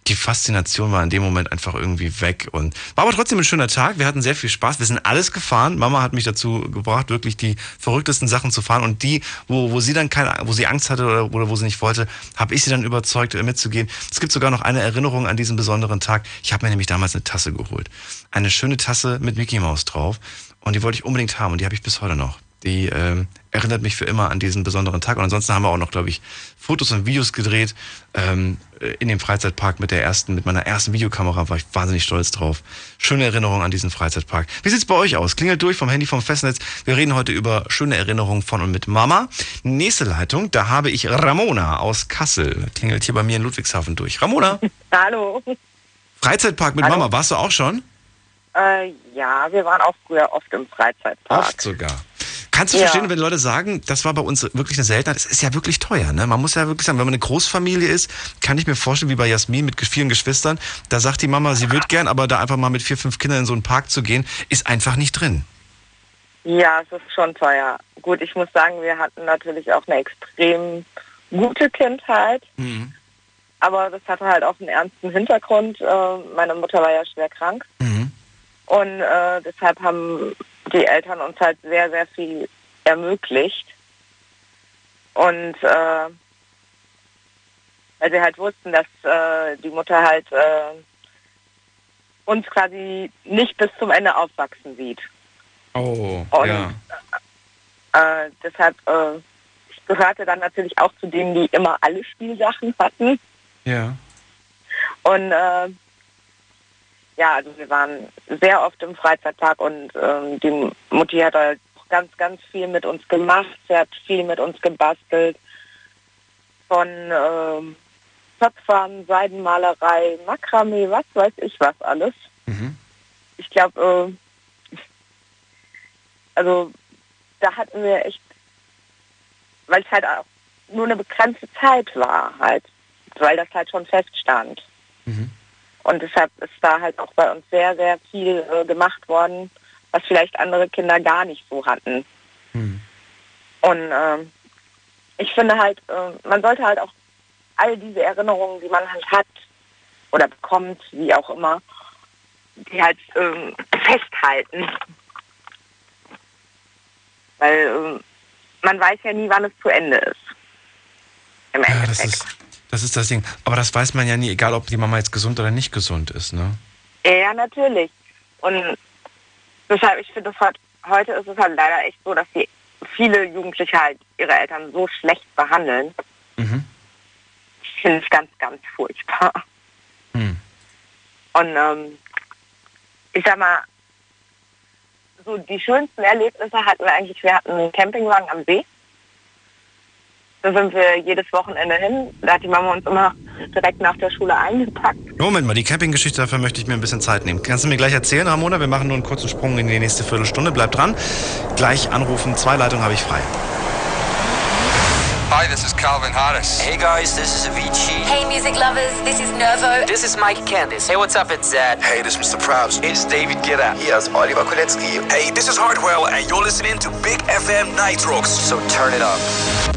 die Faszination war in dem Moment einfach irgendwie weg und war aber trotzdem ein schöner Tag. Wir hatten sehr viel Spaß. Wir sind alles gefahren. Mama hat mich dazu gebracht, wirklich die verrücktesten Sachen zu fahren und die, wo, wo sie dann keine, wo sie Angst hatte oder, oder wo sie nicht wollte, habe ich sie dann überzeugt, äh, mitzugehen. Es gibt sogar noch eine Erinnerung an diesen besonderen Tag. Ich habe mir nämlich damals eine Tasse geholt. Eine schöne Tasse mit Mickey Mouse drauf und die wollte ich unbedingt haben und die habe ich bis heute noch die äh, erinnert mich für immer an diesen besonderen Tag. Und ansonsten haben wir auch noch, glaube ich, Fotos und Videos gedreht ähm, in dem Freizeitpark mit der ersten, mit meiner ersten Videokamera. War ich wahnsinnig stolz drauf. Schöne Erinnerung an diesen Freizeitpark. Wie sieht's bei euch aus? Klingelt durch vom Handy, vom Festnetz. Wir reden heute über schöne Erinnerungen von und mit Mama. Nächste Leitung, da habe ich Ramona aus Kassel. Klingelt hier bei mir in Ludwigshafen durch. Ramona. (laughs) Hallo. Freizeitpark mit Hallo. Mama, warst du auch schon? Äh, ja, wir waren auch früher oft im Freizeitpark. Oft sogar. Kannst du Ja. verstehen, wenn Leute sagen, das war bei uns wirklich eine Seltenheit? Es ist ja wirklich teuer, ne? Man muss ja wirklich sagen, wenn man eine Großfamilie ist, kann ich mir vorstellen, wie bei Jasmin mit vielen Geschwistern, da sagt die Mama, sie wird gern, aber da einfach mal mit vier, fünf Kindern in so einen Park zu gehen, ist einfach nicht drin. Ja, es ist schon teuer. Gut, ich muss sagen, wir hatten natürlich auch eine extrem gute Kindheit, Mhm. aber das hatte halt auch einen ernsten Hintergrund. Äh, meine Mutter war ja schwer krank Mhm. und äh, deshalb haben die Eltern uns halt sehr, sehr viel ermöglicht. Und äh, weil sie halt wussten, dass äh, die Mutter halt äh, uns quasi nicht bis zum Ende aufwachsen sieht. Oh, Und ja. äh, deshalb, äh, ich gehörte dann natürlich auch zu denen, die immer alle Spielsachen hatten. Ja. Und äh, ja, also wir waren sehr oft im Freizeitpark und ähm, die Mutti hat halt ganz, ganz viel mit uns gemacht. Sie hat viel mit uns gebastelt. Von ähm, Töpfern, Seidenmalerei, Makramee, was weiß ich was alles. Ich glaube, äh, also da hatten wir echt, weil es halt auch nur eine begrenzte Zeit war halt, weil das halt schon feststand. Und deshalb ist da halt auch bei uns sehr, sehr viel äh, gemacht worden, was vielleicht andere Kinder gar nicht so hatten. Und ähm, ich finde halt, äh, man sollte halt auch all diese Erinnerungen, die man halt hat oder bekommt, wie auch immer, die halt ähm, festhalten. Weil ähm, man weiß ja nie, wann es zu Ende ist. Im Ja, Endeffekt. das ist, das ist das Ding. Aber das weiß man ja nie, egal ob die Mama jetzt gesund oder nicht gesund ist, ne? Ja, natürlich. Und deshalb, ich finde, halt, heute ist es halt leider echt so, dass die viele Jugendliche halt ihre Eltern so schlecht behandeln. Ich finde es ganz, ganz furchtbar. Und ähm, ich sag mal, so die schönsten Erlebnisse hatten wir eigentlich, wir hatten einen Campingwagen am See. Da sind wir jedes Wochenende hin. Da hat die Mama uns immer direkt nach der Schule eingepackt. Moment mal, die Campinggeschichte, dafür möchte ich mir ein bisschen Zeit nehmen. Kannst du mir gleich erzählen, Ramona? Wir machen nur einen kurzen Sprung in die nächste Viertelstunde. Bleib dran. Gleich anrufen. Zwei Leitungen habe ich frei. Hi, this is Calvin Harris. Hey guys, this is Avicii. Hey, music lovers, this is Nervo. This is Mike Candice. Hey, what's up? It's Zed. Hey, this is Mr. Probs. It's David Guetta. Here's Oliver Kolecki. Hey, this is Hardwell, and you're listening to Big FM Night Rocks. So turn it up.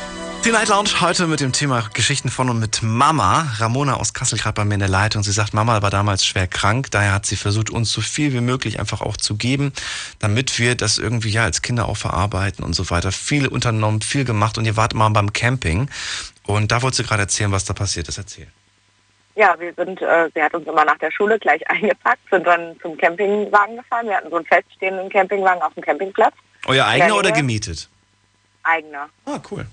Die Night Lounge heute mit dem Thema Geschichten von und mit Mama. Ramona aus Kassel gerade bei mir in der Leitung. Sie sagt, Mama war damals schwer krank, daher hat sie versucht, uns so viel wie möglich einfach auch zu geben, damit wir das irgendwie ja als Kinder auch verarbeiten und so weiter. Viel unternommen, viel gemacht und ihr wart mal beim Camping. Und da wolltest du gerade erzählen, was da passiert ist. Erzähl. Ja, wir sind, äh, sie hat uns immer nach der Schule gleich (laughs) eingepackt, sind dann zum Campingwagen gefahren. Wir hatten so einen feststehenden Campingwagen auf dem Campingplatz. Euer eigener der oder gemietet? Eigener. Ah, cool.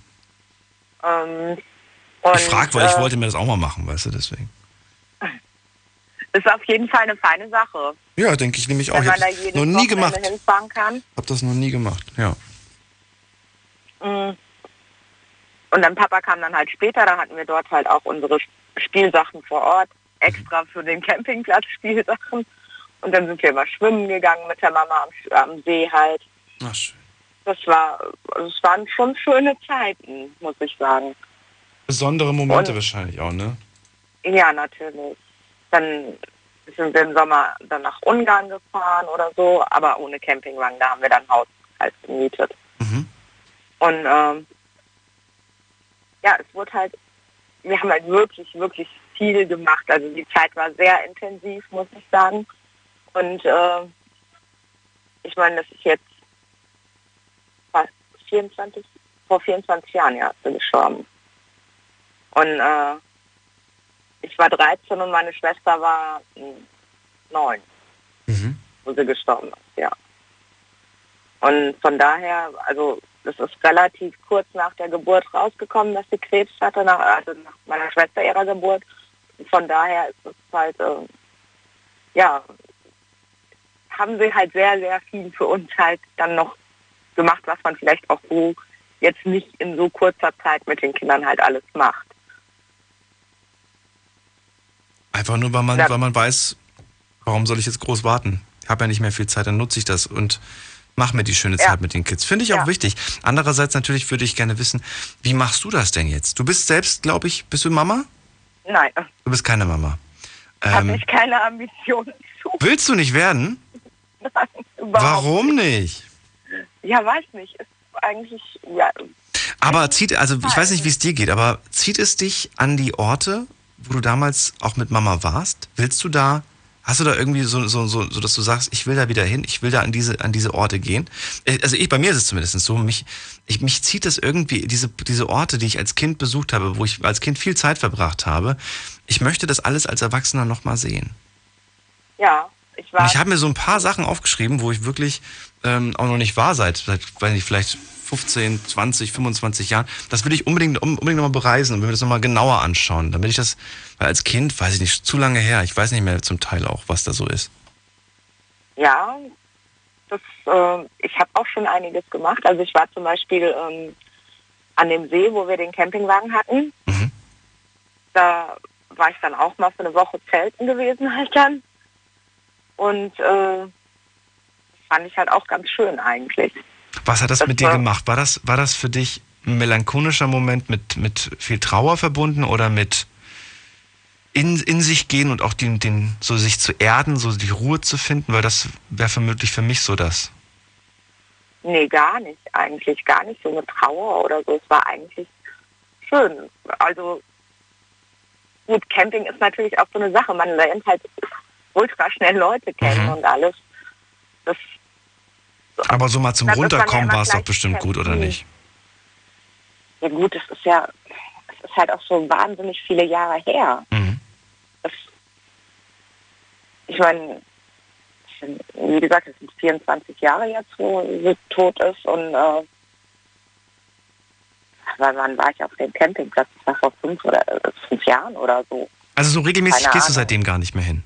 Ähm, und, ich frage, weil ich äh, wollte mir das auch mal machen, weißt du, deswegen. (laughs) Ist auf jeden Fall eine feine Sache. Ja, denke ich nämlich auch. wenn Ich man da habe jedes noch nie Wochenende gemacht. hinfahren kann. Hab das noch nie gemacht, ja. Mm. Und dann Papa kam dann halt später, da hatten wir dort halt auch unsere Spielsachen vor Ort, extra für den Campingplatz Spielsachen. Und dann sind wir immer schwimmen gegangen mit der Mama am, am See halt. Ach, schön. Das war, also es waren schon schöne Zeiten, muss ich sagen. Besondere Momente Und- wahrscheinlich auch, ne? Ja, natürlich. Dann sind wir im Sommer dann nach Ungarn gefahren oder so, aber ohne Campingwagen, da haben wir dann Haus halt gemietet. Und ähm, ja, es wurde halt, wir haben halt wirklich, wirklich viel gemacht. Also die Zeit war sehr intensiv, muss ich sagen. Und äh, ich meine, das ist jetzt 24, vor 24 Jahren ja, ist sie gestorben. Und äh, ich war 13 und meine Schwester war hm, 9, wo sie gestorben ist, ja. Und von daher, also es ist relativ kurz nach der Geburt rausgekommen, dass sie Krebs hatte, nach, also nach meiner Schwester ihrer Geburt. Von daher ist es halt, äh, ja, haben sie halt sehr, sehr viel für uns halt dann noch gemacht, was man vielleicht auch so jetzt nicht in so kurzer Zeit mit den Kindern halt alles macht. Einfach nur, weil man, weil man weiß, warum soll ich jetzt groß warten? Ich habe ja nicht mehr viel Zeit, dann nutze ich das und mache mir die schöne Zeit mit den Kids. Finde ich auch Ja. wichtig. Andererseits natürlich würde ich gerne wissen, wie machst du das denn jetzt? Du bist selbst, glaube ich, bist du Mama? Nein, Du bist keine Mama. habe Ähm, ich keine Ambitionen zu. willst du nicht werden? (laughs) Nein, Warum nicht? Ja, weiß nicht. Ist eigentlich, ja, Aber zieht, also ich weiß nicht, wie es dir geht, aber zieht es dich an die Orte, wo du damals auch mit Mama warst? Willst du da, hast du da irgendwie so, so, so, so dass du sagst, ich will da wieder hin, ich will da an diese, an diese Orte gehen? Äh, Also ich, bei mir ist es zumindest so, mich, ich, mich zieht es irgendwie, diese, diese Orte, die ich als Kind besucht habe, wo ich als Kind viel Zeit verbracht habe, ich möchte das alles als Erwachsener nochmal sehen. ja, ich war. Und ich habe mir so ein paar Sachen aufgeschrieben, wo ich wirklich ähm, auch noch nicht war seit, seit weiß nicht, vielleicht 15, 20, 25 Jahren. Das will ich unbedingt, unbedingt nochmal bereisen und mir das nochmal genauer anschauen. Damit ich das, weil als Kind, weiß ich nicht, zu lange her, ich weiß nicht mehr zum Teil auch, was da so ist. Ja, das, äh, ich habe auch schon einiges gemacht. Also ich war zum Beispiel ähm, an dem See, wo wir den Campingwagen hatten. Da war ich dann auch mal für eine Woche zelten gewesen halt dann. Und äh, fand ich halt auch ganz schön eigentlich. Was hat das, Das mit dir gemacht? War das, war das für dich ein melancholischer Moment mit, mit viel Trauer verbunden oder mit in, in sich gehen und auch den, den, so sich zu erden, so die Ruhe zu finden? Weil das wäre vermutlich für mich so das. Nee, gar nicht. Eigentlich gar nicht so eine Trauer oder so. Es war eigentlich schön. Also gut, Camping ist natürlich auch so eine Sache. Man lernt halt ultra schnell Leute kennen Mhm. und alles. Das, Aber so mal zum ja Runterkommen war es doch bestimmt gut, oder nicht? ja gut, das ist ja, das ist halt auch so wahnsinnig viele Jahre her. Mhm. Das, ich meine, es wie gesagt, es sind 24 Jahre jetzt, wo sie tot ist und äh, weil wann war ich auf dem Campingplatz? Das war vor fünf oder äh, fünf Jahren oder so. Also so regelmäßig Keine gehst du seitdem gar nicht mehr hin?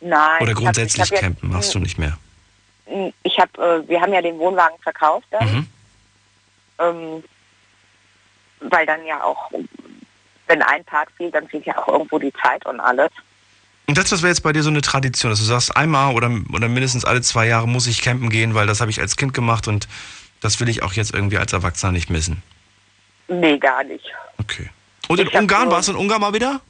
Nein. Oder grundsätzlich ich hab campen machst du nicht mehr? Ich habe, äh, wir haben ja den Wohnwagen verkauft dann, Mhm. ähm, weil dann ja auch, wenn ein Part fehlt, dann fehlt ja auch irgendwo die Zeit und alles. Und das, das wäre jetzt bei dir so eine Tradition, dass du sagst, einmal oder, oder mindestens alle zwei Jahre muss ich campen gehen, weil das habe ich als Kind gemacht und das will ich auch jetzt irgendwie als Erwachsener nicht missen. Nee, gar nicht. Okay. Und in Ich hab Ungarn, warst du in Ungarn mal wieder?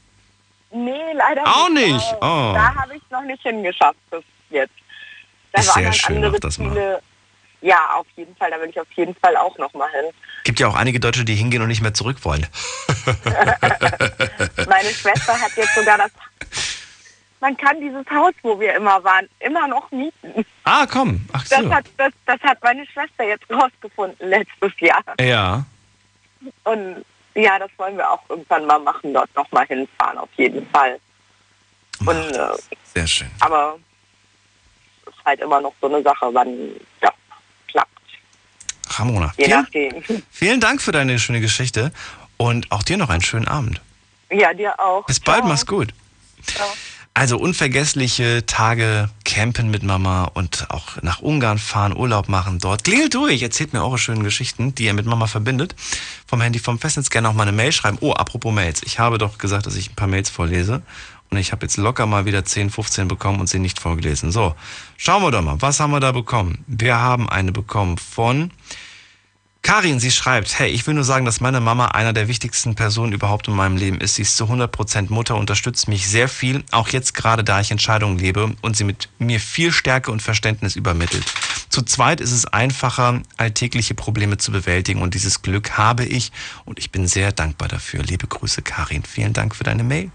Nee, leider Auch nicht. nicht? Da, Oh. da habe ich noch nicht hingeschafft bis jetzt. Da Ist sehr dann schön, mach das mal. Ziele. Ja, auf jeden Fall. Da will ich auf jeden Fall auch noch mal hin. Gibt ja auch einige Deutsche, die hingehen und nicht mehr zurück wollen. (laughs) Meine Schwester hat jetzt sogar das. Man kann dieses Haus, wo wir immer waren, immer noch mieten. Ah, komm. Ach so. Das hat, das, das hat meine Schwester jetzt rausgefunden letztes Jahr. Ja. Und ja, das wollen wir auch irgendwann mal machen, dort noch mal hinfahren, auf jeden Fall. Und, äh, Sehr schön. aber halt immer noch so eine Sache, wann ja, klappt. Ramona. Je Vielen, nachdem. (laughs) vielen Dank für deine schöne Geschichte und auch dir noch einen schönen Abend. Ja, dir auch. Bis bald, Ciao. mach's gut. Ciao. Also unvergessliche Tage campen mit Mama und auch nach Ungarn fahren, Urlaub machen dort. Klingelt durch, erzählt mir eure schönen Geschichten, die ihr mit Mama verbindet. Vom Handy vom Festnetz gerne auch mal eine Mail schreiben. Oh, apropos Mails. Ich habe doch gesagt, dass ich ein paar Mails vorlese. Und ich habe jetzt locker mal wieder 10, 15 bekommen und sie nicht vorgelesen. So, schauen wir doch mal, was haben wir da bekommen? Wir haben eine bekommen von Karin, sie schreibt, hey, ich will nur sagen, dass meine Mama einer der wichtigsten Personen überhaupt in meinem Leben ist. Sie ist zu 100% Mutter, unterstützt mich sehr viel, auch jetzt gerade, da ich Entscheidungen lebe und sie mit mir viel Stärke und Verständnis übermittelt. Zu zweit ist es einfacher, alltägliche Probleme zu bewältigen und dieses Glück habe ich und ich bin sehr dankbar dafür. Liebe Grüße, Karin. Vielen Dank für deine Mail.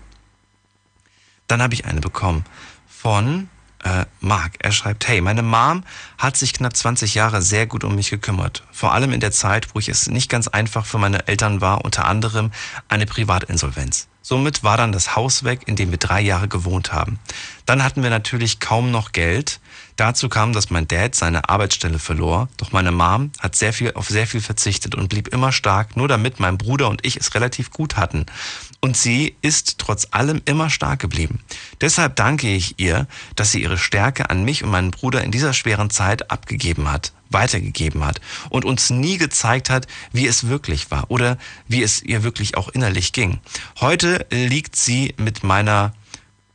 Dann habe ich eine bekommen von äh, Marc. Er schreibt, hey, meine Mom hat sich knapp 20 Jahre sehr gut um mich gekümmert. Vor allem in der Zeit, wo ich es nicht ganz einfach für meine Eltern war, unter anderem eine Privatinsolvenz. Somit war dann das Haus weg, in dem wir drei Jahre gewohnt haben. Dann hatten wir natürlich kaum noch Geld. Dazu kam, dass mein Dad seine Arbeitsstelle verlor, doch meine Mom hat sehr viel auf sehr viel verzichtet und blieb immer stark, nur damit mein Bruder und ich es relativ gut hatten. Und sie ist trotz allem immer stark geblieben. Deshalb danke ich ihr, dass sie ihre Stärke an mich und meinen Bruder in dieser schweren Zeit abgegeben hat, weitergegeben hat und uns nie gezeigt hat, wie es wirklich war oder wie es ihr wirklich auch innerlich ging. Heute liegt sie mit meiner,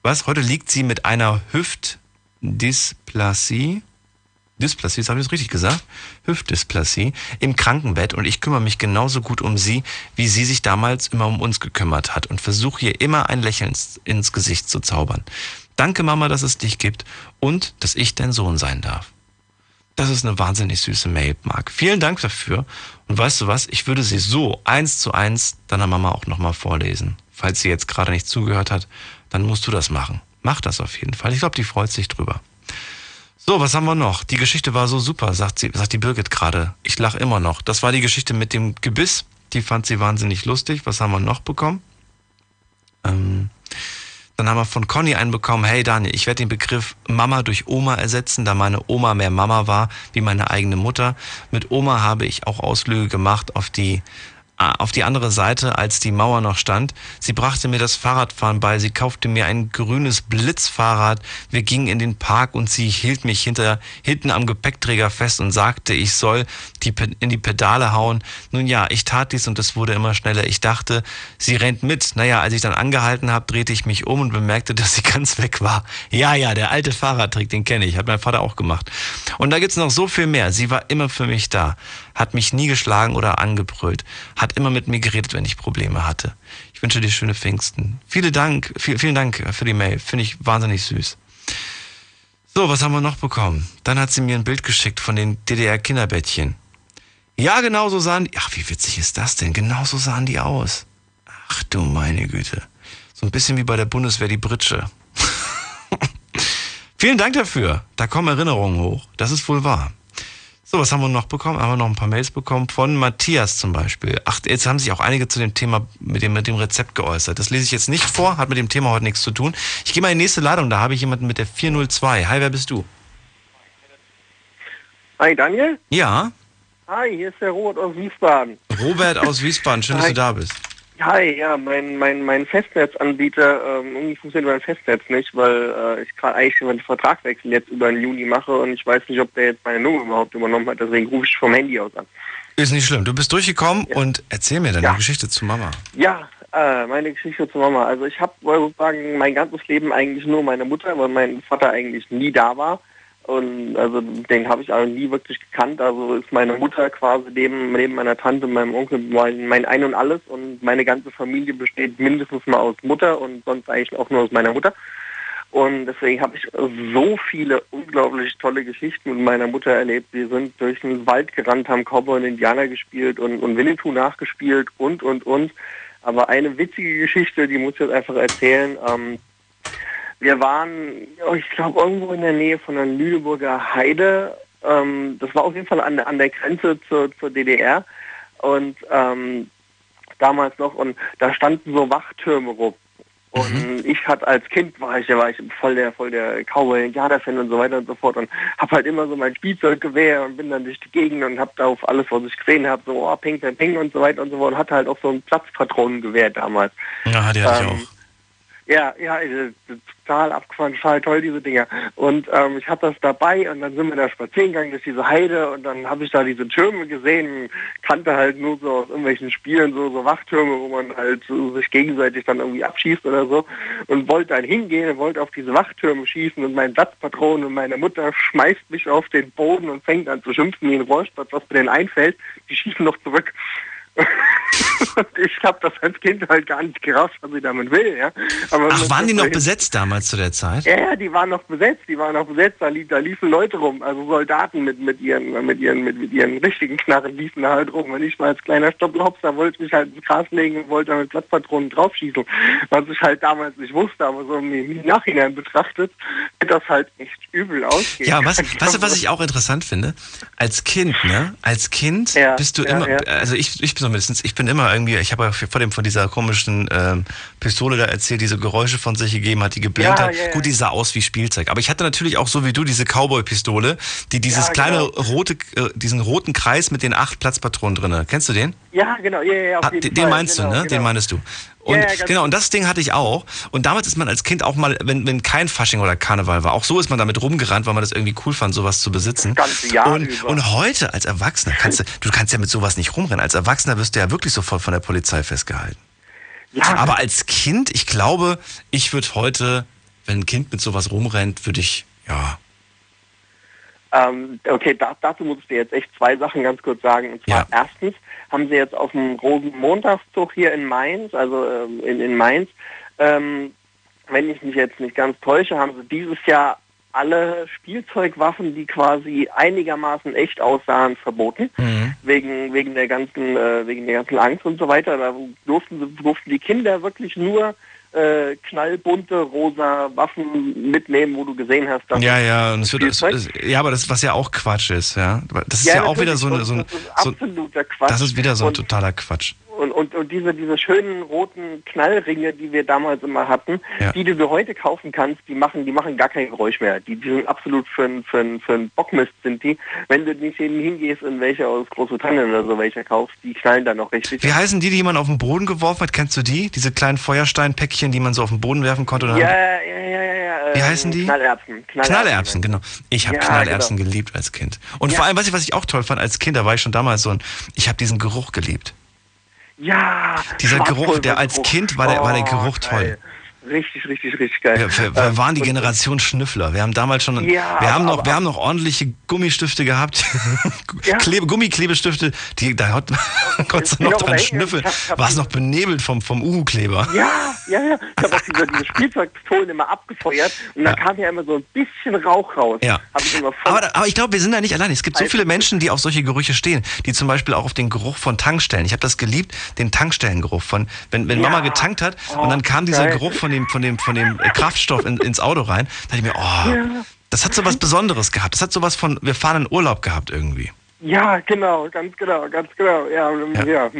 was? Heute liegt sie mit einer Hüftdysplasie Dysplasie, das habe ich das richtig gesagt? Hüftdysplasie im Krankenbett und ich kümmere mich genauso gut um sie, wie sie sich damals immer um uns gekümmert hat und versuche ihr immer ein Lächeln ins, Gesicht zu zaubern. Danke Mama, dass es dich gibt und dass ich dein Sohn sein darf. Das ist eine wahnsinnig süße Mail, Marc. Vielen Dank dafür. Und weißt du was? Ich würde sie so eins zu eins deiner Mama auch nochmal vorlesen. Falls sie jetzt gerade nicht zugehört hat, dann musst du das machen. Mach das auf jeden Fall. Ich glaube, die freut sich drüber. So, was haben wir noch? Die Geschichte war so super, sagt sie, sagt die Birgit gerade. Ich lache immer noch. Das war die Geschichte mit dem Gebiss. Die fand sie wahnsinnig lustig. Was haben wir noch bekommen? Ähm, dann haben wir von Conny einen bekommen, hey Daniel, ich werde den Begriff Mama durch Oma ersetzen, da meine Oma mehr Mama war wie meine eigene Mutter. Mit Oma habe ich auch Ausflüge gemacht auf die auf die andere Seite, als die Mauer noch stand. Sie brachte mir das Fahrradfahren bei. Sie kaufte mir ein grünes Blitzfahrrad. Wir gingen in den Park und sie hielt mich hinter, hinten am Gepäckträger fest und sagte, ich soll die, in die Pedale hauen. Nun ja, ich tat dies und es wurde immer schneller. Ich dachte, sie rennt mit. Naja, als ich dann angehalten habe, drehte ich mich um und bemerkte, (laughs) dass sie ganz weg war. Ja, ja, der alte Fahrradtrick, den kenne ich. Hat mein Vater auch gemacht. Und da gibt's noch so viel mehr. Sie war immer für mich da hat mich nie geschlagen oder angebrüllt, hat immer mit mir geredet, wenn ich Probleme hatte. Ich wünsche dir schöne Pfingsten. Vielen Dank, viel, vielen Dank für die Mail. Finde ich wahnsinnig süß. So, was haben wir noch bekommen? Dann hat sie mir ein Bild geschickt von den DDR-Kinderbettchen. Ja, genau so sahen die. Ach, wie witzig ist das denn? Genau so sahen die aus. Ach du meine Güte. So ein bisschen wie bei der Bundeswehr die Britsche. (laughs) Vielen Dank dafür. Da kommen Erinnerungen hoch. Das ist wohl wahr. So, was haben wir noch bekommen? Haben wir noch ein paar Mails bekommen von Matthias zum Beispiel. Ach, jetzt haben sich auch einige zu dem Thema mit dem, mit dem Rezept geäußert. Das lese ich jetzt nicht vor, hat mit dem Thema heute nichts zu tun. Ich gehe mal in die nächste Ladung, da habe ich jemanden mit der 402. Hi, wer bist du? Hi, Daniel? Ja, Hi, hier ist der Robert aus Wiesbaden. Robert aus Wiesbaden, schön, dass Hi. du da bist. Hi, ja, mein, mein, mein Festnetzanbieter, ähm, irgendwie funktioniert mein Festnetz nicht, weil äh, ich gerade eigentlich meinen Vertragwechsel jetzt über den Juni mache und ich weiß nicht, ob der jetzt meine Nummer überhaupt übernommen hat, deswegen rufe ich vom Handy aus an. Ist nicht schlimm. Du bist durchgekommen und erzähl mir deine Geschichte zu Mama. Ja, äh, meine Geschichte zu Mama. Also ich habe sozusagen mein ganzes Leben eigentlich nur meine Mutter, weil mein Vater eigentlich nie da war. Und also den habe ich auch nie wirklich gekannt. Also ist meine Mutter quasi neben, neben meiner Tante, meinem Onkel mein, mein Ein und Alles. Und meine ganze Familie besteht mindestens mal aus Mutter und sonst eigentlich auch nur aus meiner Mutter. Und deswegen habe ich so viele unglaublich tolle Geschichten mit meiner Mutter erlebt. Wir sind durch den Wald gerannt, haben Cowboy und Indianer gespielt und, und Winnetou nachgespielt und, und, und. Aber eine witzige Geschichte, die muss ich jetzt einfach erzählen. Ähm, wir waren, oh, ich glaube, irgendwo in der Nähe von der Lüneburger Heide. Ähm, das war auf jeden Fall an, an der Grenze zur, zur DDR. Und ähm, damals noch, und da standen so Wachtürme rum. Und ich hatte als Kind war ich, ja war ich voll der, voll der Cowboy Indianer-Fan und so weiter und so fort und habe halt immer so mein Spielzeuggewehr und bin dann durch die Gegend und habe da auf alles, was ich gesehen habe, so oh, ping, ping, ping und so weiter und so fort und hatte halt auch so ein Platzpatronengewehr damals. Ja, die hatte ich Ähm, auch. Ja, ja, total abgefahren, total toll, diese Dinger. Und ähm, ich hatte das dabei und dann sind wir da spazieren gegangen durch diese Heide und dann habe ich da diese Türme gesehen, kannte halt nur so aus irgendwelchen Spielen so, so Wachtürme, wo man halt so sich gegenseitig dann irgendwie abschießt oder so und wollte dann hingehen und wollte auf diese Wachtürme schießen und mein Satzpatron und meine Mutter schmeißt mich auf den Boden und fängt an zu schimpfen wie ein Rohrspatz, was mir denn einfällt. Die schießen noch zurück. Und (laughs) ich habe das als Kind halt gar nicht gerafft, was ich damit will, ja. Aber Ach, waren die noch besetzt damals zu der Zeit? ja, ja, die waren noch besetzt, die waren noch besetzt, da, lief, da liefen Leute rum, also Soldaten mit, mit ihren, mit ihren, mit, mit ihren richtigen Knarren liefen da halt rum. Und ich war als kleiner Stoppelhopster, wollte mich halt ins Gras legen und wollte mit Platzpatronen draufschießen. Was ich halt damals nicht wusste, aber so im, Nachhinein betrachtet, hätte das halt echt übel ausgehen. Ja, was, (laughs) weißt du, was ich auch interessant finde? Als Kind, ne? Als Kind bist du ja, immer, ja. also ich, ich zumindest, ich bin immer irgendwie, ich habe ja vor dem von dieser komischen ähm, Pistole da erzählt, die so Geräusche von sich gegeben hat, die geblinkt Ja, hat. ja. Gut, die sah aus wie Spielzeug. Aber ich hatte natürlich auch so wie du diese Cowboy-Pistole, die dieses Ja, kleine genau. rote, äh, diesen roten Kreis mit den acht Platzpatronen drinne. Kennst du den? Ja, genau, ja, ja, auf Ah, jeden den, den Fall. meinst genau, du, ne? Genau. Den meinst du. Und Ja, ja, genau, und das Ding hatte ich auch. Und damals ist man als Kind auch mal, wenn, wenn kein Fasching oder Karneval war, auch so ist man damit rumgerannt, weil man das irgendwie cool fand, sowas zu besitzen. Das ganze Jahr und, über. und heute als Erwachsener kannst du, du kannst ja mit sowas nicht rumrennen. Als Erwachsener wirst du ja wirklich sofort von der Polizei festgehalten. Ja. Aber als Kind, ich glaube, ich würde heute, wenn ein Kind mit sowas rumrennt, würde ich, ja, Ähm, okay, da, dazu muss ich dir jetzt echt zwei Sachen ganz kurz sagen. Und zwar erstens haben sie jetzt auf dem Rosenmontagszug hier in Mainz, also ähm, in, in Mainz, ähm, wenn ich mich jetzt nicht ganz täusche, haben sie dieses Jahr alle Spielzeugwaffen, die quasi einigermaßen echt aussahen, verboten. Wegen, wegen der ganzen, äh, wegen der ganzen Angst und so weiter. Da durften, durften die Kinder wirklich nur äh, knallbunte rosa Waffen mitnehmen, wo du gesehen hast, dass ja, ja, und es wird, es, es, ja, aber das, was ja auch Quatsch ist, ja. Das ist ja, auch wieder so eine, so, ein- so absoluter Quatsch. das ist wieder so ein Und- totaler Quatsch. Und, und, und diese, diese schönen roten Knallringe, die wir damals immer hatten, Ja. die, die du heute kaufen kannst, die machen, die machen gar kein Geräusch mehr. Die, die sind absolut für einen für ein- für ein Bockmist sind die. Wenn du nicht hin- hingehst und welche aus Großbritannien oder so welche kaufst, die knallen dann noch richtig. Wie heißen die, die man auf den Boden geworfen hat? Kennst du die? Diese kleinen Feuersteinpäckchen, die man so auf den Boden werfen konnte? Ja, ja, ja, ja, ja. Wie ähm, heißen die? Knallerbsen. Knallerbsen, genau. Ich habe Ja, Knallerbsen genau. geliebt als Kind. Und Ja. vor allem, was ich, was ich auch toll fand als Kind, da war ich schon damals so ein, ich habe diesen Geruch geliebt. Ja. Dieser Geruch, der als Schwarzpulvergeruch. Kind war der, war der Oh, Geruch toll. Richtig, richtig, richtig geil. Wir, wir, wir waren die Generation Schnüffler. Wir haben damals schon, Ja, wir haben noch, wir haben noch ordentliche Gummistifte gehabt, (laughs) Klebe, Gummiklebestifte, die da hat (laughs) konntest du noch noch dran schnüffeln. War es noch benebelt vom vom Uhu-Kleber? Ja, ja, ja. Ich habe auch diese, diese Spielzeugpistolen immer abgefeuert und da kam ja immer so ein bisschen Rauch raus. Ja. Ich Aber, aber ich glaube, wir sind da nicht allein. Es gibt so viele Menschen, die auf solche Gerüche stehen, die zum Beispiel auch auf den Geruch von Tankstellen. Ich habe das geliebt, den Tankstellengeruch von, wenn, wenn Ja. Mama getankt hat und dann Oh, kam dieser geil. Geruch von dem, von dem, von dem äh, Kraftstoff in, ins Auto rein. Da dachte ich mir, oh, Ja. das hat so was Besonderes gehabt. Das hat so was von, wir fahren in Urlaub gehabt irgendwie. Ja, genau, ganz genau, ganz genau. Ja, ja.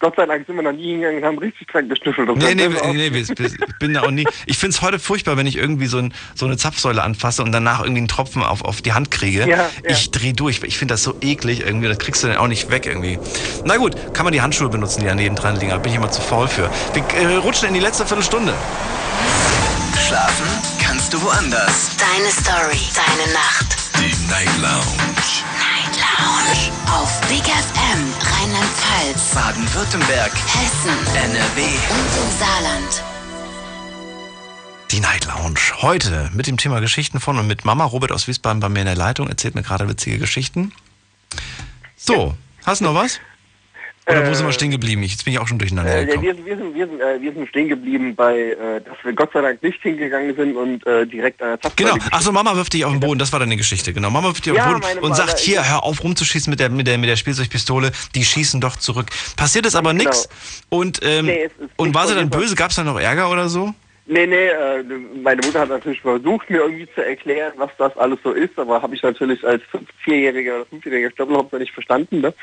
Gott sei Dank sind wir noch nie hingegangen und haben richtig dran geschnüffelt. Nee, nee, nee, nee, ich bin da auch nie. Ich finde es heute furchtbar, wenn ich irgendwie so, ein, so eine Zapfsäule anfasse und danach irgendwie einen Tropfen auf, auf die Hand kriege. Ja, ja. Ich drehe durch. Ich finde das so eklig irgendwie. Das kriegst du dann auch nicht weg irgendwie. Na gut, kann man die Handschuhe benutzen, die daneben dran liegen. Da bin ich immer zu faul für. Wir äh, rutschen in die letzte Viertelstunde. Schlafen kannst du woanders. Deine Story, deine Nacht. Die Night Lounge. Night Lounge. Auf Big FM, Rheinland-Pfalz, Baden-Württemberg, Hessen, NRW. und im Saarland. Die Night Lounge. Heute mit dem Thema Geschichten von und mit Mama Robert aus Wiesbaden bei mir in der Leitung. Erzählt mir gerade witzige Geschichten. So, hast du noch was? (laughs) Oder wo sind wir stehen geblieben? Jetzt bin ich auch schon durcheinander Äh, ja, wir, sind, wir, sind, wir, sind, äh, wir sind stehen geblieben bei, äh, dass wir Gott sei Dank nicht hingegangen sind und äh, direkt an der Zapfsäule Genau. Achso, Mama wirft dich auf den Boden. Das war deine Geschichte. Genau. Mama wirft dich auf den Boden und Mama, sagt, hier, hör auf rumzuschießen mit der, mit der, mit der Spielzeugpistole. Die schießen doch zurück. Passiert ist aber Genau. nichts. Und, ähm, Nee, und war sie dann böse? Gab es dann noch Ärger oder so? Nee, nee, äh, meine Mutter hat natürlich versucht, mir irgendwie zu erklären, was das alles so ist, aber habe ich natürlich als Vierjähriger oder Fünfjähriger Stoppelhopfer nicht verstanden. Ne?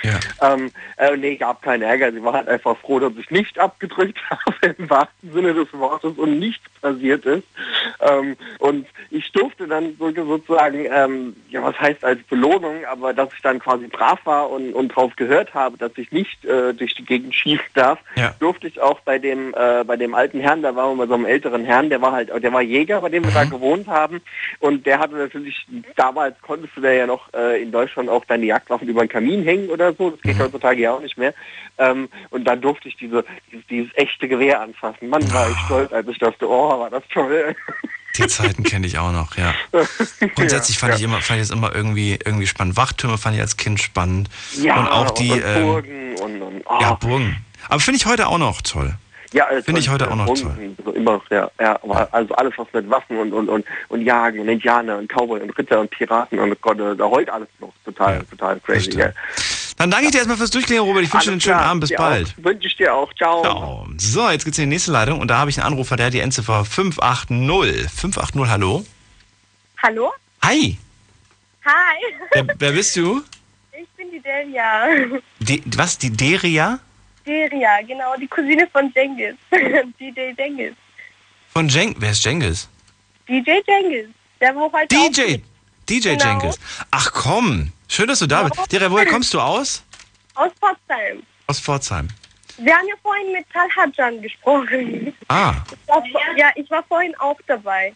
Ähm, äh, nee, gab keinen Ärger. Sie war halt einfach froh, dass ich nicht abgedrückt (laughs) habe im wahrsten Sinne des Wortes und nichts passiert ist. Ähm, und ich durfte dann so- sozusagen, ähm, ja, was heißt als Belohnung, aber dass ich dann quasi brav war und, und drauf gehört habe, dass ich nicht äh, durch die Gegend schießen darf, durfte ich auch bei dem äh, bei dem alten Herrn, da waren wir bei so einem älteren Herrn, der war halt, der war Jäger, bei dem wir da gewohnt haben und der hatte natürlich, damals konntest du da ja noch äh, in Deutschland auch deine Jagdwaffen über den Kamin hängen oder so, das geht heutzutage ja auch nicht mehr ähm, und dann durfte ich diese, dieses, dieses echte Gewehr anfassen. Mann, war ich stolz, als ich dachte, oh, war das toll. Die Zeiten kenne ich auch noch, ja. (laughs) Grundsätzlich fand ich immer, fand ich es immer irgendwie, irgendwie spannend. Wachtürme fand ich als Kind spannend. Ja, und auch die, und ähm, Burgen und, und oh. ja, Burgen. Aber finde ich heute auch noch toll. Ja, also Finde ich heute auch noch Runden, So immer noch, ja, ja, also alles was mit Waffen und, und, und, und Jagen und Indianer und Cowboy und Ritter und Piraten und Gott, äh, da heult alles noch total, total crazy. Ja. Dann danke ich dir erstmal fürs Durchklären, Robert. Ich wünsche dir einen schönen klar, Abend. Bis dir bald. Auch. Wünsche ich dir auch. Ciao. Ciao. So, jetzt geht's in die nächste Leitung und da habe ich einen Anrufer, der hat die Endziffer 580. 580, hallo? Hallo? Hi, Hi. wer, wer bist du? Ich bin die Delia. Die, was, die Deria? Delia, genau, die Cousine von Jengis. (laughs) DJ Jengis. Von Jeng, wer ist Jengis? DJ Jengis. Der wo heute DJ, DJ Genau. Jengis. Ach komm, schön, dass du da bist. Deria, woher kommst du aus? Aus Potsdam. Aus Pforzheim. Wir haben ja vorhin mit Talhajan gesprochen. Ah, Ich war, ja, ich war vorhin auch dabei.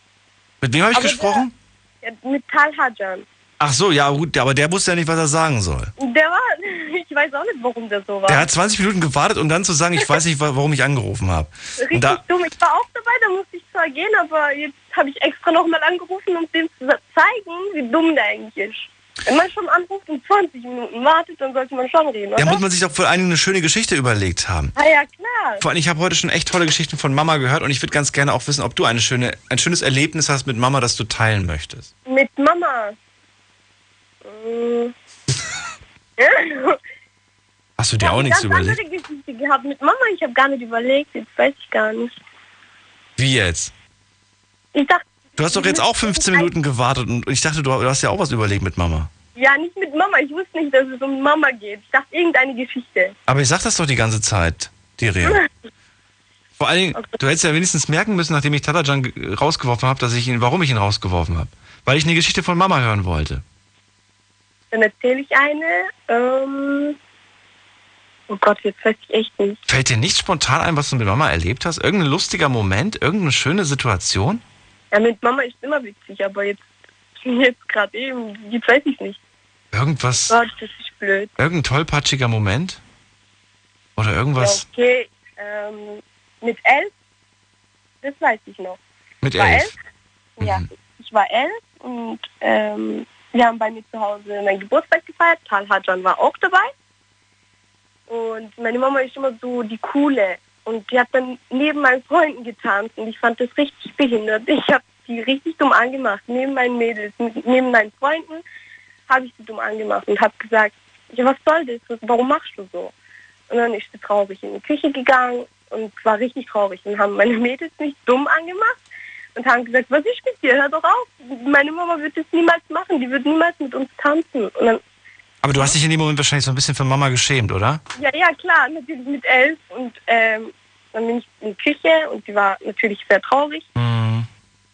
mit wem habe ich Aber gesprochen? Der, mit Talhajan. Ach so, ja gut, aber der wusste ja nicht, was er sagen soll. Der war, (laughs) ich weiß auch nicht, warum der so war. Der hat 20 Minuten gewartet, um dann zu sagen, ich weiß nicht, wa- warum ich angerufen habe. Richtig da, dumm. Ich war auch dabei, da musste ich zwar gehen, aber jetzt habe ich extra nochmal angerufen, um dem zu zeigen, wie dumm der eigentlich ist. Wenn man schon anruft und 20 Minuten wartet, dann sollte man schon reden, da oder? muss man sich doch vor allen Dingen eine schöne Geschichte überlegt haben. ah ja, klar. Vor allem, ich habe heute schon echt tolle Geschichten von Mama gehört und ich würde ganz gerne auch wissen, ob du eine schöne, ein schönes Erlebnis hast mit Mama, das du teilen möchtest. Mit Mama. Mm. (laughs) Hast du dir Ich auch nichts eine ganz überlegt? andere Geschichte gehabt mit Mama. Ich habe gar nicht überlegt. Jetzt weiß ich gar nicht. Wie jetzt? Ich dachte, Du hast doch jetzt auch 15 Minuten gewartet und ich dachte, du hast ja auch was überlegt mit Mama. ja, nicht mit Mama. Ich wusste nicht, dass es um Mama geht. Ich dachte, irgendeine Geschichte. Aber ich sag das doch die ganze Zeit, Diria. (laughs) Vor allen Dingen, du hättest ja wenigstens merken müssen, nachdem ich Tatajan ge- rausgeworfen habe, dass ich ihn, warum ich ihn rausgeworfen habe. Weil ich eine Geschichte von Mama hören wollte. Dann erzähle ich eine. Ähm oh Gott, jetzt weiß ich echt nicht. Fällt dir nicht spontan ein, was du mit Mama erlebt hast? Irgendein lustiger Moment? Irgendeine schöne Situation? Ja, mit Mama ist immer witzig, aber jetzt, (laughs) jetzt gerade eben, jetzt weiß ich nicht. Irgendwas, Gott, das ist blöd. irgendein tollpatschiger Moment? Oder irgendwas Ja, okay, ähm, mit elf, das weiß ich noch. mit war elf? Mhm. Ja, ich war elf und ähm, wir haben bei mir zu Hause meinen Geburtstag gefeiert. Tal Hajan war auch dabei. Und meine Mama ist immer so die Coole. Und die hat dann neben meinen Freunden getanzt und ich fand das richtig behindert. Ich habe die richtig dumm angemacht, neben meinen Mädels, neben meinen Freunden habe ich sie dumm angemacht und habe gesagt, ja, was soll das? Warum machst du so? Und dann ist sie traurig in die Küche gegangen und war richtig traurig. Und haben meine Mädels mich dumm angemacht und haben gesagt, was ist mit dir? Hör doch auf. Meine Mama wird das niemals machen. Die wird niemals mit uns tanzen. Dann, Aber du hast dich in dem Moment wahrscheinlich so ein bisschen für Mama geschämt, oder? ja, ja, klar, natürlich mit elf. Und ähm, dann bin ich in die Küche und sie war natürlich sehr traurig. Mhm.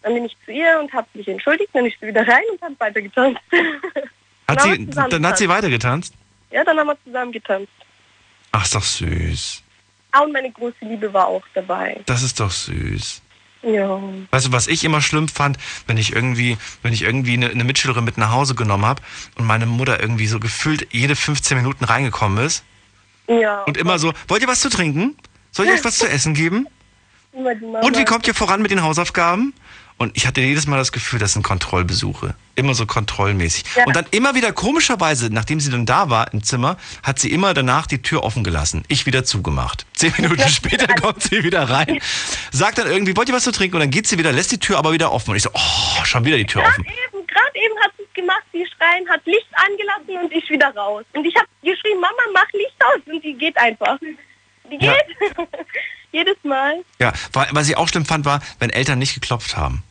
Dann bin ich zu ihr und habe mich entschuldigt. Dann ist sie wieder rein und hat weiter getanzt. (laughs) Hat Dann sie, dann hat sie getanzt. weitergetanzt? Ja, dann haben wir zusammen getanzt. Ach, ist doch süß. Ah, und meine große Liebe war auch dabei. Das ist doch süß. Ja. Weißt du, was ich immer schlimm fand, wenn ich irgendwie, wenn ich irgendwie eine, eine Mitschülerin mit nach Hause genommen habe und meine Mutter irgendwie so gefühlt jede 15 Minuten reingekommen ist Ja. und immer so, wollt ihr was zu trinken? Soll ich euch was zu essen geben? Und wie kommt ihr voran mit den Hausaufgaben? Und ich hatte jedes Mal das Gefühl, das sind Kontrollbesuche. Immer so kontrollmäßig. Ja. Und dann immer wieder komischerweise, nachdem sie dann da war im Zimmer, hat sie immer danach die Tür offen gelassen. Ich wieder zugemacht. Zehn Minuten später kommt sie wieder rein, sagt dann irgendwie, wollt ihr was zu trinken? Und dann geht sie wieder, lässt die Tür aber wieder offen. Und ich so, oh, schon wieder die Tür offen. Eben, gerade eben hat sie es gemacht, sie schreien, hat Licht angelassen und ich wieder raus. Und ich habe geschrien, Mama, mach Licht aus. Und die geht einfach. Die geht. Ja. (laughs) Jedes Mal. Ja, weil, was ich auch schlimm fand, war, wenn Eltern nicht geklopft haben.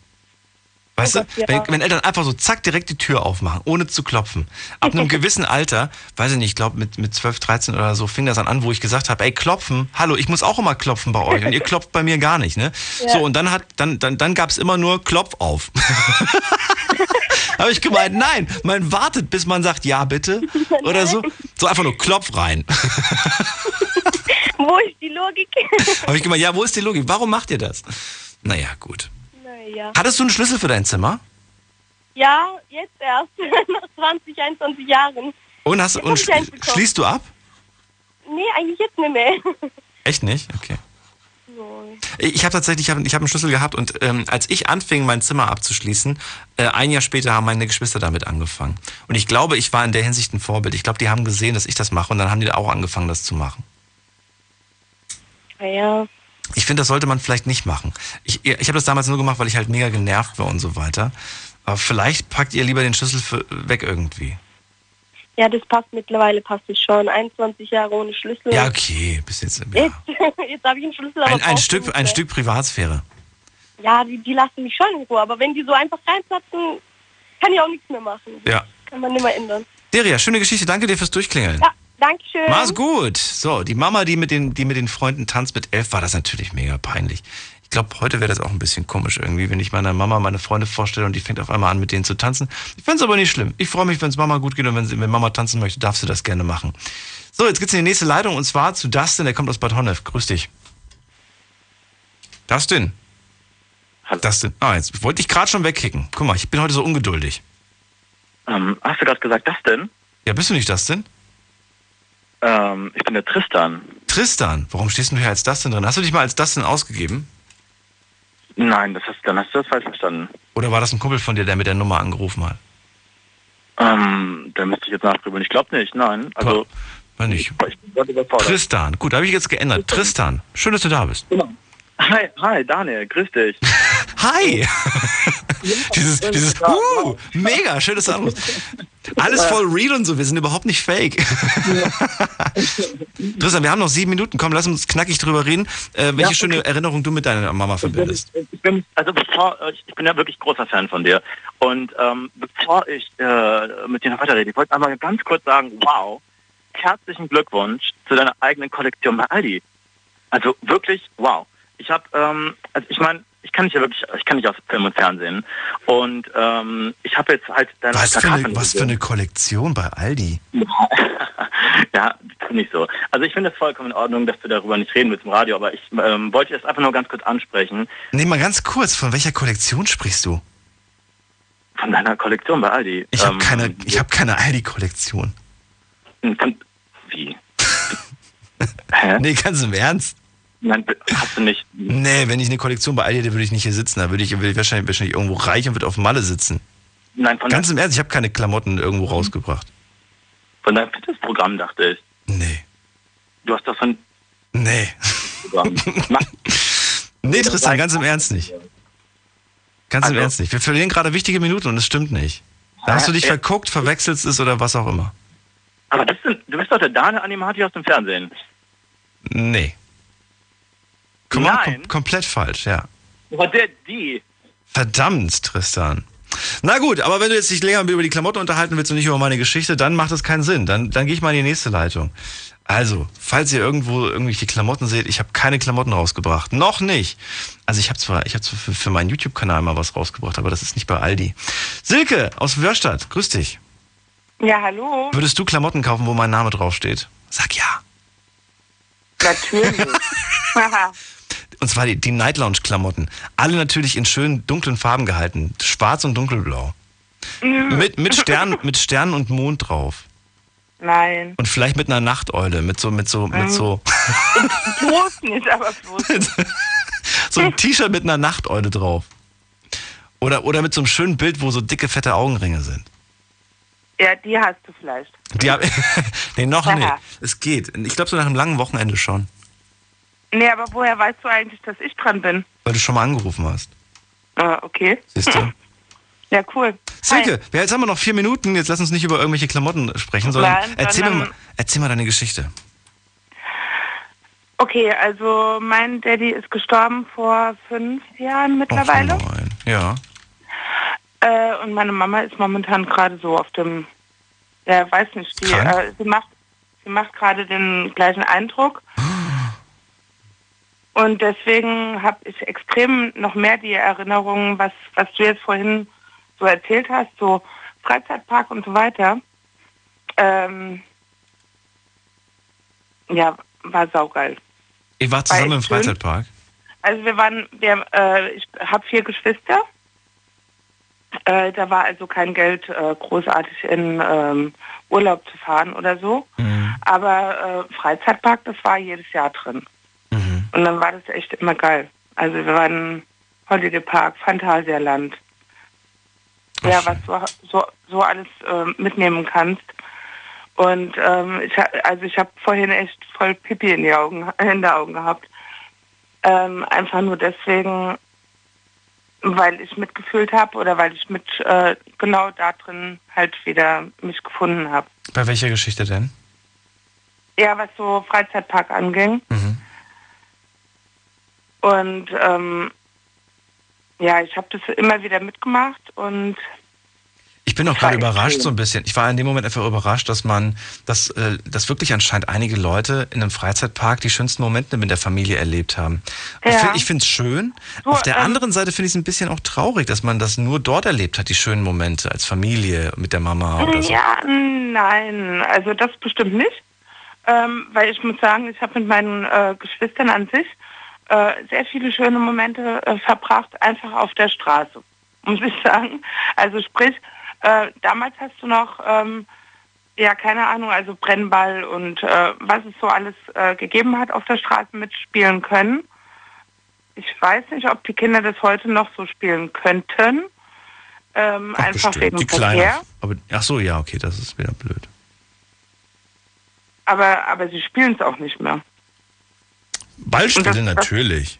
Weißt Oh du, Gott, ja. wenn, wenn Eltern einfach so zack direkt die Tür aufmachen, ohne zu klopfen. Ab einem (laughs) gewissen Alter, weiß ich nicht, ich glaube mit, mit 12, 13 oder so, fing das dann an, wo ich gesagt habe, ey, klopfen, hallo, ich muss auch immer klopfen bei euch und ihr (laughs) klopft bei mir gar nicht, ne? Ja. So, und dann hat, dann, dann, dann gab es immer nur Klopf auf. (laughs) habe ich gemeint, nein, man wartet, bis man sagt, ja, bitte, oder so. So einfach nur Klopf rein. Wo ist die Logik? habe ich gemeint, ja, wo ist die Logik? Warum macht ihr das? Naja, gut. Naja. Hattest du einen Schlüssel für dein Zimmer? Ja, jetzt erst. (laughs) Nach 20, 21 Jahren. Und, hast, Jetzt und bekommen. schließt du ab? Nee, eigentlich jetzt nicht mehr. (laughs) Echt nicht? Okay. Ich habe tatsächlich, ich habe hab einen Schlüssel gehabt und ähm, als ich anfing, mein Zimmer abzuschließen, äh, ein Jahr später haben meine Geschwister damit angefangen. Und ich glaube, ich war in der Hinsicht ein Vorbild. Ich glaube, die haben gesehen, dass ich das mache und dann haben die auch angefangen, das zu machen. Naja. Ich finde, das sollte man vielleicht nicht machen. Ich, ich habe das damals nur gemacht, weil ich halt mega genervt war und so weiter. Aber vielleicht packt ihr lieber den Schlüssel für, weg irgendwie. Ja, das passt mittlerweile, passt es schon. 21 Jahre ohne Schlüssel. Ja, okay, bis jetzt. Ja. Jetzt, (laughs) jetzt habe ich einen Schlüssel, Ein, ein, Stück, nicht ein. Stück Privatsphäre. Ja, die, die lassen mich schon in Ruhe. Aber wenn die so einfach reinplatzen, kann ich auch nichts mehr machen. Ja. Kann man nicht mehr ändern. Deria, schöne Geschichte. Danke dir fürs Durchklingeln. Ja, Dankeschön. Mach's gut. So, die Mama, die mit den, die mit den Freunden tanzt mit elf, war das natürlich mega peinlich. Ich glaube, heute wäre das auch ein bisschen komisch irgendwie, wenn ich meiner Mama meine Freunde vorstelle und die fängt auf einmal an, mit denen zu tanzen. Ich find's aber nicht schlimm. Ich freue mich, wenn es Mama gut geht und wenn, sie, wenn Mama tanzen möchte, darf sie das gerne machen. So, jetzt geht's in die nächste Leitung und zwar zu Dustin, der kommt aus Bad Honnef. Grüß dich. Dustin. Dustin. Ah, jetzt wollte ich gerade schon wegkicken. Guck mal, ich bin heute so ungeduldig. Ähm, hast du gerade gesagt, das denn? Ja, bist du nicht Dustin? Ähm, ich bin der Tristan. Tristan, warum stehst du hier als Dustin drin? Hast du dich mal als Dustin ausgegeben? Nein, das hast, dann hast du das falsch verstanden. Oder war das ein Kumpel von dir, der mit der Nummer angerufen hat? Ähm, da müsste ich jetzt nachgrübeln. Ich glaube nicht, nein. Also, War nicht. ich überfordert. Tristan, gut, habe ich jetzt geändert. Tristan, schön, dass du da bist. Hi, hi, Daniel, grüß dich. (laughs) Hi! (laughs) (laughs) dieses, dieses, uh, mega, schön, dass du anrufst. (laughs) Alles voll real und so, wir sind überhaupt nicht fake. (laughs) Tristan, wir haben noch sieben Minuten, komm, lass uns knackig drüber reden, äh, welche Ja, okay. schöne Erinnerung du mit deiner Mama verbindest. Ich bin, also bevor, ich ich bin ja wirklich großer Fan von dir. Und ähm, bevor ich äh, mit dir noch weiterrede, ich wollte einmal ganz kurz sagen, wow, herzlichen Glückwunsch zu deiner eigenen Kollektion bei Aldi. Also wirklich, wow. Ich habe, ähm, also ich meine, ich kann nicht ja wirklich, ich kann nicht aus Film und Fernsehen. Und ähm, ich habe jetzt halt deine Was für, eine, was für eine Kollektion bei Aldi. (laughs) Ja, nicht so. Also ich finde es vollkommen in Ordnung, dass du darüber nicht reden willst im Radio, aber ich ähm, wollte das einfach nur ganz kurz ansprechen. Nee, mal ganz kurz, von welcher Kollektion sprichst du? Von deiner Kollektion bei Aldi. Ich habe Ähm, keine, ich hab keine Aldi-Kollektion. Von, wie? (laughs) Nee, ganz im Ernst. Nein, hast du nicht. Nee, wenn ich eine Kollektion bei Aldi hätte, würde ich nicht hier sitzen. Da würde ich, würde ich wahrscheinlich, wahrscheinlich irgendwo reich und würde auf Malle sitzen. Nein, von, Ganz im Ernst, ich habe keine Klamotten irgendwo rausgebracht. von deinem Fitnessprogramm dachte ich. Nee. Du hast das von Nee. (laughs) Nee, Tristan, ganz im Ernst nicht. Ganz im Also- Ernst nicht. Wir verlieren gerade wichtige Minuten und es stimmt nicht. Da hast du dich verguckt, verwechselst es oder was auch immer. Aber das sind, du bist doch der Dane Animati aus dem Fernsehen. Nee. Komm Nein. kom komplett falsch, ja. Aber der, die. Verdammt, Tristan. Na gut, aber wenn du jetzt dich länger über die Klamotten unterhalten willst und nicht über meine Geschichte, dann macht das keinen Sinn. Dann, dann gehe ich mal in die nächste Leitung. Also, falls ihr irgendwo irgendwelche Klamotten seht, ich habe keine Klamotten rausgebracht. Noch nicht. Also ich habe zwar, ich habe zwar für, für meinen YouTube-Kanal mal was rausgebracht, aber das ist nicht bei Aldi. Silke aus Wörstadt, grüß dich. Ja, hallo. Würdest du Klamotten kaufen, wo mein Name draufsteht? Sag ja. Natürlich. (laughs) (laughs) Und zwar die, die Night Lounge Klamotten. Alle natürlich in schönen dunklen Farben gehalten. Schwarz und dunkelblau. Mit, mit, Sternen, (laughs) mit Sternen und Mond drauf. Nein. Und vielleicht mit einer Nachteule, mit so, mit so, mit so, (laughs) (laughs) Bloß nicht, aber bloß nicht. so ein T-Shirt mit einer Nachteule drauf. Oder, oder mit so einem schönen Bild, wo so dicke, fette Augenringe sind. Ja, die hast du vielleicht. Die hab, nee, noch nicht. Es geht. Ich glaube, so nach einem langen Wochenende schon. Nee, aber woher weißt du eigentlich, dass ich dran bin? Weil du schon mal angerufen hast. Ah, okay. Siehst du? (clears throat) Ja, cool. Silke, ja, jetzt haben wir noch vier Minuten. Jetzt lass uns nicht über irgendwelche Klamotten sprechen, sondern Nein, erzähl, mir sondern- mal, erzähl mal deine Geschichte. Okay, also mein Daddy ist gestorben vor fünf Jahren mittlerweile. Och nein. Ja. Äh, und meine Mama ist momentan gerade so auf dem, ja, weiß nicht, die, äh, sie macht, sie macht gerade den gleichen Eindruck. (gasps) Und deswegen habe ich extrem noch mehr die Erinnerungen, was, was du jetzt vorhin so erzählt hast, so Freizeitpark und so weiter. Ähm, ja, war saugeil. Ihr wart zusammen War im echt schön. Freizeitpark? Also wir waren, wir, äh, ich habe vier Geschwister. Äh, da war also kein Geld, äh, großartig in ähm, Urlaub zu fahren oder so. Aber äh, Freizeitpark, das war jedes Jahr drin. Und dann war das echt immer geil. Also wir waren Holiday Park, Phantasialand. Ja, was du so, so alles äh, mitnehmen kannst. Und ähm, ich, ha- also ich habe vorhin echt voll Pipi in, die Augen, (laughs) in den Augen gehabt. Ähm, einfach nur deswegen, weil ich mitgefühlt habe oder weil ich mit äh, genau da drin halt wieder mich gefunden habe. Bei welcher Geschichte denn? Ja, was so Freizeitpark anging. Und ähm, ja, ich habe das immer wieder mitgemacht und Ich bin auch gerade überrascht so ein bisschen. Ich war in dem Moment einfach überrascht, dass man, dass, äh, dass wirklich anscheinend einige Leute in einem Freizeitpark die schönsten Momente mit der Familie erlebt haben. Ich Ja. Ich finde es schön. So, Auf der ähm, anderen Seite finde ich es ein bisschen auch traurig, dass man das nur dort erlebt hat, die schönen Momente als Familie mit der Mama oder so. Ja, nein, also das bestimmt nicht. Ähm, weil ich muss sagen, ich habe mit meinen äh, Geschwistern an sich äh, sehr viele schöne Momente äh, verbracht, einfach auf der Straße, (laughs) muss ich sagen. Also sprich, äh, damals hast du noch, ähm, ja, keine Ahnung, also Brennball und äh, was es so alles äh, gegeben hat auf der Straße mitspielen können. Ich weiß nicht, ob die Kinder das heute noch so spielen könnten. Ähm, Ach, einfach bestimmt. wegen die Verkehr. Kleine. Aber, ach so, ja, okay, das ist wieder blöd. Aber, aber sie spielen es auch nicht mehr. Ballspiele das- natürlich.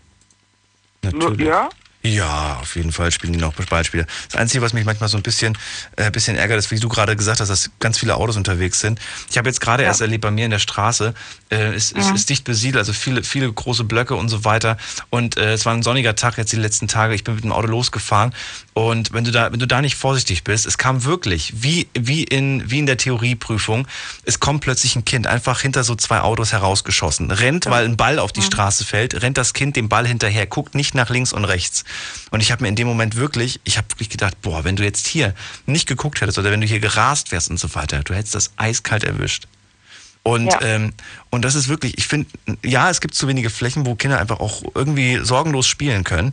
Natürlich. Ja? Ja, auf jeden Fall spielen die noch Ballspiele. Das Einzige, was mich manchmal so ein bisschen, äh, bisschen ärgert, ist, wie du gerade gesagt hast, dass ganz viele Autos unterwegs sind. Ich habe jetzt gerade erst erlebt, bei mir in der Straße äh, ist, ist, Ja. ist dicht besiedelt, also viele, viele große Blöcke und so weiter. Und äh, es war ein sonniger Tag jetzt die letzten Tage. Ich bin mit dem Auto losgefahren und wenn du da, wenn du da nicht vorsichtig bist, es kam wirklich wie wie in wie in der Theorieprüfung, es kommt plötzlich ein Kind einfach hinter so zwei Autos herausgeschossen, rennt, weil ein Ball auf die Straße fällt, rennt das Kind dem Ball hinterher, guckt nicht nach links und rechts. Und ich habe mir in dem Moment wirklich, ich habe wirklich gedacht, boah, wenn du jetzt hier nicht geguckt hättest oder wenn du hier gerast wärst und so weiter, du hättest das eiskalt erwischt. Und, Ja. ähm, und das ist wirklich, ich finde, ja, es gibt zu wenige Flächen, wo Kinder einfach auch irgendwie sorgenlos spielen können.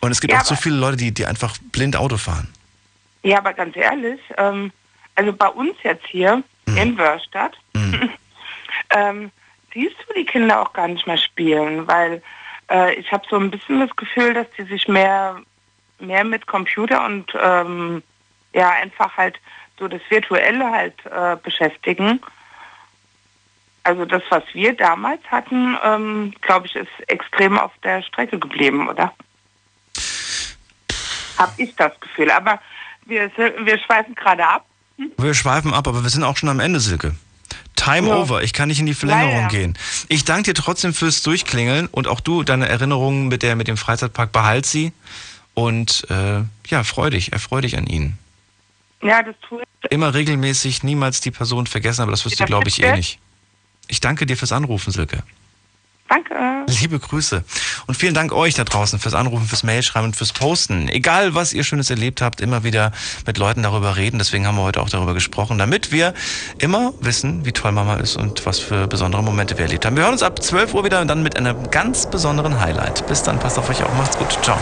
Und es gibt Ja, auch aber- viele Leute, die, die einfach blind Auto fahren. Ja, aber ganz ehrlich, ähm, also bei uns jetzt hier Mhm. in Wörstadt, (laughs) ähm, siehst du die Kinder auch gar nicht mehr spielen, weil äh, ich habe so ein bisschen das Gefühl, dass die sich mehr, mehr mit Computer und ähm, ja einfach halt so das Virtuelle halt äh, beschäftigen. Also das, was wir damals hatten, ähm, glaube ich, ist extrem auf der Strecke geblieben, oder? Hab ich das Gefühl. Aber wir, wir schweifen gerade ab. Wir schweifen ab, aber wir sind auch schon am Ende, Silke. Time Ja. over. Ich kann nicht in die Verlängerung Leider. gehen. Ich danke dir trotzdem fürs Durchklingeln und auch du, deine Erinnerungen mit, der, mit dem Freizeitpark, behalt sie. Und äh, ja, freu dich, erfreu dich an ihnen. Ja, das tue ich. Immer regelmäßig, niemals die Person vergessen, aber das wirst du, Wieder glaube ich, eh nicht. Ich danke dir fürs Anrufen, Silke. Danke. Liebe Grüße. Und vielen Dank euch da draußen fürs Anrufen, fürs Mailschreiben und fürs Posten. Egal, was ihr Schönes erlebt habt, immer wieder mit Leuten darüber reden. Deswegen haben wir heute auch darüber gesprochen, damit wir immer wissen, wie toll Mama ist und was für besondere Momente wir erlebt haben. Wir hören uns ab 12 Uhr wieder und dann mit einem ganz besonderen Highlight. Bis dann, passt auf euch auf, macht's gut. Ciao.